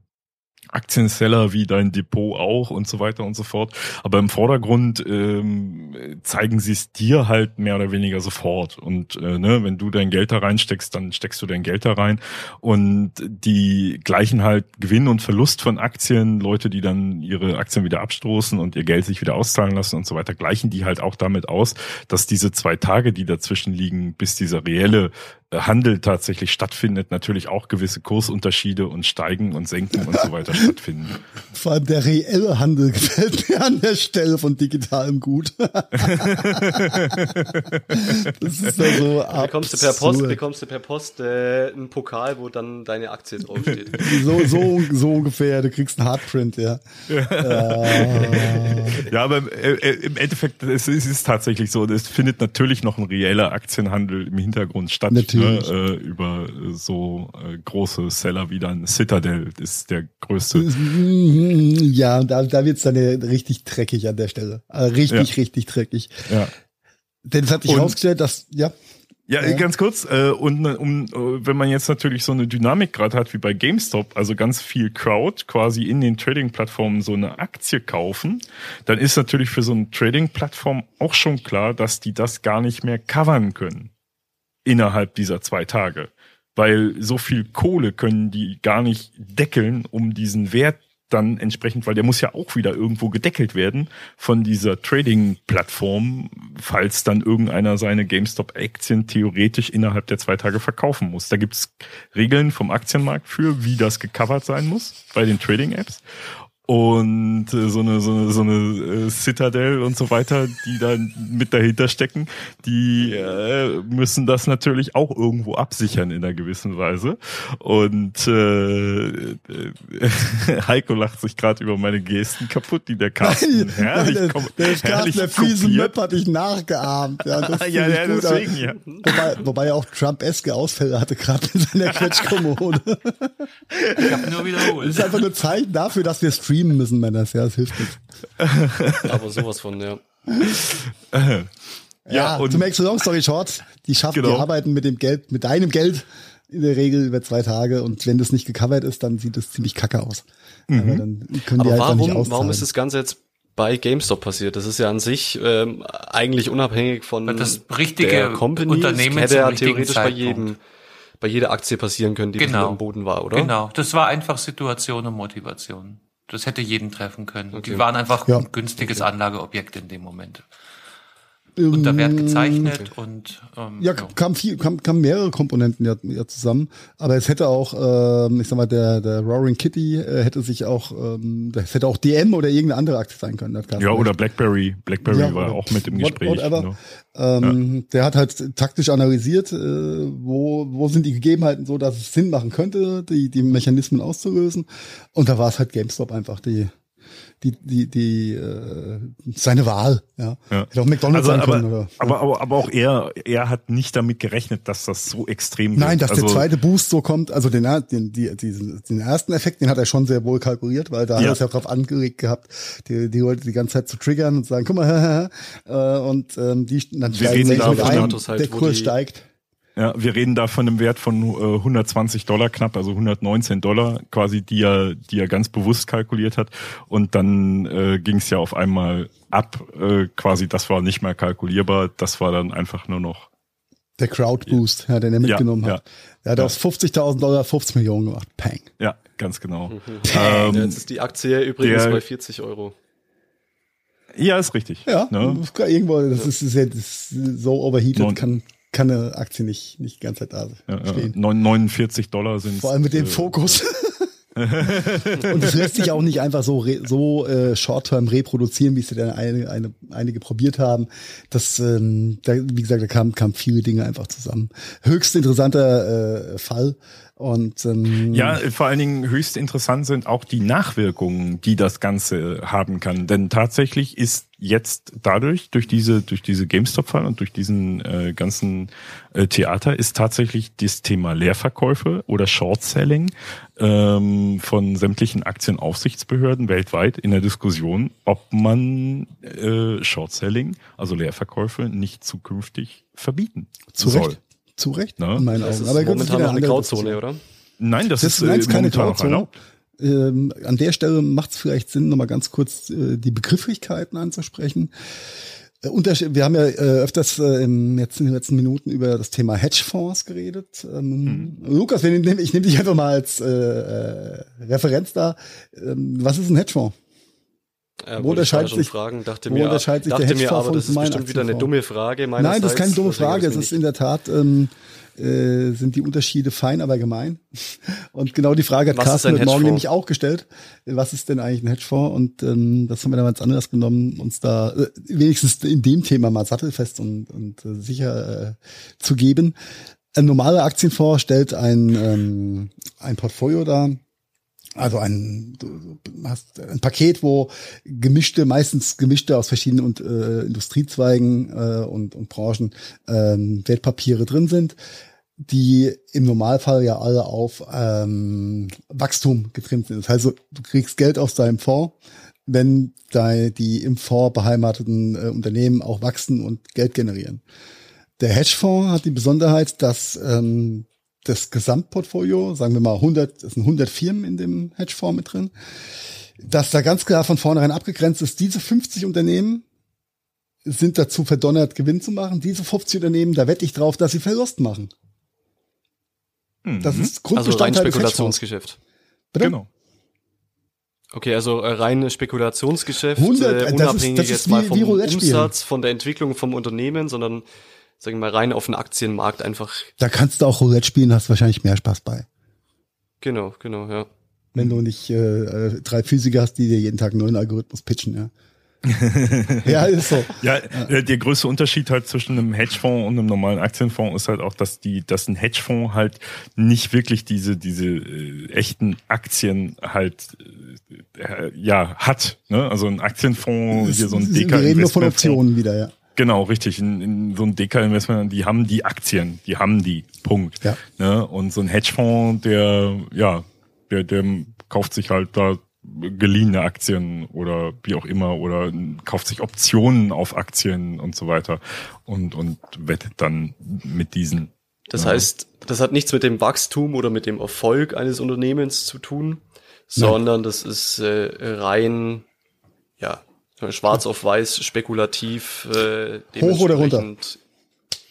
Aktienseller wie dein Depot auch und so weiter und so fort. Aber im Vordergrund ähm, zeigen sie es dir halt mehr oder weniger sofort. Und äh, ne, wenn du dein Geld da reinsteckst, dann steckst du dein Geld da rein. Und die gleichen halt Gewinn und Verlust von Aktien, Leute, die dann ihre Aktien wieder abstoßen und ihr Geld sich wieder auszahlen lassen und so weiter, gleichen die halt auch damit aus, dass diese zwei Tage, die dazwischen liegen, bis dieser reelle Handel tatsächlich stattfindet, natürlich auch gewisse Kursunterschiede und Steigen und Senken und so weiter stattfinden. Vor allem der reelle Handel gefällt mir an der Stelle von digitalem Gut. das ist ja so bekommst du per Post, bekommst du per Post äh, einen Pokal, wo dann deine Aktie draufsteht. so, so, so ungefähr, du kriegst einen Hardprint, ja. äh. Ja, aber äh, äh, im Endeffekt, es ist, es ist tatsächlich so, es findet natürlich noch ein reeller Aktienhandel im Hintergrund statt. Natürlich ne, äh, über so äh, große Seller wie dann Citadel ist der größte. Ja, da, da wird's dann richtig dreckig an der Stelle. Also richtig, ja. richtig dreckig. Ja. Denn es hat sich herausgestellt, dass, ja. Ja, ja, ganz kurz. Äh, und um, wenn man jetzt natürlich so eine Dynamik gerade hat wie bei GameStop, also ganz viel Crowd quasi in den Trading-Plattformen so eine Aktie kaufen, dann ist natürlich für so eine Trading-Plattform auch schon klar, dass die das gar nicht mehr covern können innerhalb dieser zwei Tage. Weil so viel Kohle können die gar nicht deckeln, um diesen Wert dann entsprechend, weil der muss ja auch wieder irgendwo gedeckelt werden von dieser Trading-Plattform, falls dann irgendeiner seine GameStop-Aktien theoretisch innerhalb der zwei Tage verkaufen muss. Da gibt's Regeln vom Aktienmarkt für, wie das gecovert sein muss bei den Trading-Apps und äh, so eine so eine so eine äh, Citadel und so weiter, die da mit dahinter stecken, die äh, müssen das natürlich auch irgendwo absichern in einer gewissen Weise. Und äh, äh Heiko lacht sich gerade über meine Gesten kaputt, die der Carsten herrlich der, der, herrlich der fiese Möp hat ich nachgeahmt. Ja, das ja, ja gut, deswegen, ja. Wobei, wobei er auch Trump-eske Ausfälle hatte gerade in seiner Quetschkommode. ich habe nur wiederholt. Das ist einfach nur Zeichen dafür, dass wir streamen streamen müssen, Männers, ja, das hilft nichts. Aber sowas von, ja. ja, ja und to make the long story short, die schaffen, genau. die arbeiten mit dem Geld, mit deinem Geld in der Regel über zwei Tage und wenn das nicht gecovert ist, dann sieht es ziemlich kacke aus. Mhm. Aber dann können die Aber halt warum, nicht warum ist das Ganze jetzt bei GameStop passiert? Das ist ja an sich ähm, eigentlich unabhängig von das richtige der Company. Unternehmen hätte ja theoretisch bei jedem bei jeder Aktie passieren können, die genau. am Boden war, oder? Genau, das war einfach Situation und Motivation. Das hätte jeden treffen können. Okay. Die waren einfach ja. ein günstiges okay. Anlageobjekt in dem Moment. Unter Wert gezeichnet okay. und ähm, ja, ja, kam viel, kam, kam mehrere Komponenten ja, ja zusammen, aber es hätte auch, ähm, ich sag mal, der der Roaring Kitty äh, hätte sich auch, ähm, das hätte auch DM oder irgendeine andere Aktie sein können. ja, oder BlackBerry, BlackBerry ja, war auch mit im Gespräch. Whatever. Ne? Ähm, ja. Der hat halt taktisch analysiert, äh, wo wo sind die Gegebenheiten so, dass es Sinn machen könnte, die die Mechanismen auszulösen, und da war es halt GameStop einfach die die, die, die, äh, seine Wahl. Ja. ja. Hätte auch McDonalds also, sein können. Oder, aber, aber, aber auch er, er hat nicht damit gerechnet, dass das so extrem wird. Nein, dass also, der zweite Boost so kommt. Also den, den, die, diesen, den ersten Effekt, den hat er schon sehr wohl kalkuliert, weil da ja. hat er es ja drauf angeregt gehabt, die, die Leute die ganze Zeit zu triggern und sagen, guck mal, äh, und ähm, die dann Wir steigen sich ein, halt, der Kurs steigt. Ja, wir reden da von einem Wert von äh, 120 Dollar knapp, also 119 Dollar quasi, die er, die er ganz bewusst kalkuliert hat. Und dann äh, ging es ja auf einmal ab, äh, quasi, das war nicht mehr kalkulierbar, das war dann einfach nur noch der Crowdboost, ja, den er mitgenommen ja, hat. Ja, er hat ja. aus 50.000 Dollar 50 Millionen gemacht. Pang. Ja, ganz genau. Mhm. Ähm, Jetzt ist die Aktie übrigens der, bei 40 Euro. Ja, ist richtig. Ja, ne? irgendwo, das ist, ist, ist so overheated, non, kann, kann eine Aktie nicht, nicht die ganze Zeit da stehen. Ja, 49 Dollar sind Vor allem mit dem äh, Fokus. und das lässt sich auch nicht einfach so so äh, short-term reproduzieren, wie es dann eine, eine, einige probiert haben. Das, ähm, da, wie gesagt, da kamen kam viele Dinge einfach zusammen. Höchst interessanter äh, Fall. Und ähm, ja, vor allen Dingen höchst interessant sind auch die Nachwirkungen, die das Ganze haben kann. Denn tatsächlich ist jetzt dadurch, durch diese, durch diese GameStop-Fall und durch diesen äh, ganzen äh, Theater, ist tatsächlich das Thema Leerverkäufe oder Short-Selling ähm, von sämtlichen Aktienaufsichtsbehörden weltweit in der Diskussion, ob man äh, Short-Selling, also Leerverkäufe, nicht zukünftig verbieten Zu soll. Recht. Zu Recht, ne? in meinen das Augen. Aber ist momentan noch eine Grauzone, oder? Nein, das, das ist, ist äh, keine Grauzone. Ähm, an der Stelle macht es vielleicht Sinn, nochmal ganz kurz äh, die Begrifflichkeiten anzusprechen. Äh, wir haben ja äh, öfters äh, im, jetzt in den letzten Minuten über das Thema Hedgefonds geredet. Ähm, hm. Lukas, ich nehme ich nehm dich einfach mal als Referenz da. Ähm, was ist ein Hedgefonds? Ja, wo unterscheidet sich, fragen, dachte wo mir, unterscheidet sich der mir aber, das ist bestimmt wieder eine dumme Frage. Nein, das ist keine dumme Frage. Es ist in der Tat, ähm, äh, sind die Unterschiede fein, aber gemein. Und genau die Frage hat Was Carsten heute Morgen nämlich auch gestellt. Was ist denn eigentlich ein Hedgefonds? Und ähm, das haben wir dann ganz anders genommen, uns da äh, wenigstens in dem Thema mal sattelfest und, und äh, sicher äh, zu geben. Ein normaler Aktienfonds stellt ein, ähm, ein Portfolio dar, also ein, du hast ein Paket, wo gemischte, meistens gemischte aus verschiedenen äh, Industriezweigen äh, und, und Branchen ähm, Wertpapiere drin sind, die im Normalfall ja alle auf ähm, Wachstum getrimmt sind. Das heißt, du kriegst Geld aus deinem Fonds, wenn da die im Fonds beheimateten äh, Unternehmen auch wachsen und Geld generieren. Der Hedgefonds hat die Besonderheit, dass ähm, das Gesamtportfolio, sagen wir mal 100, es sind 100 Firmen in dem Hedgefonds mit drin, dass da ganz klar von vornherein abgegrenzt ist, diese 50 Unternehmen sind dazu verdonnert, Gewinn zu machen. Diese 50 Unternehmen, da wette ich drauf, dass sie Verlust machen. Mhm. Das ist Grundbestandteil also rein Spekulationsgeschäft. Genau. Okay, also äh, rein Spekulationsgeschäft, 100, äh, unabhängig ist, jetzt mal vom Umsatz, von der Entwicklung vom Unternehmen, sondern sagen wir mal, rein auf den Aktienmarkt einfach. Da kannst du auch Roulette spielen, hast wahrscheinlich mehr Spaß bei. Genau, genau, ja. Wenn du nicht äh, äh drei Physiker hast, die dir jeden Tag einen neuen Algorithmus pitchen, ja. ja, ist so. Ja, ja, der größte Unterschied halt zwischen einem Hedgefonds und einem normalen Aktienfonds ist halt auch, dass die, dass ein Hedgefonds halt nicht wirklich diese, diese äh, echten Aktien halt äh, ja hat. Ne? Also ein Aktienfonds, hier so ein DK Wir reden nur von Optionen wieder, ja. Genau, richtig. In, in so ein Deka-Investment, die haben die Aktien, die haben die. Punkt. Ja. Ne? Und so ein Hedgefonds, der, ja, der, der kauft sich halt da geliehene Aktien oder wie auch immer oder kauft sich Optionen auf Aktien und so weiter und, und wettet dann mit diesen. Das ja. heißt, das hat nichts mit dem Wachstum oder mit dem Erfolg eines Unternehmens zu tun, sondern das ist äh, rein, ja, Schwarz auf weiß, spekulativ. Äh, Hoch oder runter?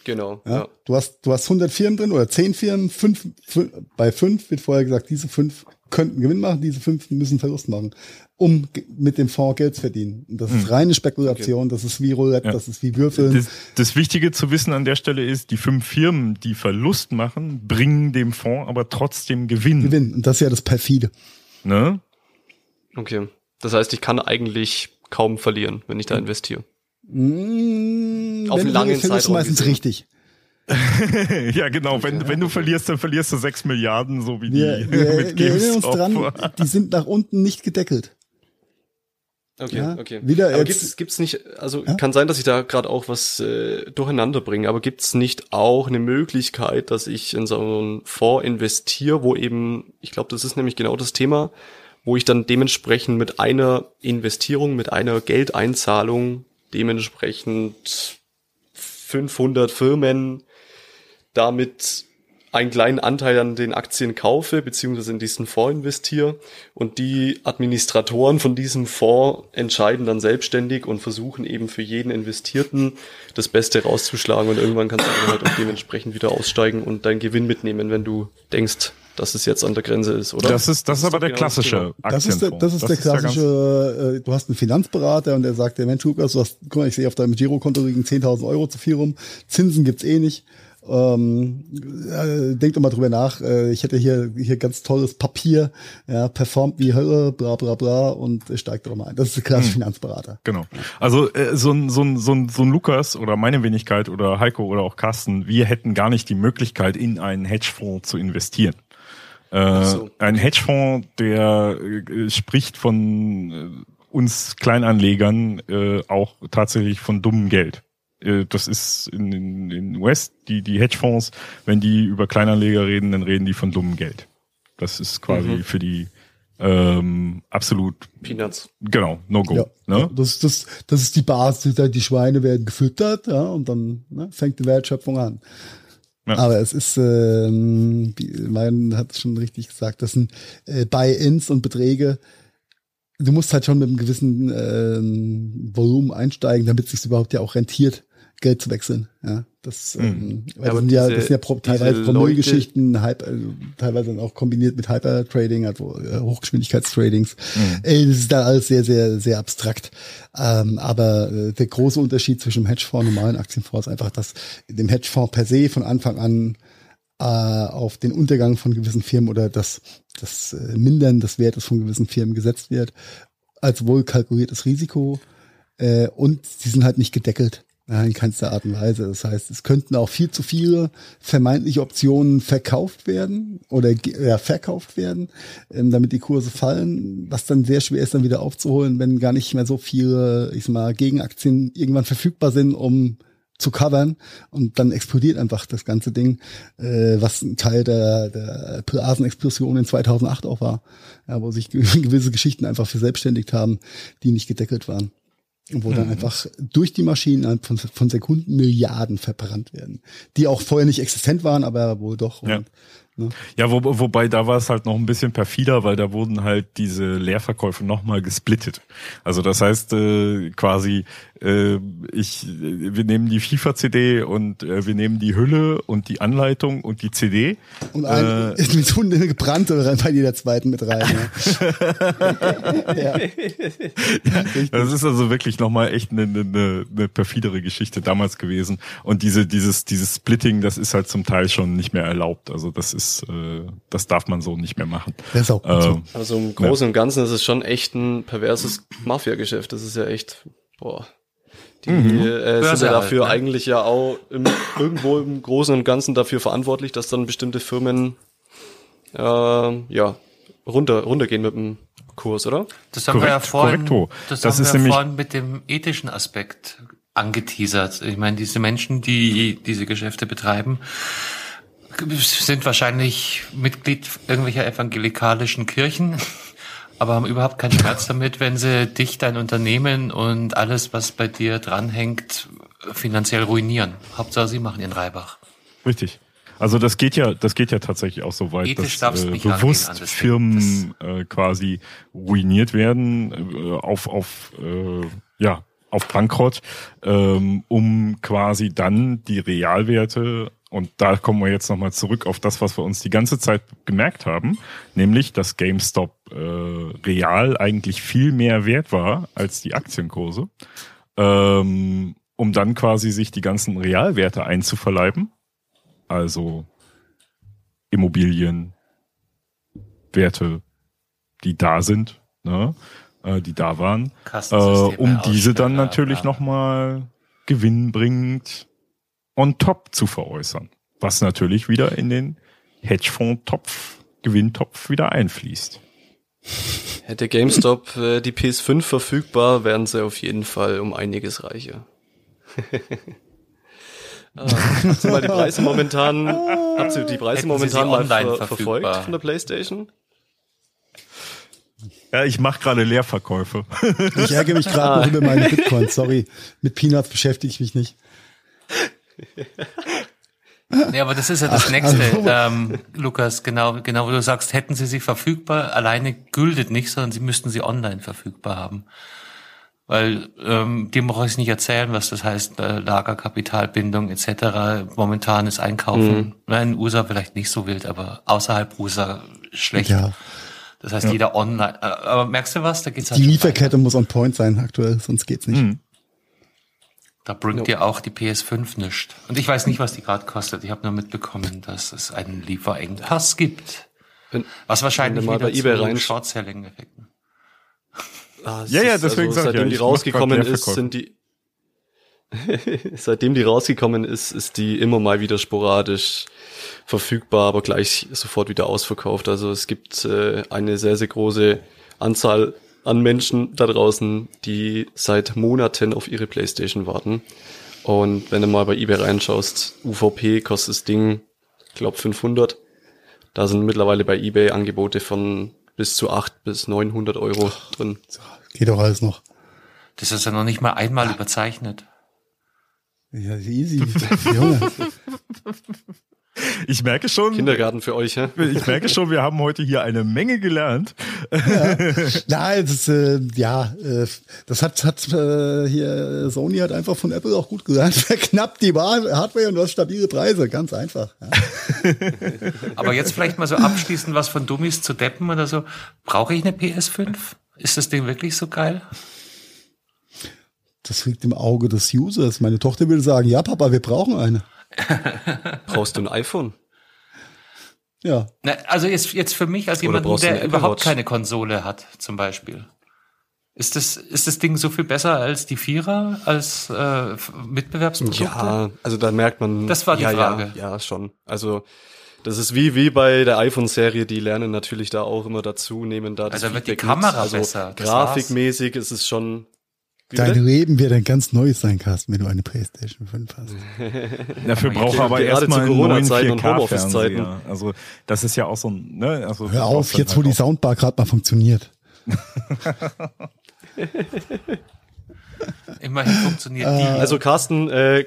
Genau. Ja, ja. Du hast du hast 100 Firmen drin oder 10 Firmen. Fünf, fünf, bei fünf wird vorher gesagt, diese fünf könnten Gewinn machen, diese fünf müssen Verlust machen, um mit dem Fonds Geld zu verdienen. Und das ist hm. reine Spekulation, okay. das ist wie Roulette, ja. das ist wie Würfeln. Das, das Wichtige zu wissen an der Stelle ist, die fünf Firmen, die Verlust machen, bringen dem Fonds aber trotzdem Gewinn. Gewinn. Und das ist ja das perfide. Ne? Okay. Das heißt, ich kann eigentlich kaum verlieren, wenn ich da investiere. Mmh, Auf einen langen Zeitraum. meistens gesehen. richtig. ja, genau. Wenn, ja. wenn du verlierst, dann verlierst du sechs Milliarden, so wie die wir, mit wir erinnern uns dran, die sind nach unten nicht gedeckelt. Okay, ja, okay. Wieder aber gibt's gibt's nicht, also ja? kann sein, dass ich da gerade auch was äh, durcheinander bringe, aber gibt's nicht auch eine Möglichkeit, dass ich in so einen Fonds investiere, wo eben, ich glaube, das ist nämlich genau das Thema, wo ich dann dementsprechend mit einer Investierung, mit einer Geldeinzahlung dementsprechend 500 Firmen damit einen kleinen Anteil an den Aktien kaufe, beziehungsweise in diesen Fonds investiere. Und die Administratoren von diesem Fonds entscheiden dann selbstständig und versuchen eben für jeden Investierten das Beste rauszuschlagen. Und irgendwann kannst du dann halt auch dementsprechend wieder aussteigen und deinen Gewinn mitnehmen, wenn du denkst, dass es jetzt an der Grenze ist, oder? Das ist, das ist aber der genau klassische das ist der, das ist das der klassische, äh, du hast einen Finanzberater und der sagt, der Mensch, Lukas, du hast, guck mal, ich sehe auf deinem Girokonto liegen 10.000 Euro zu viel rum, Zinsen gibt's eh nicht ähm, äh, denkt doch mal drüber nach. Äh, ich hätte hier hier ganz tolles Papier, ja, performt wie Hölle, bla bla bla und steigt doch mal ein. Das ist der klassische hm. Finanzberater. Genau. Also äh, so ein so ein so ein so ein Lukas oder meine Wenigkeit oder Heiko oder auch Carsten, wir hätten gar nicht die Möglichkeit in einen Hedgefonds zu investieren. Äh, so. Ein Hedgefonds, der äh, spricht von äh, uns Kleinanlegern äh, auch tatsächlich von dummem Geld. Das ist in, in, in West, die, die Hedgefonds, wenn die über Kleinanleger reden, dann reden die von dummem Geld. Das ist quasi mhm. für die ähm, absolut Peanuts. Genau, no go. Ja, ne? das, das, das ist die Basis, die Schweine werden gefüttert, ja, und dann ne, fängt die Wertschöpfung an. Ja. Aber es ist, ähm, mein hat es schon richtig gesagt, das sind äh, Buy-ins und Beträge, du musst halt schon mit einem gewissen ähm, Volumen einsteigen, damit es sich überhaupt ja auch rentiert, Geld zu wechseln. Ja, das, mhm. ähm, das, sind ja, das sind ja pro, teilweise Promille-Geschichten, also teilweise dann auch kombiniert mit Hyper-Trading, also äh, Hochgeschwindigkeitstradings. Mhm. Äh, das ist da alles sehr, sehr, sehr abstrakt. Ähm, aber äh, der große Unterschied zwischen dem Hedgefonds und normalen Aktienfonds ist einfach, dass dem Hedgefonds per se von Anfang an äh, auf den Untergang von gewissen Firmen oder das, das äh, Mindern des Wertes von gewissen Firmen gesetzt wird, als wohl kalkuliertes Risiko. Äh, und sie sind halt nicht gedeckelt. Ja, in keinster Art und Weise. Das heißt, es könnten auch viel zu viele vermeintliche Optionen verkauft werden oder ja, verkauft werden, ähm, damit die Kurse fallen, was dann sehr schwer ist, dann wieder aufzuholen, wenn gar nicht mehr so viele, ich sag mal, Gegenaktien irgendwann verfügbar sind, um zu covern und dann explodiert einfach das ganze Ding, äh, was ein Teil der, der Blasenexplosion in 2008 auch war, ja, wo sich gewisse Geschichten einfach verselbstständigt haben, die nicht gedeckelt waren. Und wo mhm. dann einfach durch die Maschinen von, von Sekunden Milliarden verbrannt werden, die auch vorher nicht existent waren, aber wohl doch. Ja. Und Ne? Ja, wo, wobei da war es halt noch ein bisschen perfider, weil da wurden halt diese Leerverkäufe nochmal gesplittet. Also das heißt äh, quasi, äh, ich, wir nehmen die FIFA-CD und äh, wir nehmen die Hülle und die Anleitung und die CD. Und ein, äh, mit Hunde gebrannt oder bei jeder zweiten mit rein. Ja. ja. ja das ist also wirklich nochmal echt eine, eine, eine perfidere Geschichte damals gewesen. Und diese, dieses, dieses Splitting, das ist halt zum Teil schon nicht mehr erlaubt. Also das ist ist, äh, das darf man so nicht mehr machen. Das ist auch gut so. Ähm, also im Großen ja. und Ganzen ist es schon echt ein perverses Mafia-Geschäft. Das ist ja echt, boah. Die mhm. äh, sind ja dafür halt, ne? eigentlich ja auch im, irgendwo im Großen und Ganzen dafür verantwortlich, dass dann bestimmte Firmen äh, ja runter runtergehen mit dem Kurs, oder? Das haben Korrekt, wir ja vorhin, korrekto. das, das haben wir vorhin mit dem ethischen Aspekt angeteasert. Ich meine, diese Menschen, die diese Geschäfte betreiben, sind wahrscheinlich Mitglied irgendwelcher evangelikalischen Kirchen, aber haben überhaupt keinen Schmerz damit, wenn sie dich, dein Unternehmen und alles, was bei dir dranhängt, finanziell ruinieren. Hauptsache, sie machen ihren Reibach. Richtig. Also das geht ja, das geht ja tatsächlich auch so weit, Ethisch dass äh, bewusst Firmen äh, quasi ruiniert werden äh, auf auf äh, ja auf Bankrott, ähm, um quasi dann die Realwerte und da kommen wir jetzt nochmal zurück auf das, was wir uns die ganze Zeit gemerkt haben, nämlich, dass GameStop äh, real eigentlich viel mehr wert war als die Aktienkurse, ähm, um dann quasi sich die ganzen Realwerte einzuverleiben, also Immobilien, Werte, die da sind, ne, äh, die da waren, äh, um diese dann natürlich ja. nochmal gewinnbringend on top zu veräußern. Was natürlich wieder in den Hedgefonds-Topf, Gewinntopf wieder einfließt. Hätte GameStop äh, die PS5 verfügbar, wären sie auf jeden Fall um einiges reicher. ah, habt ihr mal die Preise momentan, habt ihr die Preise momentan mal ver verfolgt von der PlayStation? Ja, ich mache gerade Leerverkäufe. Ich ärgere mich gerade ah. noch über meine Bitcoins, sorry. Mit Peanuts beschäftige ich mich nicht. Nee, aber das ist ja das Nächste, ähm, Lukas, genau, genau, wo du sagst, hätten sie sie verfügbar, alleine gültet nicht, sondern sie müssten sie online verfügbar haben. Weil ähm, dem brauche ich nicht erzählen, was das heißt, äh, Lagerkapitalbindung etc. Momentan ist Einkaufen, mhm. in USA vielleicht nicht so wild, aber außerhalb USA schlecht. Ja. Das heißt, ja. jeder online. Äh, aber merkst du was? Da geht's halt Die Lieferkette muss on point sein aktuell, sonst geht's nicht. Mhm. Da bringt no. dir auch die PS5 nichts. Und ich weiß nicht, was die gerade kostet. Ich habe nur mitbekommen, dass es einen Lieferengpass gibt. Wenn, was wahrscheinlich wieder bei eBay rein Short-Selling-Effekten. Ah, ja, ja, deswegen also, seitdem ja, die rausgekommen ist, sind die seitdem die rausgekommen ist, ist die immer mal wieder sporadisch verfügbar, aber gleich sofort wieder ausverkauft. Also es gibt äh, eine sehr, sehr große Anzahl an Menschen da draußen, die seit Monaten auf ihre Playstation warten. Und wenn du mal bei eBay reinschaust, UVP kostet das Ding, glaub 500. Da sind mittlerweile bei eBay Angebote von bis zu 8 bis 900 Euro drin. Geht doch alles noch. Das ist ja noch nicht mal einmal überzeichnet. Ja, easy. Junge. Ich merke schon. Kindergarten für euch, hä? Ich merke schon, wir haben heute hier eine Menge gelernt. Ja, Nein, das, äh, ja, äh, das hat, hat äh, hier Sony hat einfach von Apple auch gut gelernt. Verknappt die Hardware und du hast stabile Preise, ganz einfach. Ja. Aber jetzt vielleicht mal so abschließend was von Dummies zu Deppen oder so. Brauche ich eine PS5? Ist das Ding wirklich so geil? Das liegt im Auge des Users. Meine Tochter würde sagen, ja, Papa, wir brauchen eine. Brauchst du ein iPhone? Ja. Na, also jetzt, jetzt für mich als jemand, der überhaupt keine Konsole hat, zum Beispiel. Ist das, ist das Ding so viel besser als die Vierer, als äh, Mitbewerbsprodukte? Ja, also da merkt man. Das war die ja, Frage. Ja, ja, schon. Also das ist wie wie bei der iPhone-Serie, die lernen natürlich da auch immer dazu, nehmen da das Also wird die Kamera also besser. Grafikmäßig ist es schon Dein Leben wird ein ganz neues sein, Carsten, wenn du eine Playstation 5 hast. Dafür braucht er aber erstmal einen neuen 4K-Fernseher. Also das ist ja auch so ein... Ne? Also, Hör auf, jetzt halt wo die Soundbar gerade mal funktioniert. Immerhin funktioniert die. Also Carsten, äh,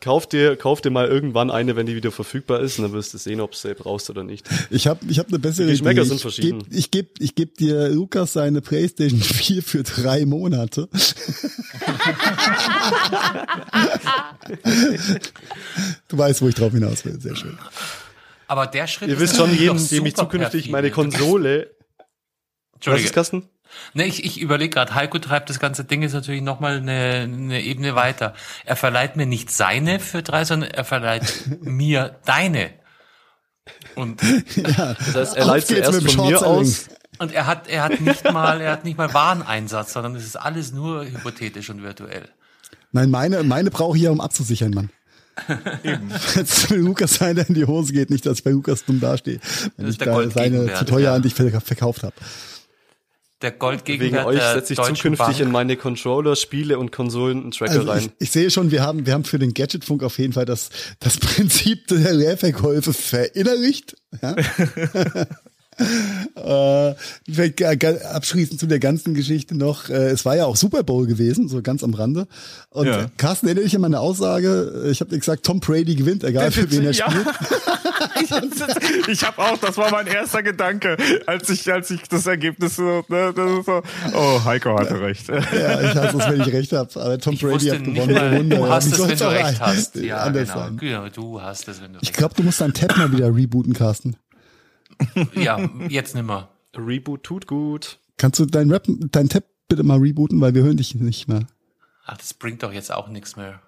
Kauf dir, kauf dir mal irgendwann eine, wenn die wieder verfügbar ist, und dann wirst du sehen, ob du sie brauchst oder nicht. Ich habe ich hab eine bessere die Geschmäcker Idee. sind verschieden. Ich gebe ich geb, ich geb dir Lukas seine Playstation 4 für drei Monate. du weißt, wo ich drauf hinaus will. Sehr schön. Aber der Schritt Ihr wisst schon, jedem, dem ich zukünftig perfide. meine Konsole. Was ist, Carsten? Ne, ich, ich überlege gerade, Heiko treibt das ganze Ding jetzt natürlich nochmal eine, eine Ebene weiter. Er verleiht mir nicht seine für drei, sondern er verleiht mir deine. Und ja, das heißt, er leiht zuerst von mir aus. Und er hat, er hat nicht mal, er hat nicht mal Wareneinsatz, sondern es ist alles nur hypothetisch und virtuell. Nein, meine, meine brauche ich ja, um abzusichern, Mann. Eben. Jetzt will Lukas seine in die Hose geht, nicht, dass ich bei Lukas dumm dastehe, wenn ich da seine zu teuer ja. an dich verkauft habe der Goldgegenwert Wegen euch setze ich zukünftig Bank. in meine Controller, Spiele und Konsolen einen Tracker also rein. Ich, ich, sehe schon, wir haben, wir haben für den Gadgetfunk auf jeden Fall das, das Prinzip der Leerverkäufe verinnerlicht. Ja? äh, abschließend zu der ganzen Geschichte noch, äh, es war ja auch Super Bowl gewesen, so ganz am Rande. Und ja. Carsten, erinnere dich an meine Aussage, ich habe dir gesagt, Tom Brady gewinnt, egal für wen er ja. spielt. ich habe auch, das war mein erster Gedanke, als ich, als ich das Ergebnis so, ne, das so oh, Heiko hatte recht. ja, ich hasse es, wenn ich recht habe, aber Tom ich Brady hat gewonnen. Mal, Wunder. Du hast es, wenn du recht hast. Ja, genau. Du hast es, wenn du recht Ich glaube, du musst deinen Tab mal wieder rebooten, Carsten. Ja, jetzt nimmer. Reboot tut gut. Kannst du dein Rap, dein Tab bitte mal rebooten, weil wir hören dich nicht mehr. Ach, das bringt doch jetzt auch nichts mehr.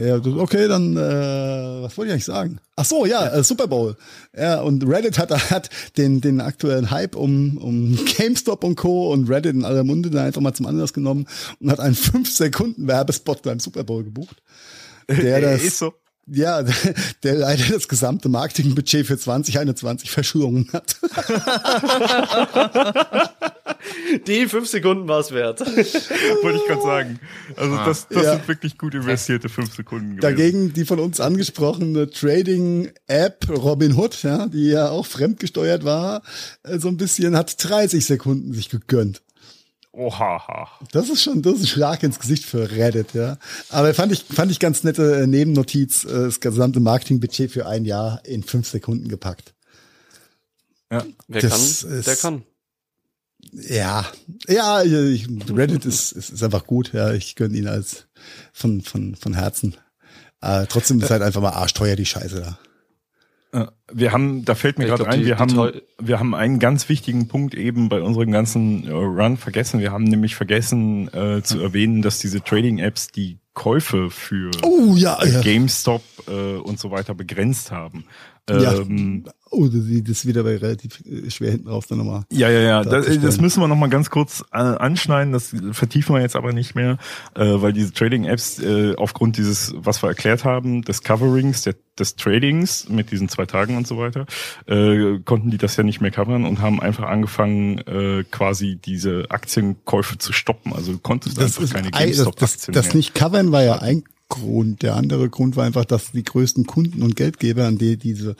Ja, okay, dann äh, was wollte ich eigentlich sagen? Ach so, ja, äh, Super Bowl. Ja, und Reddit hat hat den den aktuellen Hype um um GameStop und Co. und Reddit in aller Munde dann einfach mal zum Anlass genommen und hat einen 5 Sekunden Werbespot beim Super Bowl gebucht. Der das ist so ja, der leider das gesamte Marketingbudget für 2021 verschlungen hat. Die fünf Sekunden war es wert. Wollte ich gerade sagen. Also ah. das, das ja. sind wirklich gut investierte fünf Sekunden. Gewesen. Dagegen die von uns angesprochene Trading-App Robinhood, ja, die ja auch fremdgesteuert war, äh, so ein bisschen hat 30 Sekunden sich gegönnt. Oha. Das ist schon, das ist ein Schlag ins Gesicht für Reddit, ja. Aber fand ich, fand ich ganz nette äh, Nebennotiz, äh, das gesamte Marketingbudget für ein Jahr in fünf Sekunden gepackt. Ja, wer das kann, der kann. Ja, ja, ich, Reddit ist, ist, ist einfach gut, ja. Ich gönne ihn als von, von, von Herzen. Äh, trotzdem ist halt einfach mal arschteuer die Scheiße da. Wir haben, da fällt mir gerade ein, wir haben, wir haben einen ganz wichtigen Punkt eben bei unserem ganzen äh, Run vergessen. Wir haben nämlich vergessen äh, zu erwähnen, dass diese Trading-Apps die Käufe für oh, ja, ja. GameStop äh, und so weiter begrenzt haben. Ähm, ja. Oh, das wieder bei relativ schwer hinten raus dann nochmal. Ja, ja, ja. Das, das, müssen wir nochmal ganz kurz äh, anschneiden. Das vertiefen wir jetzt aber nicht mehr, äh, weil diese Trading-Apps äh, aufgrund dieses, was wir erklärt haben, des Coverings, der, des Tradings mit diesen zwei Tagen und so weiter, äh, konnten die das ja nicht mehr covern und haben einfach angefangen, äh, quasi diese Aktienkäufe zu stoppen. Also du konntest das einfach keine GameStop-Aktien Das, das, das nicht covern war ja ein Grund. Der andere Grund war einfach, dass die größten Kunden und Geldgeber, an die diese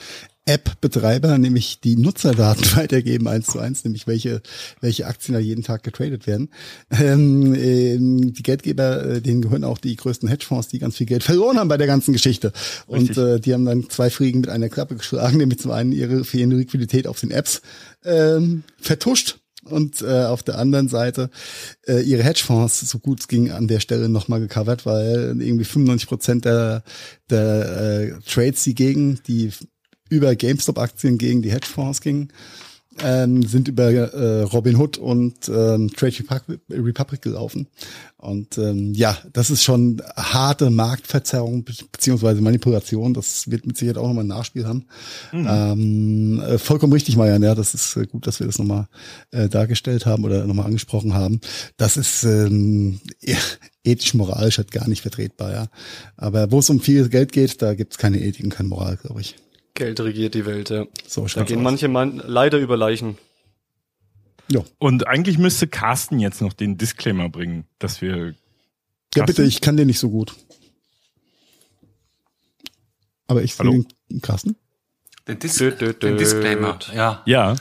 App-Betreiber nämlich die Nutzerdaten weitergeben, eins zu eins, nämlich welche, welche Aktien da jeden Tag getradet werden. Ähm, ähm, die Geldgeber, äh, denen gehören auch die größten Hedgefonds, die ganz viel Geld verloren haben bei der ganzen Geschichte. Und äh, die haben dann zwei Fliegen mit einer Klappe geschlagen, nämlich zum einen ihre fehlende Liquidität auf den Apps ähm, vertuscht und äh, auf der anderen Seite äh, ihre Hedgefonds so gut es ging an der Stelle nochmal gecovert, weil irgendwie 95 Prozent der, der äh, Trades, die gegen die über GameStop-Aktien gegen die Hedgefonds gingen, ähm, sind über äh, Robinhood und ähm, Trade Republic gelaufen. Und ähm, ja, das ist schon harte Marktverzerrung beziehungsweise Manipulation. Das wird mit Sicherheit auch nochmal ein Nachspiel haben. Mhm. Ähm, äh, vollkommen richtig, Marian. Ja, das ist äh, gut, dass wir das nochmal äh, dargestellt haben oder nochmal angesprochen haben. Das ist ähm, ethisch, moralisch halt gar nicht vertretbar. Ja, aber wo es um viel Geld geht, da gibt es keine Ethik und keine Moral, glaube ich. Geld regiert die Welt, ja. So da gehen aus. manche Mann leider über Leichen. Ja. Und eigentlich müsste Carsten jetzt noch den Disclaimer bringen, dass wir. Carsten? Ja, bitte, ich kann den nicht so gut. Aber ich sehe den Carsten. Den, Dis dö, dö, dö. den Disclaimer, ja. Ja.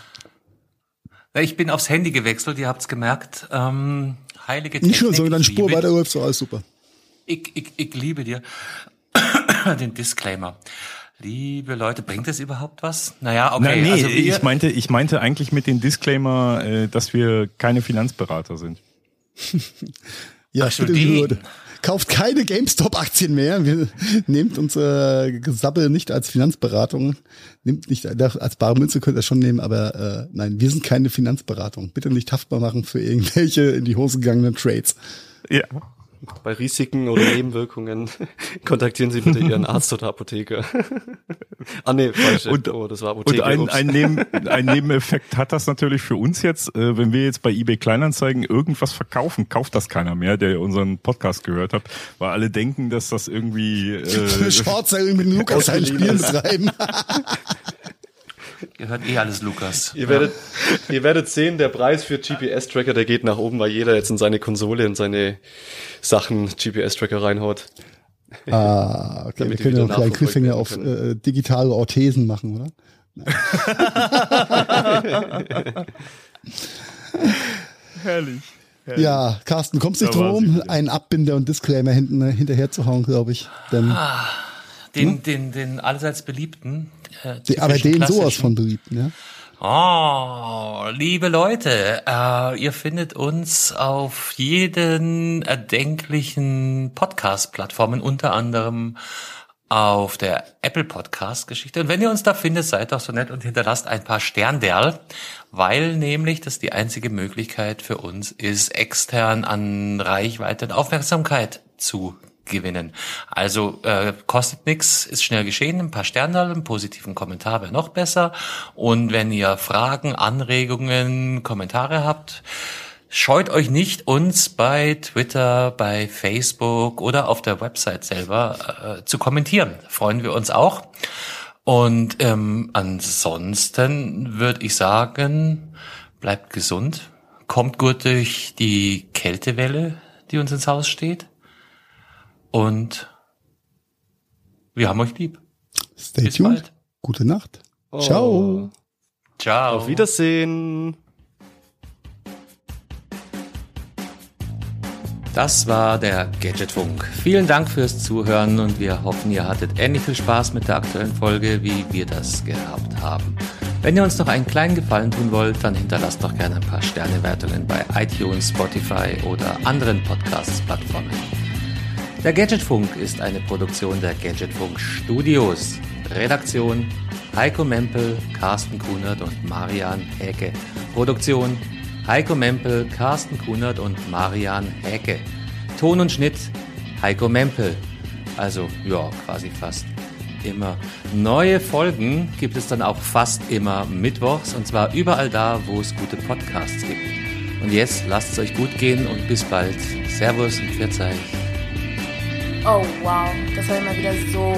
Ich bin aufs Handy gewechselt, ihr habt's gemerkt. Ähm, heilige Technik. Nicht schon, sondern Spur weiter läuft so alles super. Ich, ich, ich liebe dir den Disclaimer. Liebe Leute, bringt das überhaupt was? Naja, okay. Nein, nee, also ich meinte, ich meinte eigentlich mit dem Disclaimer, äh, dass wir keine Finanzberater sind. ja, Ach, bitte, Kauft keine GameStop-Aktien mehr. Wir nehmt unser Gesabbel nicht als Finanzberatung. Nimmt nicht als bare Münze könnt ihr schon nehmen, aber äh, nein, wir sind keine Finanzberatung. Bitte nicht haftbar machen für irgendwelche in die Hose gegangenen Trades. Ja. Bei Risiken oder Nebenwirkungen kontaktieren Sie bitte Ihren Arzt oder Apotheker. ah nee, falsch. Und, oh, das war Apotheker. Und ein, ein, Neben, ein Nebeneffekt hat das natürlich für uns jetzt, äh, wenn wir jetzt bei eBay Kleinanzeigen irgendwas verkaufen, kauft das keiner mehr, der unseren Podcast gehört hat, weil alle denken, dass das irgendwie äh, Shortselling mit Lukas ein Spiel betreiben. Gehört eh alles Lukas. Ihr werdet, ihr werdet sehen, der Preis für GPS-Tracker, der geht nach oben, weil jeder jetzt in seine Konsole und seine Sachen GPS-Tracker reinhaut. Ah, okay. wir können ja noch einen Cliffhanger auf äh, digitale Orthesen machen, oder? Herrlich. Herrlich. Ja, Carsten, kommst du nicht drum, einen Abbinder und Disclaimer hinten hinterher zu hauen, glaube ich. Denn, ah, den, hm? den, den allseits beliebten, äh, aber den sowas von beliebt, ja. Oh, liebe Leute, äh, ihr findet uns auf jeden erdenklichen Podcast-Plattformen, unter anderem auf der Apple Podcast Geschichte. Und wenn ihr uns da findet, seid doch so nett und hinterlasst ein paar Sternderl, weil nämlich das die einzige Möglichkeit für uns ist, extern an Reichweite und Aufmerksamkeit zu gewinnen. Also äh, kostet nix, ist schnell geschehen, ein paar Sterne, einen positiven Kommentar wäre noch besser. Und wenn ihr Fragen, Anregungen, Kommentare habt, scheut euch nicht, uns bei Twitter, bei Facebook oder auf der Website selber äh, zu kommentieren. Freuen wir uns auch. Und ähm, ansonsten würde ich sagen, bleibt gesund, kommt gut durch die Kältewelle, die uns ins Haus steht. Und wir haben euch lieb. Stay Bis tuned. Bald. Gute Nacht. Oh. Ciao. Ciao. Auf Wiedersehen. Das war der Gadgetfunk. Vielen Dank fürs Zuhören und wir hoffen, ihr hattet ähnlich viel Spaß mit der aktuellen Folge, wie wir das gehabt haben. Wenn ihr uns noch einen kleinen Gefallen tun wollt, dann hinterlasst doch gerne ein paar Sternewertungen bei iTunes, Spotify oder anderen Podcasts-Plattformen. Der Gadgetfunk ist eine Produktion der Gadgetfunk Studios. Redaktion Heiko Mempel, Carsten Kunert und Marian Häke. Produktion Heiko Mempel, Carsten Kunert und Marian Häke. Ton und Schnitt Heiko Mempel. Also, ja, quasi fast immer. Neue Folgen gibt es dann auch fast immer mittwochs und zwar überall da, wo es gute Podcasts gibt. Und jetzt lasst es euch gut gehen und bis bald. Servus und Pfiat Oh wow, das war immer wieder so